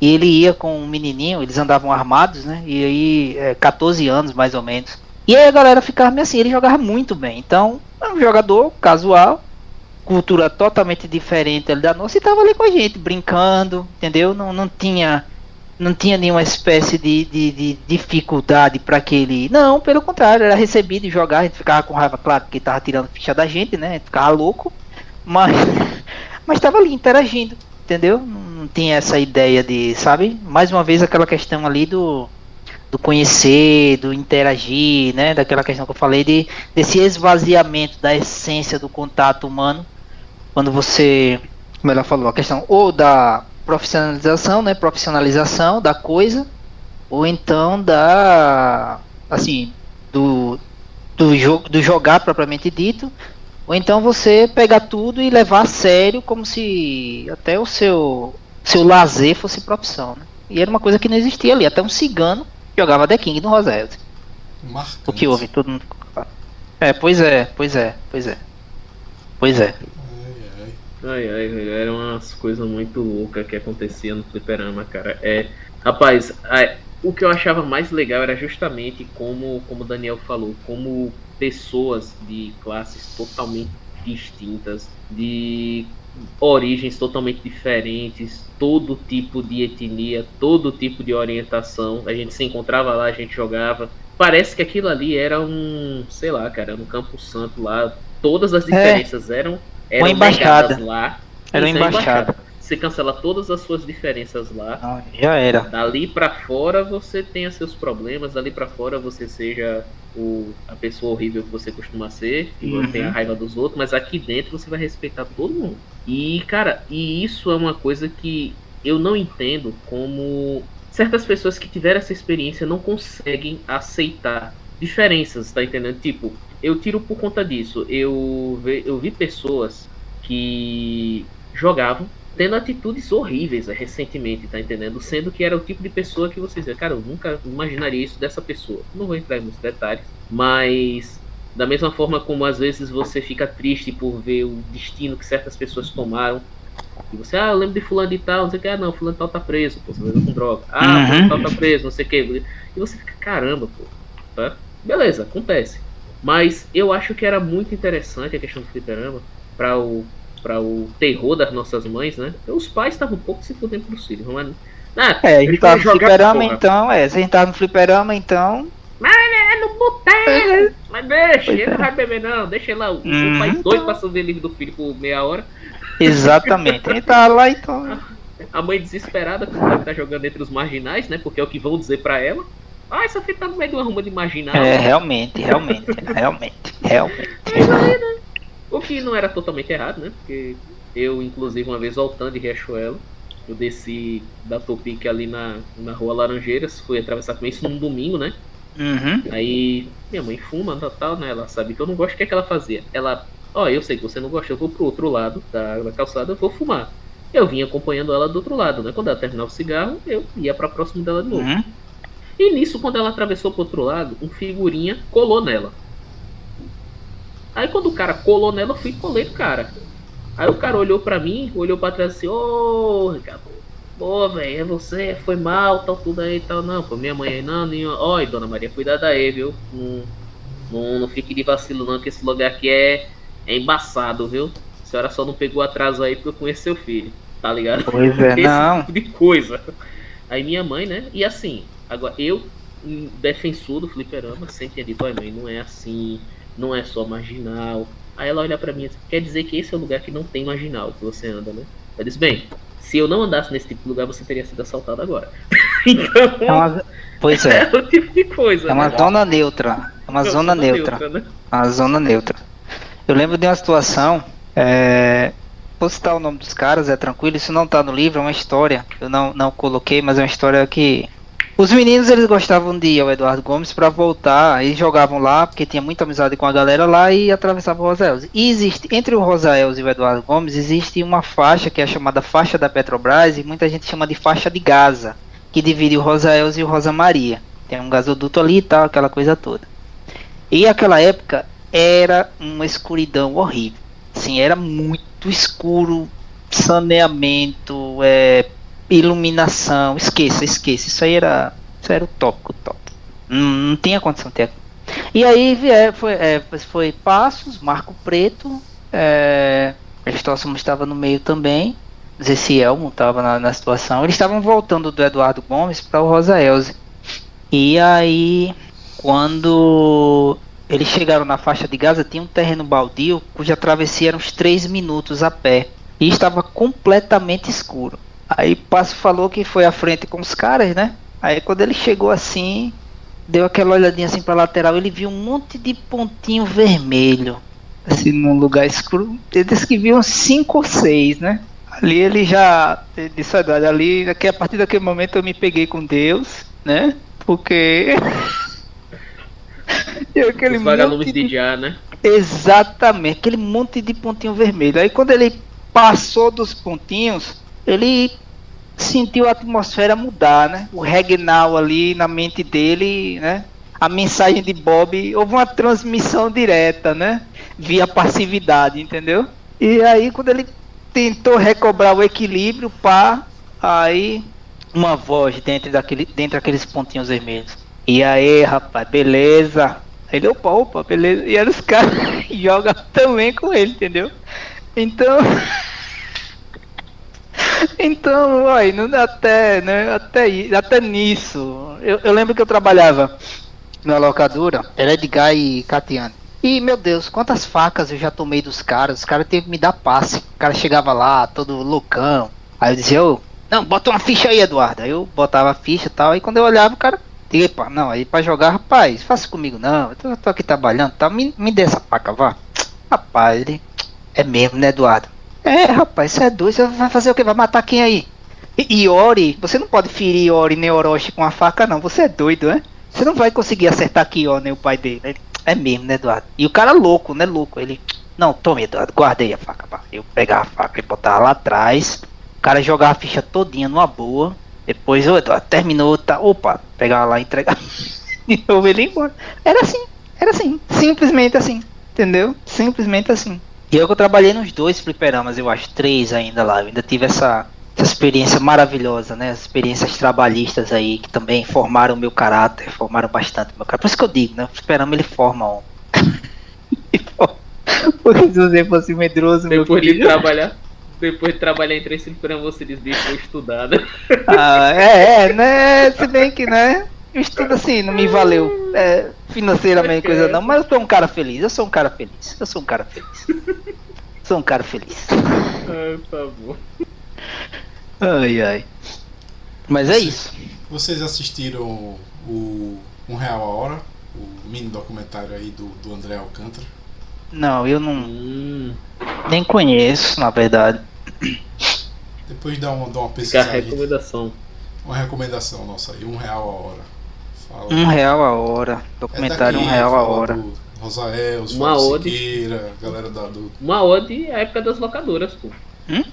E: E ele ia com um menininho, eles andavam armados, né? E aí, é, 14 anos mais ou menos. E aí a galera ficava meio assim, ele jogava muito bem. Então, é um jogador casual, cultura totalmente diferente da nossa, e tava ali com a gente, brincando, entendeu? Não, não tinha não tinha nenhuma espécie de, de, de dificuldade para que ele. Não, pelo contrário, era recebido e jogar, a gente ficava com raiva, claro, porque tava tirando ficha da gente, né? A gente ficava louco, mas mas tava ali interagindo, entendeu? Não não tinha essa ideia de, sabe? Mais uma vez aquela questão ali do do conhecer, do interagir, né? Daquela questão que eu falei de desse esvaziamento da essência do contato humano quando você, como ela falou, a questão ou da profissionalização, né? Profissionalização da coisa, ou então da assim do do jogo do jogar propriamente dito, ou então você pegar tudo e levar a sério como se até o seu seu lazer fosse profissão, né? E era uma coisa que não existia ali, até um cigano jogava The King no.
A: Marcante.
E: O que houve? Todo mundo. É, pois é, pois é, pois é. Pois é.
A: Ai, ai.
C: Velho, eram umas coisas muito loucas que acontecia no fliperama, cara. É, rapaz, o que eu achava mais legal era justamente como, como o Daniel falou, como pessoas de classes totalmente distintas, de origens totalmente diferentes, todo tipo de etnia, todo tipo de orientação. A gente se encontrava lá, a gente jogava. Parece que aquilo ali era um, sei lá, cara, no Campo Santo lá. Todas as diferenças eram, eram
E: Uma embaixada.
C: lá.
E: Era uma
C: é
E: embaixada.
C: Você cancela todas as suas diferenças lá.
E: Não, já era.
C: Dali pra fora você tenha seus problemas, dali pra fora você seja o, a pessoa horrível que você costuma ser, que
E: Uhum.
C: tem a raiva dos outros, mas aqui dentro você vai respeitar todo mundo. E, cara, e isso é uma coisa que eu não entendo como certas pessoas que tiveram essa experiência não conseguem aceitar diferenças, tá entendendo? Tipo, eu tiro por conta disso. Eu, ve- eu vi pessoas que jogavam tendo atitudes horríveis eh, recentemente, tá entendendo? Sendo que era o tipo de pessoa que vocês cara, eu nunca imaginaria isso dessa pessoa. Não vou entrar nos detalhes, mas da mesma forma como às vezes você fica triste por ver o destino que certas pessoas tomaram. E você, ah, eu lembro de fulano de tal, não sei o que, ah, não, fulano de tal tá preso, pô, você com droga. Ah,
E: Uhum.
C: fulano de tal tá preso, não sei o que. E você fica, caramba, pô, tá? Beleza, acontece. Mas eu acho que era muito interessante a questão do fliperama para o para o terror das nossas mães, né? Os pais estavam um pouco se fudendo pros filhos, mas ah,
E: É, a gente tava no fliperama
C: porra.
E: então, é, se a gente tava no fliperama então.
C: É no boteco, mas deixa, ele
E: é.
C: não vai beber não, deixa ele lá. O o pai doido passando o livro do filho por meia hora.
E: Exatamente. Gente tava lá então.
C: A mãe desesperada que deve estar jogando entre os marginais, né? Porque é o que vão dizer pra ela. Ah, essa filha tá no meio de uma ruma de marginal.
E: É, realmente, realmente, realmente, realmente.
C: O que não era totalmente errado, né? Porque eu, inclusive, uma vez voltando de Riachuelo, eu desci da Topic ali na, na rua Laranjeiras, fui atravessar com isso num domingo, né?
E: Uhum.
C: Aí minha mãe fuma, tal, tal, né? Ela sabe que eu não gosto, o que, é que ela fazia? Ela ó, eu sei que você não gosta, eu vou pro outro lado da, da calçada, eu vou fumar. Eu vim acompanhando ela do outro lado, né? Quando ela terminava o cigarro, eu ia pra próximo dela de novo.
E: Uhum.
C: E nisso, quando ela atravessou pro outro lado, um figurinha colou nela. Aí quando o cara colou nela, eu fui e colei no cara. Aí o cara olhou pra mim, olhou pra trás assim, ô Ricardo, pô, velho, é você, foi mal, tal, tudo aí e tal. Não, foi minha mãe aí, não, nenhuma. Oi, dona Maria, cuidado aí, viu? Não, não, não fique de vacilo não, que esse lugar aqui é, é embaçado, viu? A senhora só não pegou atraso aí porque eu conheço seu filho, tá ligado?
E: Pois é,
C: Esse
E: não.
C: tipo de coisa. Aí minha mãe, né? E assim, agora eu, defensor do fliperama, sempre dito, olha mãe, não é assim, não é só marginal. Aí ela olha pra mim e diz, quer dizer que esse é o lugar que não tem marginal que você anda, né? Eu disse, bem, se eu não andasse nesse tipo de lugar, você teria sido assaltado agora. então,
E: É uma... Pois
C: é
E: é.
C: o tipo de coisa.
E: É uma
C: né?
E: zona neutra. É uma zona neutra.
C: né?
E: Uma zona neutra. Eu lembro de uma situação. É... Vou citar o nome dos caras, é tranquilo. Isso não tá no livro, é uma história. Eu não, não coloquei, mas é uma história que. Os meninos eles gostavam de ir ao Eduardo Gomes pra voltar. Eles jogavam lá, porque tinha muita amizade com a galera lá e atravessavam o Rosa Elze. E existe, entre o Rosa Elze e o Eduardo Gomes, existe uma faixa que é chamada faixa da Petrobras e muita gente chama de faixa de Gaza, que divide o Rosa Elze e o Rosa Maria. Tem um gasoduto ali e tal, aquela coisa toda. E aquela época era uma escuridão horrível. Assim, era muito escuro, saneamento, é, iluminação. Esqueça, esqueça. Isso aí era, isso era o tópico, tópico. Não, não tinha condição ter. E aí vier, foi, é, foi Passos, Marco Preto, é, Cristóstomo estava no meio também. Zé Elmo estava na, na situação. Eles estavam voltando do Eduardo Gomes para o Rosa Elze. E aí, quando eles chegaram na faixa de Gaza, tinha um terreno baldio cuja travessia era uns 3 minutos a pé. E estava completamente escuro. Aí Passo falou que foi à frente com os caras, né? Aí quando ele chegou assim, deu aquela olhadinha assim pra lateral, ele viu um monte de pontinho vermelho. Assim, num lugar escuro. Ele disse que viu uns 5 ou 6, né? Ali ele já ele disse, olha, ali, daqui, a partir daquele momento eu me peguei com Deus, né? Porque. E aquele
C: Os vagalumes de já, né?
E: Exatamente, aquele monte de pontinho vermelho. Aí quando ele passou dos pontinhos, ele sentiu a atmosfera mudar, né? O regnal ali na mente dele, né? A mensagem de Bob, houve uma transmissão direta, né? Via passividade, entendeu? E aí quando ele tentou recobrar o equilíbrio, pá, aí uma voz dentro daquele, dentro daqueles pontinhos vermelhos. E aí, rapaz, beleza? Ele, opa, opa, beleza. E aí os caras jogam também com ele, entendeu? Então. então, não, até, né, até, até nisso. Eu, eu lembro que eu trabalhava na locadora, era Edgar e Catiane. E, meu Deus, quantas facas eu já tomei dos caras. Os caras teve que me dar passe. O cara chegava lá, todo loucão. Aí eu dizia, ô, não, bota uma ficha aí, Eduardo. Aí eu botava a ficha e tal. Aí quando eu olhava, o cara, epa, não, aí pra jogar, rapaz, faça comigo não. Eu tô, aqui trabalhando, tá? Me, me dê essa faca, vá. Rapaz, ele, é mesmo, né, Eduardo? É, rapaz, você é doido, vai fazer o quê? Vai matar quem aí? E, e Ori, você não pode ferir Ori nem Orochi com a faca, não. Você é doido, né? Você não vai conseguir acertar Kyo nem o pai dele. Ele, é mesmo, né, Eduardo? E o cara louco, né, louco? Ele, não, tome, Eduardo, guardei a faca. pá. Eu pegava a faca e botava lá atrás. O cara jogava a ficha todinha numa boa. Depois, ô, Eduardo, terminou, tá? Opa, pegava lá e entregava. e eu ele embora. Era assim, era assim. Simplesmente assim. Entendeu? Simplesmente assim. E eu que eu trabalhei nos dois fliperamas, eu acho, três ainda lá. Eu ainda tive essa, essa experiência maravilhosa, né? As experiências trabalhistas aí, que também formaram o meu caráter, formaram bastante o meu caráter. Por isso que eu digo, né? O fliperama ele forma um. Porque se você fosse medroso, meu
C: Depois de trabalhar. Depois de trabalhar em três fliperama, você diz, deixa eu estudar, né?
E: Ah, é, é, né? Se bem que, né? O estudo assim não me valeu é, financeiramente coisa não, mas eu sou um cara feliz, eu sou um cara feliz, eu sou um cara feliz. Sou um cara feliz.
C: Ai, por favor.
E: Ai ai. Mas é isso.
A: Vocês assistiram o Um Real a Hora, o mini documentário aí do, do André Alcântara?
E: Não, eu não
C: Hum,
E: nem conheço, na verdade.
A: Depois dá uma, dá uma
C: fica a
A: pesquisada, aí,
C: recomendação.
A: uma recomendação nossa aí, Um Real a Hora. Fala.
E: Um real a hora.
A: É
E: Documentário
A: daqui,
E: um real a hora.
A: do- Rosael,
C: Uma ode.
A: Siqueira, galera da, do.
C: Uma ode à época das locadoras, pô.
E: Hum?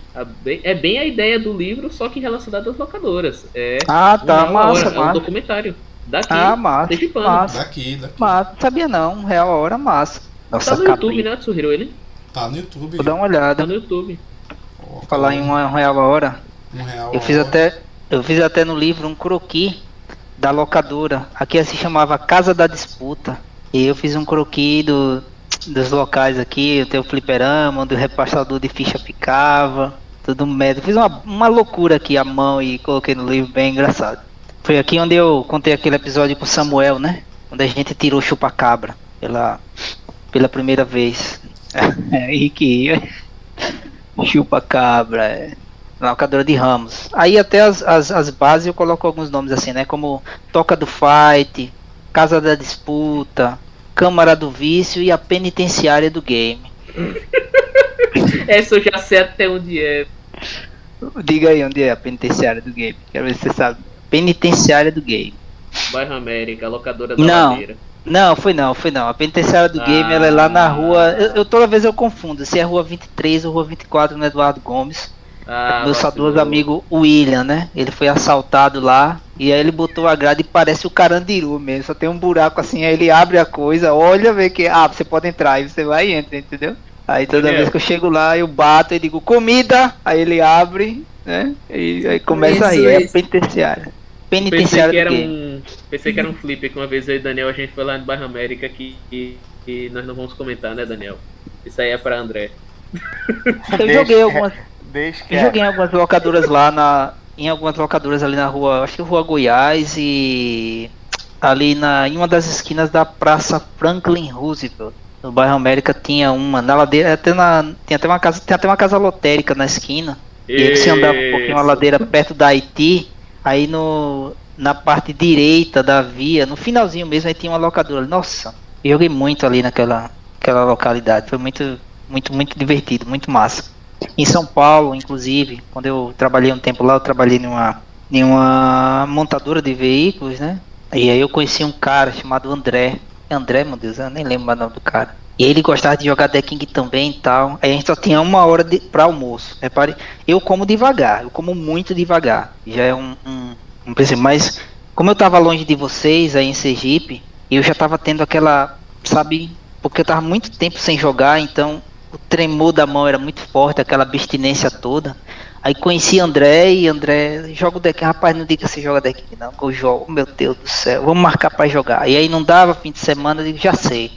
C: É bem, é a ideia do livro, só que relacionada às locadoras. É
E: Ah, tá,
C: a
E: massa,
C: hora, é um
E: massa.
C: documentário. Daqui,
E: Ah, massa,
C: Sergipano.
E: massa,
A: Daqui, daqui.
E: massa. Não sabia não, um real a hora, massa. Nossa,
C: Tá no. YouTube, né, Tsuhiro? Ele
A: Tá no YouTube.
E: Vou dar uma
C: tá
E: olhada.
C: no YouTube.
E: Falar em um real a hora.
A: Um real.
E: Eu
A: a
E: fiz
A: hora.
E: até, eu fiz até no livro um croqui da locadora. Aqui se chamava Casa da Disputa. E eu fiz um croqui do, dos locais aqui. O fliperama, onde o repassador de ficha ficava. Tudo merda. Fiz uma, uma loucura aqui à mão e coloquei no livro, bem engraçado. Foi aqui onde eu contei aquele episódio com o Samuel, né? Onde a gente tirou chupa-cabra pela, pela primeira vez. É, Henrique, chupa-cabra, é na locadora de Ramos. Aí até as, as, as bases eu coloco alguns nomes assim, né? Como Toca do Fight, Casa da Disputa, Câmara do Vício e a Penitenciária do Game.
C: Essa eu já sei até onde é.
E: Diga aí onde é a Penitenciária do Game. Quero ver se você sabe. Penitenciária do Game.
C: Bairro América, locadora da
E: Não.
C: Madeira.
E: Não, foi não, foi não. A penitenciária do
C: Ah.
E: game ela é lá na rua. Eu, eu- toda vez eu confundo se é rua 23 ou rua 24 no Eduardo Gomes.
C: Ah,
E: meu saudoso amigo William, né? Ele foi assaltado lá e aí ele botou a grade e parece o Carandiru mesmo. Só tem um buraco assim, aí ele abre a coisa, olha, vê que. Ah, você pode entrar, aí você vai e entra, entendeu? Aí toda vez que eu chego lá, eu bato e digo comida, aí ele abre, né? E aí começa
B: Isso,
E: aí, é a
B: isso.
E: penitenciária.
C: Pensei
E: Penitenciária
C: que era um. Pensei que era um flip que uma vez eu e Daniel a gente foi lá no Bairro América que, que, que nós não vamos comentar, né, Daniel? Isso aí é pra André.
E: Eu joguei algumas. Eu
D: que
E: joguei em algumas locadoras lá na. Em algumas locadoras ali na rua, acho que rua Goiás e ali na, em uma das esquinas da Praça Franklin Roosevelt. No bairro América tinha uma, na ladeira, até na, tem até uma casa, tem até uma casa lotérica na esquina. E aí você andava um pouquinho a
C: Isso.
E: ladeira perto da Haiti, aí no, na parte direita da via, no finalzinho mesmo, aí tinha uma locadora. Nossa, eu joguei muito ali naquela, aquela localidade. Foi muito, muito, muito divertido, muito massa. Em São Paulo, inclusive, quando eu trabalhei um tempo lá, eu trabalhei numa, em uma montadora de veículos, né? E aí eu conheci um cara chamado André. André, meu Deus, eu nem lembro o nome do cara. E ele gostava de jogar The King também e tal. Aí a gente só tinha uma hora pra almoço. Repare, eu como devagar, eu como muito devagar. Já é um, um, um princípio. Mas como eu tava longe de vocês aí em Sergipe, eu já tava tendo aquela, sabe, porque eu tava muito tempo sem jogar, então o tremor da mão era muito forte, aquela abstinência toda. Aí conheci André e André joga o deck, rapaz, não diga que você joga deck não, que eu jogo, meu Deus do céu, vamos marcar pra jogar. E aí não dava fim de semana, eu digo, já sei.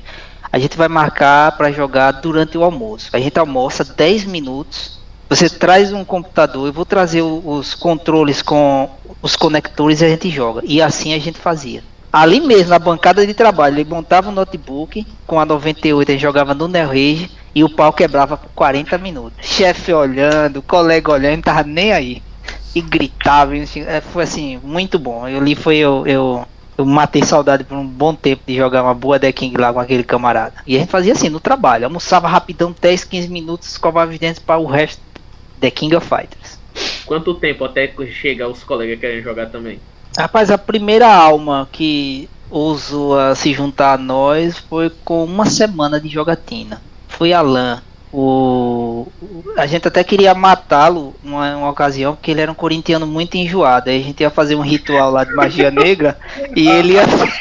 E: A gente vai marcar pra jogar durante o almoço. A gente almoça 10 minutos. Você traz um computador, eu vou trazer os controles com os conectores e a gente joga. E assim a gente fazia. Ali mesmo, na bancada de trabalho, ele montava o notebook com a 98, ele jogava no Neo Rage e o pau quebrava por 40 minutos. Chefe olhando, colega olhando, não tava nem aí. E gritava, e assim, é, foi assim, muito bom. Eu ali foi eu, eu, eu matei saudade por um bom tempo de jogar uma boa The King lá com aquele camarada. E a gente fazia assim, no trabalho, almoçava rapidão, 10, 15 minutos, escovava os dentes para o resto The King of Fighters.
C: Quanto tempo até chegar os colegas querendo jogar também?
E: Rapaz, a primeira alma que ousou a se juntar a nós foi com uma semana de jogatina. Foi Alan. O, a gente até queria matá-lo uma, uma ocasião, porque ele era um corintiano muito enjoado. Aí a gente ia fazer um ritual lá de magia negra e ele ia ser,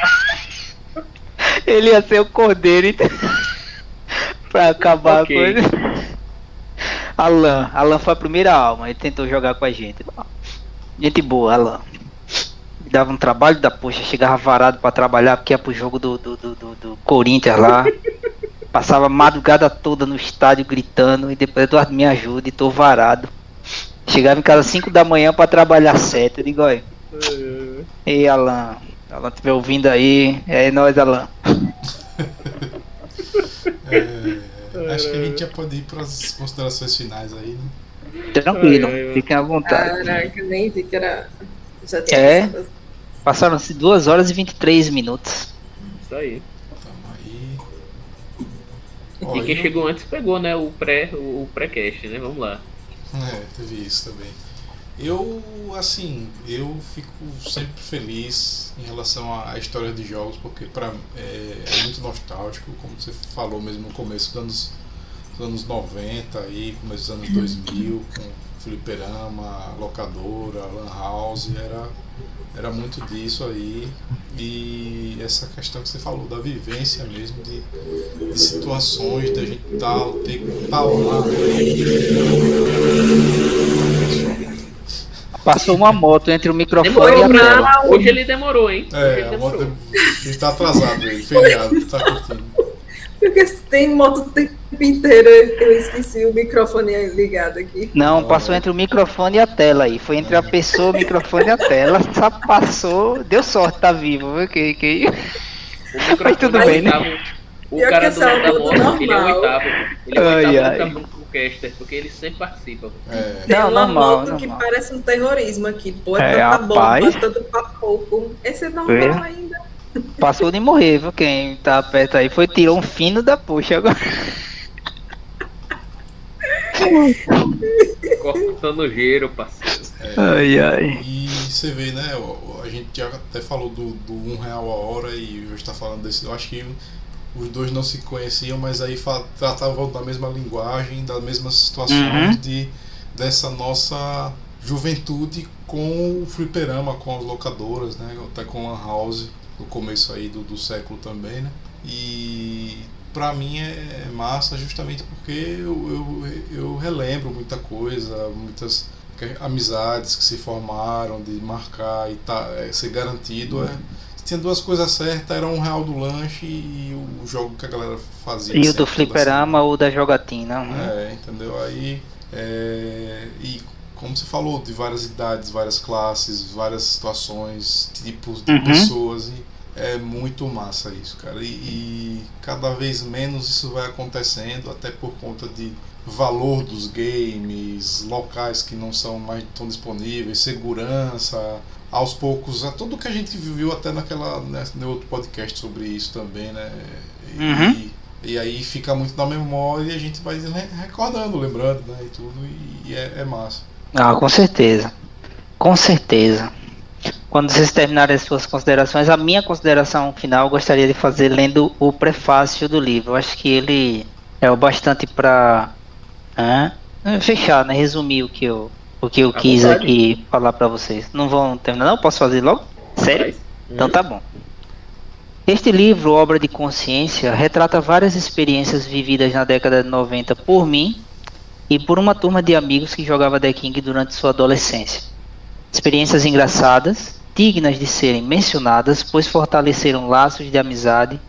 E: ele ia ser o cordeiro ent- pra acabar
C: Ok.
E: com ele. Alan, Alan foi a primeira alma, ele tentou jogar com a gente. Gente boa, Alan dava um trabalho da poxa, chegava varado pra trabalhar porque ia pro jogo do, do, do, do- do Corinthians lá. Passava a madrugada toda no estádio gritando e depois Eduardo me ajuda e tô varado. Chegava em casa 5 da manhã pra trabalhar 7. Eu digo, olha. Ei, Alan. Alan estiver ouvindo aí. É nóis, Alan.
A: É, acho que a gente já pode ir para as considerações finais aí, né?
E: Tranquilo,
C: Ai, ai,
E: fiquem à vontade.
B: Caraca, nem vi que era. Já tinha
E: É? Passaram-se 2 horas e 23 minutos.
C: Isso aí. E quem chegou antes pegou, né, o pré o pré-cast, né? Vamos lá.
A: É, teve isso também. Eu, assim, eu fico sempre feliz em relação à história de jogos, porque pra, é, é muito nostálgico, como você falou mesmo no começo dos anos, dos anos 90, aí, começo dos anos 2000, com fliperama, locadora, lan house, era, era muito disso aí. E essa questão que você falou da vivência mesmo, de, de situações, da gente tá, ter tá lá.
E: Passou uma moto entre o microfone
C: Demorou
E: e a
C: pra...
E: tela.
C: Hoje ele demorou, hein? Hoje
A: É,
C: ele
A: a
C: demorou.
A: moto, ele tá atrasado, ele, feriado, tá curtindo.
B: Porque tem moto o tempo inteiro, eu esqueci o microfone ligado aqui.
E: Não, passou entre o microfone e a tela aí. Foi entre a pessoa, o microfone e a tela. Só passou. Deu sorte, tá vivo, viu? Que, que...
C: O microfone
E: Mas tudo bem, né?
C: O
B: Pior
C: cara
B: que
C: do,
B: é
C: da
B: o
C: moto,
B: normal.
C: ele é o oitavo. Ele é o oitavo
E: ai.
C: caster, porque ele sempre participa.
A: É,
B: Tem
E: Não,
B: uma
E: normal,
B: moto que
E: normal.
B: parece um terrorismo aqui. Pô, é,
E: É,
B: tanta bomba,
E: rapaz.
B: tanto pra pouco. Esse é normal
E: É.
B: ainda.
E: Passou de morrer, viu? Quem tá perto aí foi tirou um fino da puxa agora.
C: Cortando o giro, parceiro.
E: Ai, ai.
A: E você vê, né? A gente já até falou do, do um real a hora e hoje está falando desse. Eu acho que os dois não se conheciam, mas aí tratavam da mesma linguagem, das mesmas situações
E: Uhum.
A: de dessa nossa juventude com o fliperama, com as locadoras, né? Até com a house no começo aí do, do século também, né? E pra mim é massa justamente porque eu, eu, eu relembro muita coisa, muitas amizades que se formaram, de marcar e tá, é, ser garantido. É, tinha duas coisas certas, era um real do lanche e o jogo que a galera fazia.
E: E o do fliperama ou da jogatina? hum.
A: é, entendeu? Aí. é, e como você falou, de várias idades, várias classes, várias situações, tipos de
E: Uhum.
A: pessoas. E é muito massa isso, cara. E, e cada vez menos isso vai acontecendo, até por conta de valor dos games, locais que não são mais tão disponíveis, segurança. Aos poucos, é tudo que a gente viu até naquela, né, no outro podcast sobre isso também, né? E,
E: Uhum.
A: e aí fica muito na memória e a gente vai re- recordando, lembrando, né? E tudo, e é, é massa.
E: Ah, com certeza. Com certeza. Quando vocês terminarem as suas considerações, a minha consideração final eu gostaria de fazer lendo o prefácio do livro. Eu acho que ele é o bastante para fechar, né? Resumir o que eu, o que eu quis
C: vontade.
E: aqui falar para vocês. Não vão terminar, não? Posso fazer logo? Sério? Então tá bom. Este livro, Obra de Consciência, retrata várias experiências vividas na década de 90 por mim e por uma turma de amigos que jogava The King durante sua adolescência. Experiências engraçadas, dignas de serem mencionadas, pois fortaleceram laços de amizade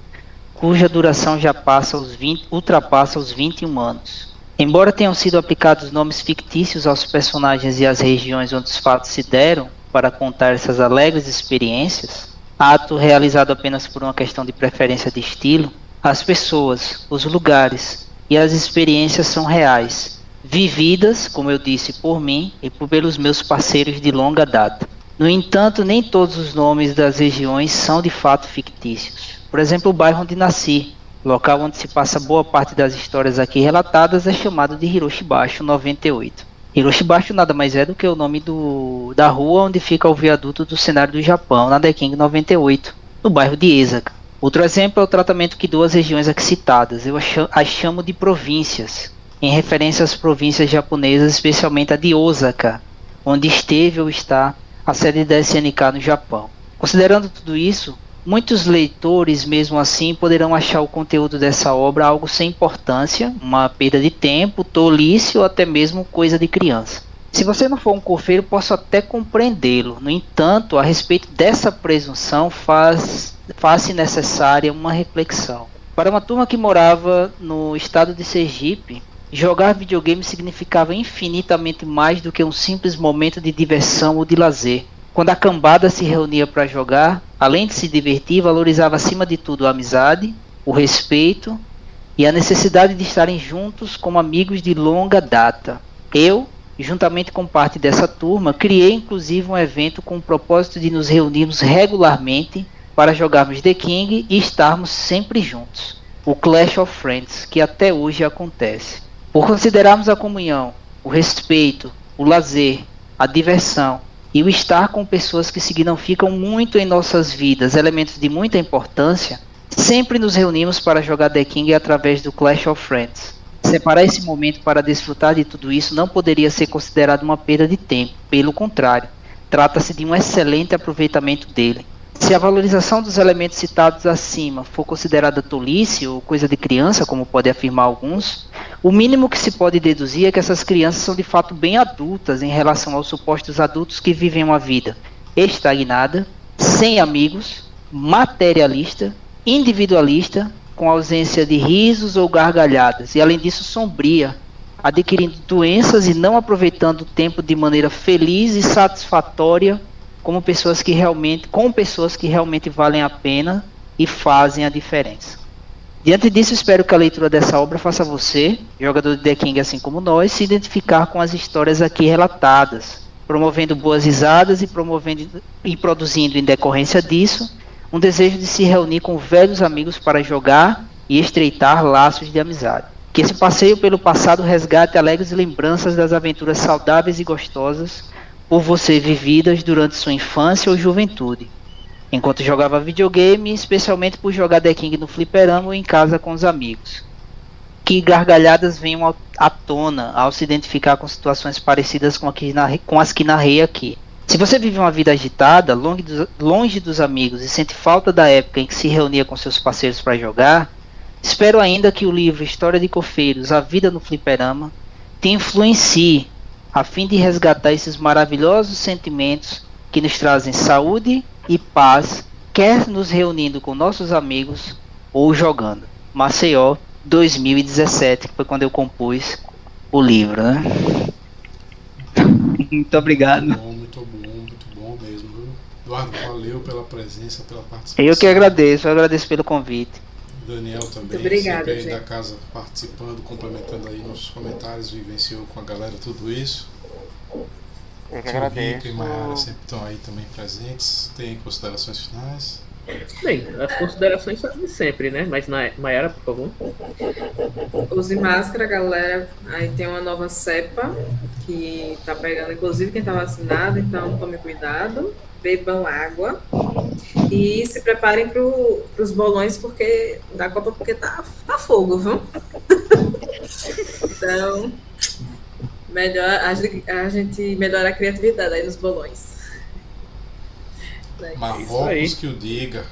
E: cuja duração já passa os 20, ultrapassa os 21 anos. Embora tenham sido aplicados nomes fictícios aos personagens e às regiões onde os fatos se deram para contar essas alegres experiências, ato realizado apenas por uma questão de preferência de estilo, as pessoas, os lugares e as experiências são reais, vividas, como eu disse, por mim e pelos meus parceiros de longa data. No entanto, nem todos os nomes das regiões são de fato fictícios. Por exemplo, o bairro onde nasci, local onde se passa boa parte das histórias aqui relatadas, é chamado de Hiroshibashi 98. Hiroshibashi nada mais é do que o nome do, da rua onde fica o viaduto do cenário do Japão, na Deking 98, no bairro de Ezaka. Outro exemplo é o tratamento que dou às regiões aqui citadas. Eu as chamo de províncias, em referência às províncias japonesas, especialmente a de Osaka, onde esteve ou está a sede da SNK no Japão. Considerando tudo isso, muitos leitores, mesmo assim, poderão achar o conteúdo dessa obra algo sem importância, uma perda de tempo, tolice ou até mesmo coisa de criança. Se você não for um cofeiro, posso até compreendê-lo. No entanto, a respeito dessa presunção, faz, faz-se necessária uma reflexão. Para uma turma que morava no estado de Sergipe, jogar videogame significava infinitamente mais do que um simples momento de diversão ou de lazer. Quando a cambada se reunia para jogar, além de se divertir, valorizava acima de tudo a amizade, o respeito e a necessidade de estarem juntos como amigos de longa data. Eu, juntamente com parte dessa turma, criei inclusive um evento com o propósito de nos reunirmos regularmente para jogarmos The King e estarmos sempre juntos. O Clash of Friends, que até hoje acontece. Por considerarmos a comunhão, o respeito, o lazer a diversão e o estar com pessoas que significam muito em nossas vidas, elementos de muita importância, sempre nos reunimos para jogar The King através do Clash of Friends. Separar esse momento para desfrutar de tudo isso não poderia ser considerado uma perda de tempo, pelo contrário, trata-se de um excelente aproveitamento dele. Se a valorização dos elementos citados acima for considerada tolice ou coisa de criança, como pode afirmar alguns, o mínimo que se pode deduzir é que essas crianças são de fato bem adultas em relação aos supostos adultos que vivem uma vida estagnada, sem amigos, materialista, individualista, com ausência de risos ou gargalhadas, e além disso sombria, adquirindo doenças e não aproveitando o tempo de maneira feliz e satisfatória como pessoas que realmente, com pessoas que realmente valem a pena e fazem a diferença. Diante disso, espero que a leitura dessa obra faça você, jogador de The King assim como nós, se identificar com as histórias aqui relatadas, promovendo boas risadas e promovendo e produzindo em decorrência disso um desejo de se reunir com velhos amigos para jogar e estreitar laços de amizade. Que esse passeio pelo passado resgate alegres lembranças das aventuras saudáveis e gostosas por você vividas durante sua infância ou juventude, enquanto jogava videogame, especialmente por jogar The King no fliperama ou em casa com os amigos. Que gargalhadas venham à tona ao se identificar com situações parecidas com, com as que narrei aqui. Se você vive uma vida agitada, longe dos, longe dos amigos e sente falta da época em que se reunia com seus parceiros para jogar, espero ainda que o livro História de Cofeiros, A Vida no Fliperama, te influencie a fim de resgatar esses maravilhosos sentimentos que nos trazem saúde e paz, quer nos reunindo com nossos amigos ou jogando. Maceió 2017, que foi quando eu compus o livro, né? Muito obrigado.
A: Muito bom, muito bom, muito bom mesmo. Eduardo, valeu pela presença, pela participação.
E: Eu que agradeço, eu agradeço pelo convite.
A: Daniel também,
B: Muito obrigada,
A: sempre aí
B: gente.
A: da casa participando, complementando aí nossos comentários, vivenciou com a galera tudo isso.
D: Eu que agradeço.
A: Rica e Mayara sempre estão aí também presentes. Tem considerações finais?
C: Bem, as considerações são de sempre, né? Mas na Mayara, por favor.
B: Use máscara, galera. Aí tem uma nova cepa que tá pegando, inclusive, quem tá vacinado, então tome cuidado. Bebam água. E se preparem para os bolões porque da Copa, porque tá, tá fogo, viu? então, melhor a, gente- a gente melhora a criatividade aí nos bolões. É.
A: Marrocos que o diga.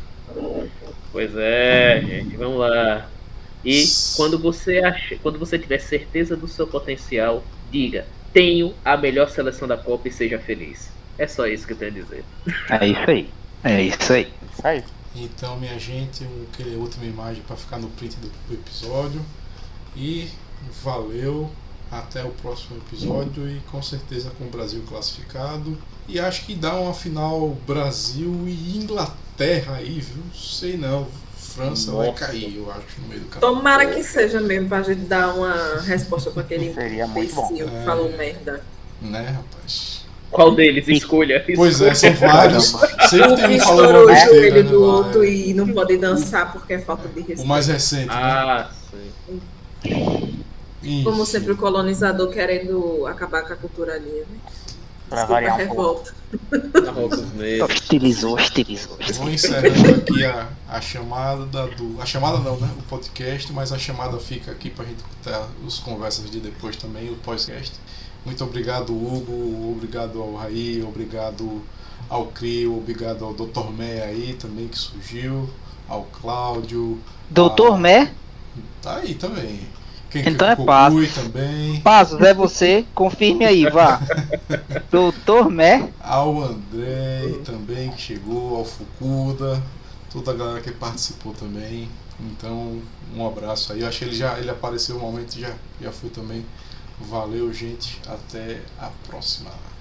C: Pois é, gente, vamos lá. E quando você acha, quando você tiver certeza do seu potencial, diga: tenho a melhor seleção da Copa e seja feliz. É só isso que eu tenho a dizer.
E: É isso aí. É isso aí.
D: Isso aí.
A: Então, minha gente, um, aquele última imagem para ficar no print do, do episódio. E valeu. Até o próximo episódio e com certeza com o Brasil classificado. E acho que dá uma final Brasil e Inglaterra aí, viu? Sei não. França vai
C: Nossa.
A: cair, eu acho, no meio do campeonato.
B: Tomara que seja mesmo pra gente dar uma resposta para aquele
D: Seria muito bom.
A: É.
B: falou merda.
A: Né, rapaz?
C: Qual deles? Escolha.
A: Pois é, são vários. Sempre
B: O
A: tem um falando
B: o
A: besteira.
B: joelho
A: né,
B: do outro
A: é.
B: e não pode dançar porque é falta de
A: O
B: respeito.
A: mais recente. né?
C: Ah, sim.
A: Isso.
B: Como sempre, o colonizador querendo acabar com a cultura ali, né?
D: Pra
B: Desculpa a
D: variar um pouco.
B: revolta.
C: Mesmo.
E: Hostilizou, hostilizou.
A: Vou encerrando aqui a, a chamada do. A chamada não, né? O podcast, mas a chamada fica aqui pra gente ter os conversas de depois também, o podcast. Muito obrigado, Hugo, obrigado ao Raí, obrigado ao Crio, obrigado ao Dr. Mé aí também que surgiu, ao Cláudio.
E: Doutor
A: Ah.
E: Mé,
A: Tá aí também. Quem
E: Então é Passos.
A: também.
E: Passos, é você? Confirme aí, vá. Doutor Mé,
A: Ao André também que chegou, ao Fukuda, toda a galera que participou também. Então, um abraço aí. Eu acho que ele já ele apareceu um momento e já, já foi também. Valeu, gente. Até a próxima.